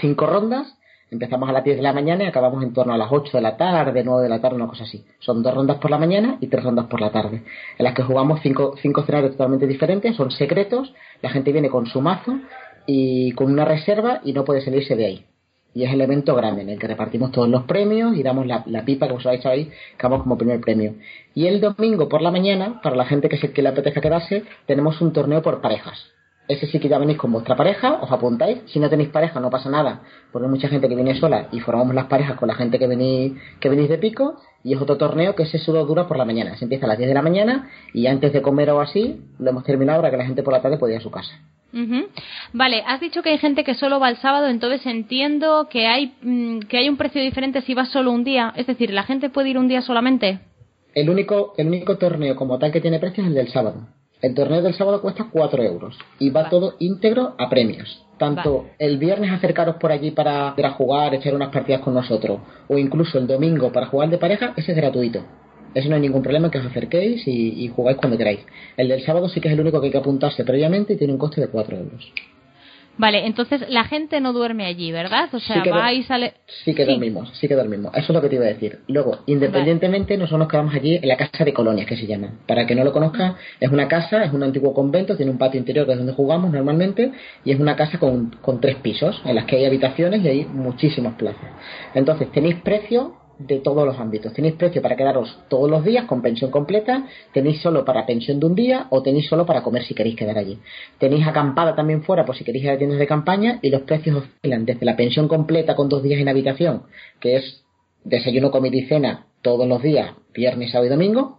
cinco rondas. Empezamos a las 10 de la mañana y acabamos en torno a las 8 de la tarde, 9 de la tarde, una cosa así. Son dos rondas por la mañana y tres rondas por la tarde, en las que jugamos cinco, cinco escenarios totalmente diferentes, son secretos, la gente viene con su mazo y con una reserva y no puede salirse de ahí. Y es el evento grande en el que repartimos todos los premios y damos la, la pipa que os habéis ahí, que damos como primer premio. Y el domingo por la mañana, para la gente que se que le apetezca quedarse, tenemos un torneo por parejas. Ese sí que ya venís con vuestra pareja, os apuntáis. Si no tenéis pareja, no pasa nada, porque hay mucha gente que viene sola y formamos las parejas con la gente que venís, que venís de pico. Y es otro torneo que ese solo dura por la mañana. Se empieza a las 10 de la mañana y antes de comer o así, lo hemos terminado para que la gente por la tarde pueda ir a su casa. Vale, has dicho que hay gente que solo va el sábado, entonces entiendo que hay mm, que hay un precio diferente si vas solo un día. Es decir, la gente puede ir un día solamente. El único, el único torneo como tal que tiene precio es el del sábado. El torneo del sábado cuesta 4 euros y va todo íntegro a premios. Tanto Vale. el viernes acercaros por allí para, para jugar, echar unas partidas con nosotros, o incluso el domingo para jugar de pareja, ese es gratuito. Eso no hay ningún problema que os acerquéis y, y jugáis cuando queráis. El del sábado sí que es el único que hay que apuntarse previamente y tiene un coste de 4 euros. Vale, entonces la gente no duerme allí, ¿verdad? O sea, Sí va y sale. Sí que dormimos, sí que dormimos. Eso es lo que te iba a decir. Luego, independientemente, nosotros nos quedamos allí en la casa de colonias, que se llama. Para que no lo conozca, es una casa, es un antiguo convento, tiene un patio interior que es donde jugamos normalmente, y es una casa con, con tres pisos, en las que hay habitaciones y hay muchísimas plazas. Entonces, tenéis precio de todos los ámbitos. Tenéis precio para quedaros todos los días con pensión completa, tenéis solo para pensión de un día o tenéis solo para comer si queréis quedar allí. Tenéis acampada también fuera por si queréis ir a tiendas de campaña y los precios oscilan desde la pensión completa con dos días en habitación, que es desayuno, comida y cena todos los días, viernes, sábado y domingo,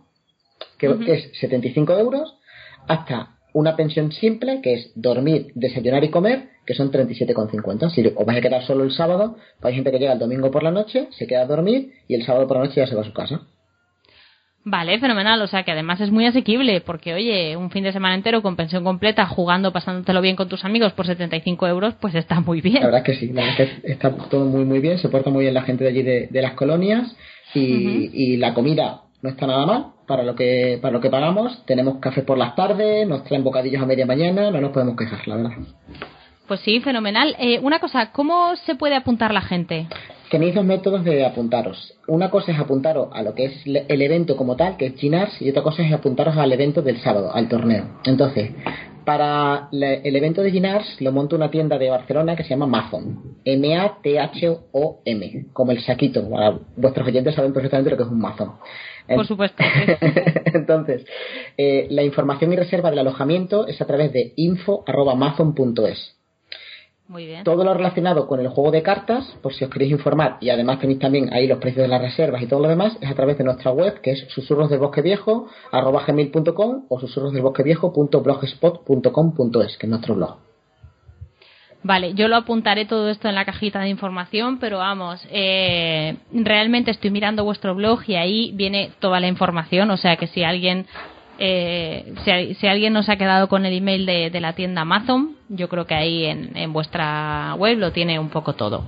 que es 75 euros, hasta una pensión simple, que es dormir, desayunar y comer, que son 37,50. Si os vais a quedar solo el sábado, pues hay gente que llega el domingo por la noche, se queda a dormir y el sábado por la noche ya se va a su casa. Vale, fenomenal. O sea, que además es muy asequible, porque oye, un fin de semana entero con pensión completa, jugando, pasándotelo bien con tus amigos por 75 euros, pues está muy bien. La verdad es que sí, la verdad es que está todo muy muy bien, se porta muy bien la gente de allí de, de las colonias y, y la comida no está nada mal para lo que para lo que pagamos. Tenemos café por las tardes, nos traen bocadillos a media mañana, no nos podemos quejar, la verdad. Pues sí, fenomenal. Eh, una cosa, ¿cómo se puede apuntar la gente? Tenéis dos métodos de apuntaros. Una cosa es apuntaros a lo que es el evento como tal, que es Ginars, y otra cosa es apuntaros al evento del sábado, al torneo. Entonces, para el evento de Ginars lo monta una tienda de Barcelona que se llama Mazon. M-A-T-H-O-M, como el saquito. Para vuestros oyentes saben perfectamente lo que es un Mazon. Por supuesto. Entonces, eh, la información y reserva del alojamiento es a través de info.amazon.es. Muy bien. Todo lo relacionado con el juego de cartas, por si os queréis informar, y además tenéis también ahí los precios de las reservas y todo lo demás, es a través de nuestra web, que es susurrosdelbosqueviejo.com o susurrosdelbosqueviejo.blogspot.com.es, que es nuestro blog. Vale, yo lo apuntaré todo esto en la cajita de información, pero vamos, eh, realmente estoy mirando vuestro blog y ahí viene toda la información, o sea que si alguien eh, si, si alguien nos ha quedado con el email de, la tienda Amazon, yo creo que ahí en, en vuestra web lo tiene un poco todo.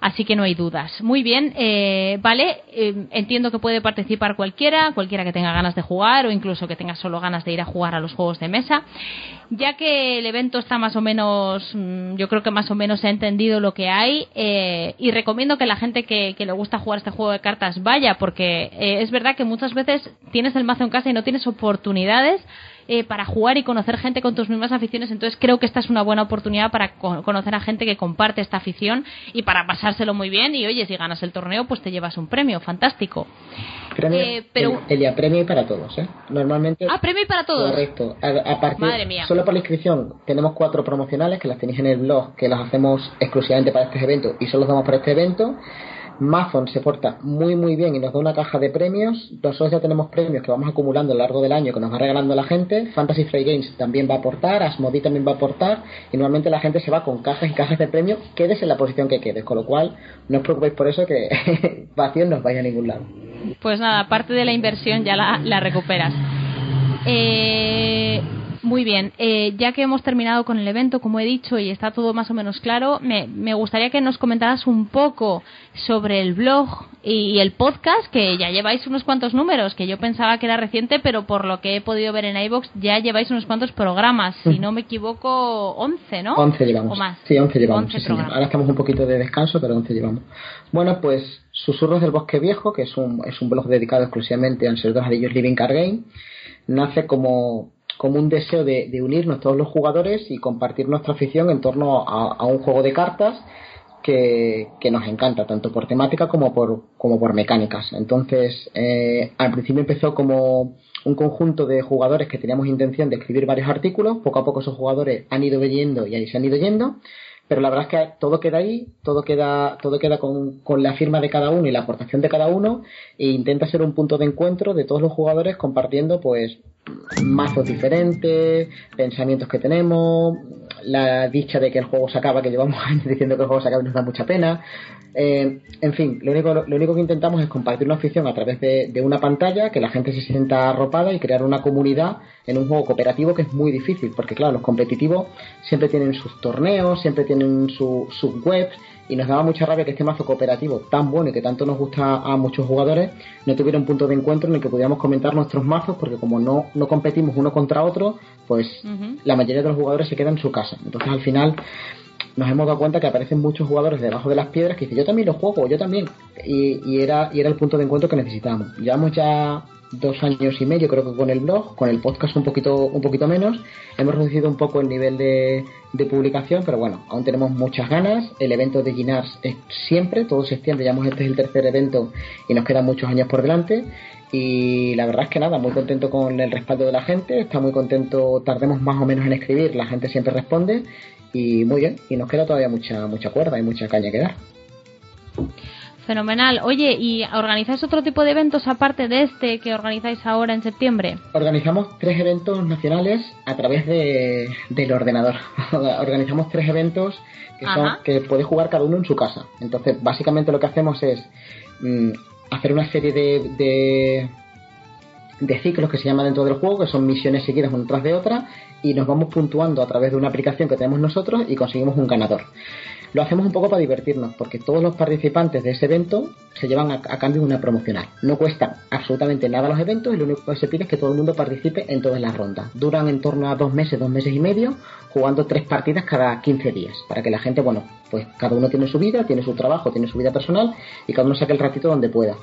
Así que no hay dudas. Muy bien, eh, vale, eh, entiendo que puede participar cualquiera, cualquiera que tenga ganas de jugar o incluso que tenga solo ganas de ir a jugar a los juegos de mesa. Ya que el evento está más o menos, mm, yo creo que más o menos he entendido lo que hay eh, y recomiendo que la gente que, que le gusta jugar este juego de cartas vaya porque eh, es verdad que muchas veces tienes el mazo en casa y no tienes oportunidades eh, para jugar y conocer gente con tus mismas aficiones. Entonces creo que esta es una buena oportunidad para co- conocer a gente que comparte esta afición y para pasárselo muy bien. Y oye, si ganas el torneo, pues te llevas un premio. Fantástico. Premio, Eh, pero- el, Elia, premio para todos, ¿eh? Normalmente... Ah, premio para todos. Correcto. A, a partir, Madre mía. Solo por la inscripción tenemos cuatro promocionales que las tenéis en el blog, que las hacemos exclusivamente para este evento y solo los damos para este evento. Mazon se porta muy muy bien y nos da una caja de premios. Nosotros ya tenemos premios que vamos acumulando a lo largo del año que nos va regalando la gente. Fantasy Free Games también va a aportar, Asmodee también va a aportar y normalmente la gente se va con cajas y cajas de premios, quedes en la posición que quedes, con lo cual no os preocupéis por eso que vacío no os vaya a ningún lado. Pues nada, parte de la inversión ya la, la recuperas. Eh, muy bien, eh, ya que hemos terminado con el evento, como he dicho, y está todo más o menos claro, me, me gustaría que nos comentaras un poco sobre el blog y, el podcast, que ya lleváis unos cuantos números, que yo pensaba que era reciente, pero por lo que he podido ver en iVoox, ya lleváis unos cuantos programas, si no me equivoco, 11, ¿no? 11 llevamos. O más. Sí, 11 llevamos. 11 sí, señor. programas. Ahora estamos un poquito de descanso, pero 11 llevamos. Bueno, pues Susurros del Bosque Viejo, que es un, es un blog dedicado exclusivamente al Señor de los Living Card Game, nace como, como un deseo de, de unirnos todos los jugadores y compartir nuestra afición en torno a, a un juego de cartas que, que nos encanta, tanto por temática como por, como por mecánicas. Entonces, eh, al principio empezó como un conjunto de jugadores que teníamos intención de escribir varios artículos, poco a poco esos jugadores han ido yendo y ahí se han ido yendo, pero la verdad es que todo queda ahí, todo queda, todo queda con, con la firma de cada uno y la aportación de cada uno, e intenta ser un punto de encuentro de todos los jugadores compartiendo pues mazos diferentes, pensamientos que tenemos, la dicha de que el juego se acaba, que llevamos años diciendo que el juego se acaba y nos da mucha pena. Eh, en fin, lo único, lo único que intentamos es compartir una afición a través de, de una pantalla, que la gente se sienta arropada y crear una comunidad en un juego cooperativo que es muy difícil, porque claro, los competitivos siempre tienen sus torneos, siempre tienen su- sus webs, y nos daba mucha rabia que este mazo cooperativo tan bueno y que tanto nos gusta a muchos jugadores no tuviera un punto de encuentro en el que pudiéramos comentar nuestros mazos porque como no, no competimos uno contra otro pues la mayoría de los jugadores se quedan en su casa. Entonces al final nos hemos dado cuenta que aparecen muchos jugadores debajo de las piedras que dicen yo también lo juego, yo también y, y era, y era el punto de encuentro que necesitábamos. Llevamos ya dos años y medio creo que con el blog, con el podcast un poquito, un poquito menos. Hemos reducido un poco el nivel de, de publicación, pero bueno, aún tenemos muchas ganas. El evento de Ginars es siempre, todo septiembre, ya este es el tercer evento y nos quedan muchos años por delante. Y la verdad es que nada, muy contento con el respaldo de la gente, está muy contento, tardemos más o menos en escribir, la gente siempre responde y muy bien, y nos queda todavía mucha, mucha cuerda y mucha caña que dar. Fenomenal. Oye, ¿y organizáis otro tipo de eventos aparte de este que organizáis ahora en septiembre? Organizamos tres eventos nacionales a través de, del ordenador. Organizamos tres eventos que, son, que puede jugar cada uno en su casa. Entonces, básicamente lo que hacemos es mm, hacer una serie de, de, de ciclos que se llaman dentro del juego, que son misiones seguidas una tras de otra, y nos vamos puntuando a través de una aplicación que tenemos nosotros y conseguimos un ganador. Lo hacemos un poco para divertirnos, porque todos los participantes de ese evento se llevan a, cambio una promocional. No cuesta absolutamente nada los eventos y lo único que se pide es que todo el mundo participe en todas las rondas. Duran en torno a dos meses, dos meses y medio, jugando tres partidas cada 15 días, para que la gente, bueno, pues cada uno tiene su vida, tiene su trabajo, tiene su vida personal y cada uno saque el ratito donde pueda.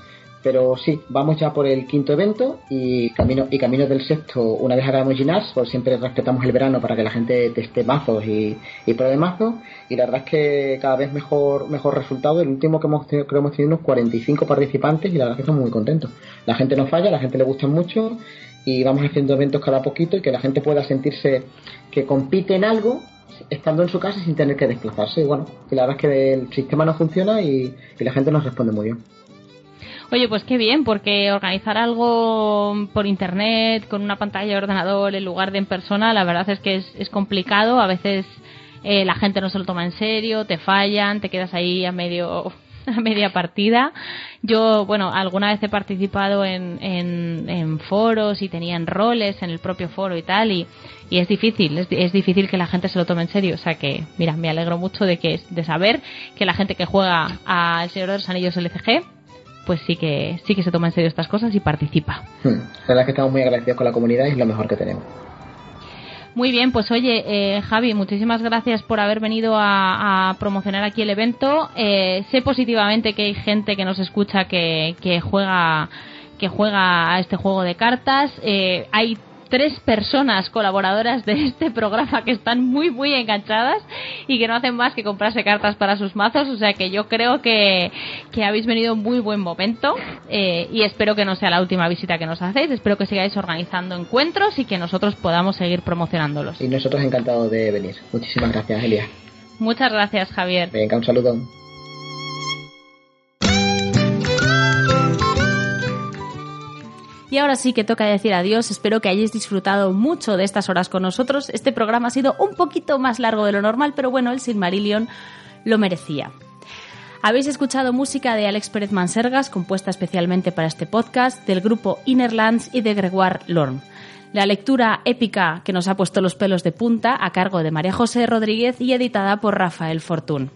Pero sí, vamos ya por el quinto evento y camino y camino del sexto, una vez hagamos Ginás, pues siempre respetamos el verano para que la gente teste mazos y, y pruebe mazos. Y la verdad es que cada vez mejor mejor resultado. El último que hemos tenido, creo que hemos tenido unos 45 participantes y la verdad es que estamos muy contentos. La gente no falla, la gente le gusta mucho y vamos haciendo eventos cada poquito y que la gente pueda sentirse que compite en algo estando en su casa sin tener que desplazarse. Y bueno, que la verdad es que el sistema no funciona y, y la gente nos responde muy bien. Oye, pues qué bien, porque organizar algo por internet, con una pantalla de ordenador, en lugar de en persona, la verdad es que es, es complicado. A veces eh, la gente no se lo toma en serio, te fallan, te quedas ahí a medio a media partida. Yo, bueno, alguna vez he participado en, en, en foros y tenían roles en el propio foro y tal, y, y es difícil, es, difícil que la gente se lo tome en serio. O sea que, mira, me alegro mucho de que de saber que la gente que juega al Señor de los Anillos LCG pues sí que sí que se toma en serio estas cosas y participa. Hmm. La verdad es que estamos muy agradecidos con la comunidad y es lo mejor que tenemos. Muy bien, pues oye, eh, Javi, muchísimas gracias por haber venido a, a promocionar aquí el evento. Eh, sé positivamente que hay gente que nos escucha que, que juega que juega a este juego de cartas. Eh, hay tres personas colaboradoras de este programa que están muy muy enganchadas y que no hacen más que comprarse cartas para sus mazos. O sea que yo creo que, que habéis venido en muy buen momento eh, y espero que no sea la última visita que nos hacéis. Espero que sigáis organizando encuentros y que nosotros podamos seguir promocionándolos. Y nosotros encantados de venir. Muchísimas gracias Elia. Muchas gracias Javier. Venga un saludo Y ahora sí que toca decir adiós. Espero que hayáis disfrutado mucho de estas horas con nosotros. Este programa ha sido un poquito más largo de lo normal, pero bueno, el Silmarillion lo merecía. Habéis escuchado música de Alex Pérez Mansergas, compuesta especialmente para este podcast, del grupo Innerlands y de Gregoire Lorme. La lectura épica que nos ha puesto los pelos de punta a cargo de María José Rodríguez y editada por Rafael Fortún.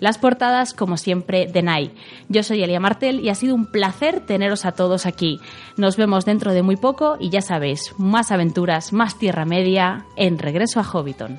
Las portadas, como siempre, de Nai. Yo soy Elia Martel y ha sido un placer teneros a todos aquí. Nos vemos dentro de muy poco y ya sabéis, más aventuras, más Tierra Media en Regreso a Hobbiton.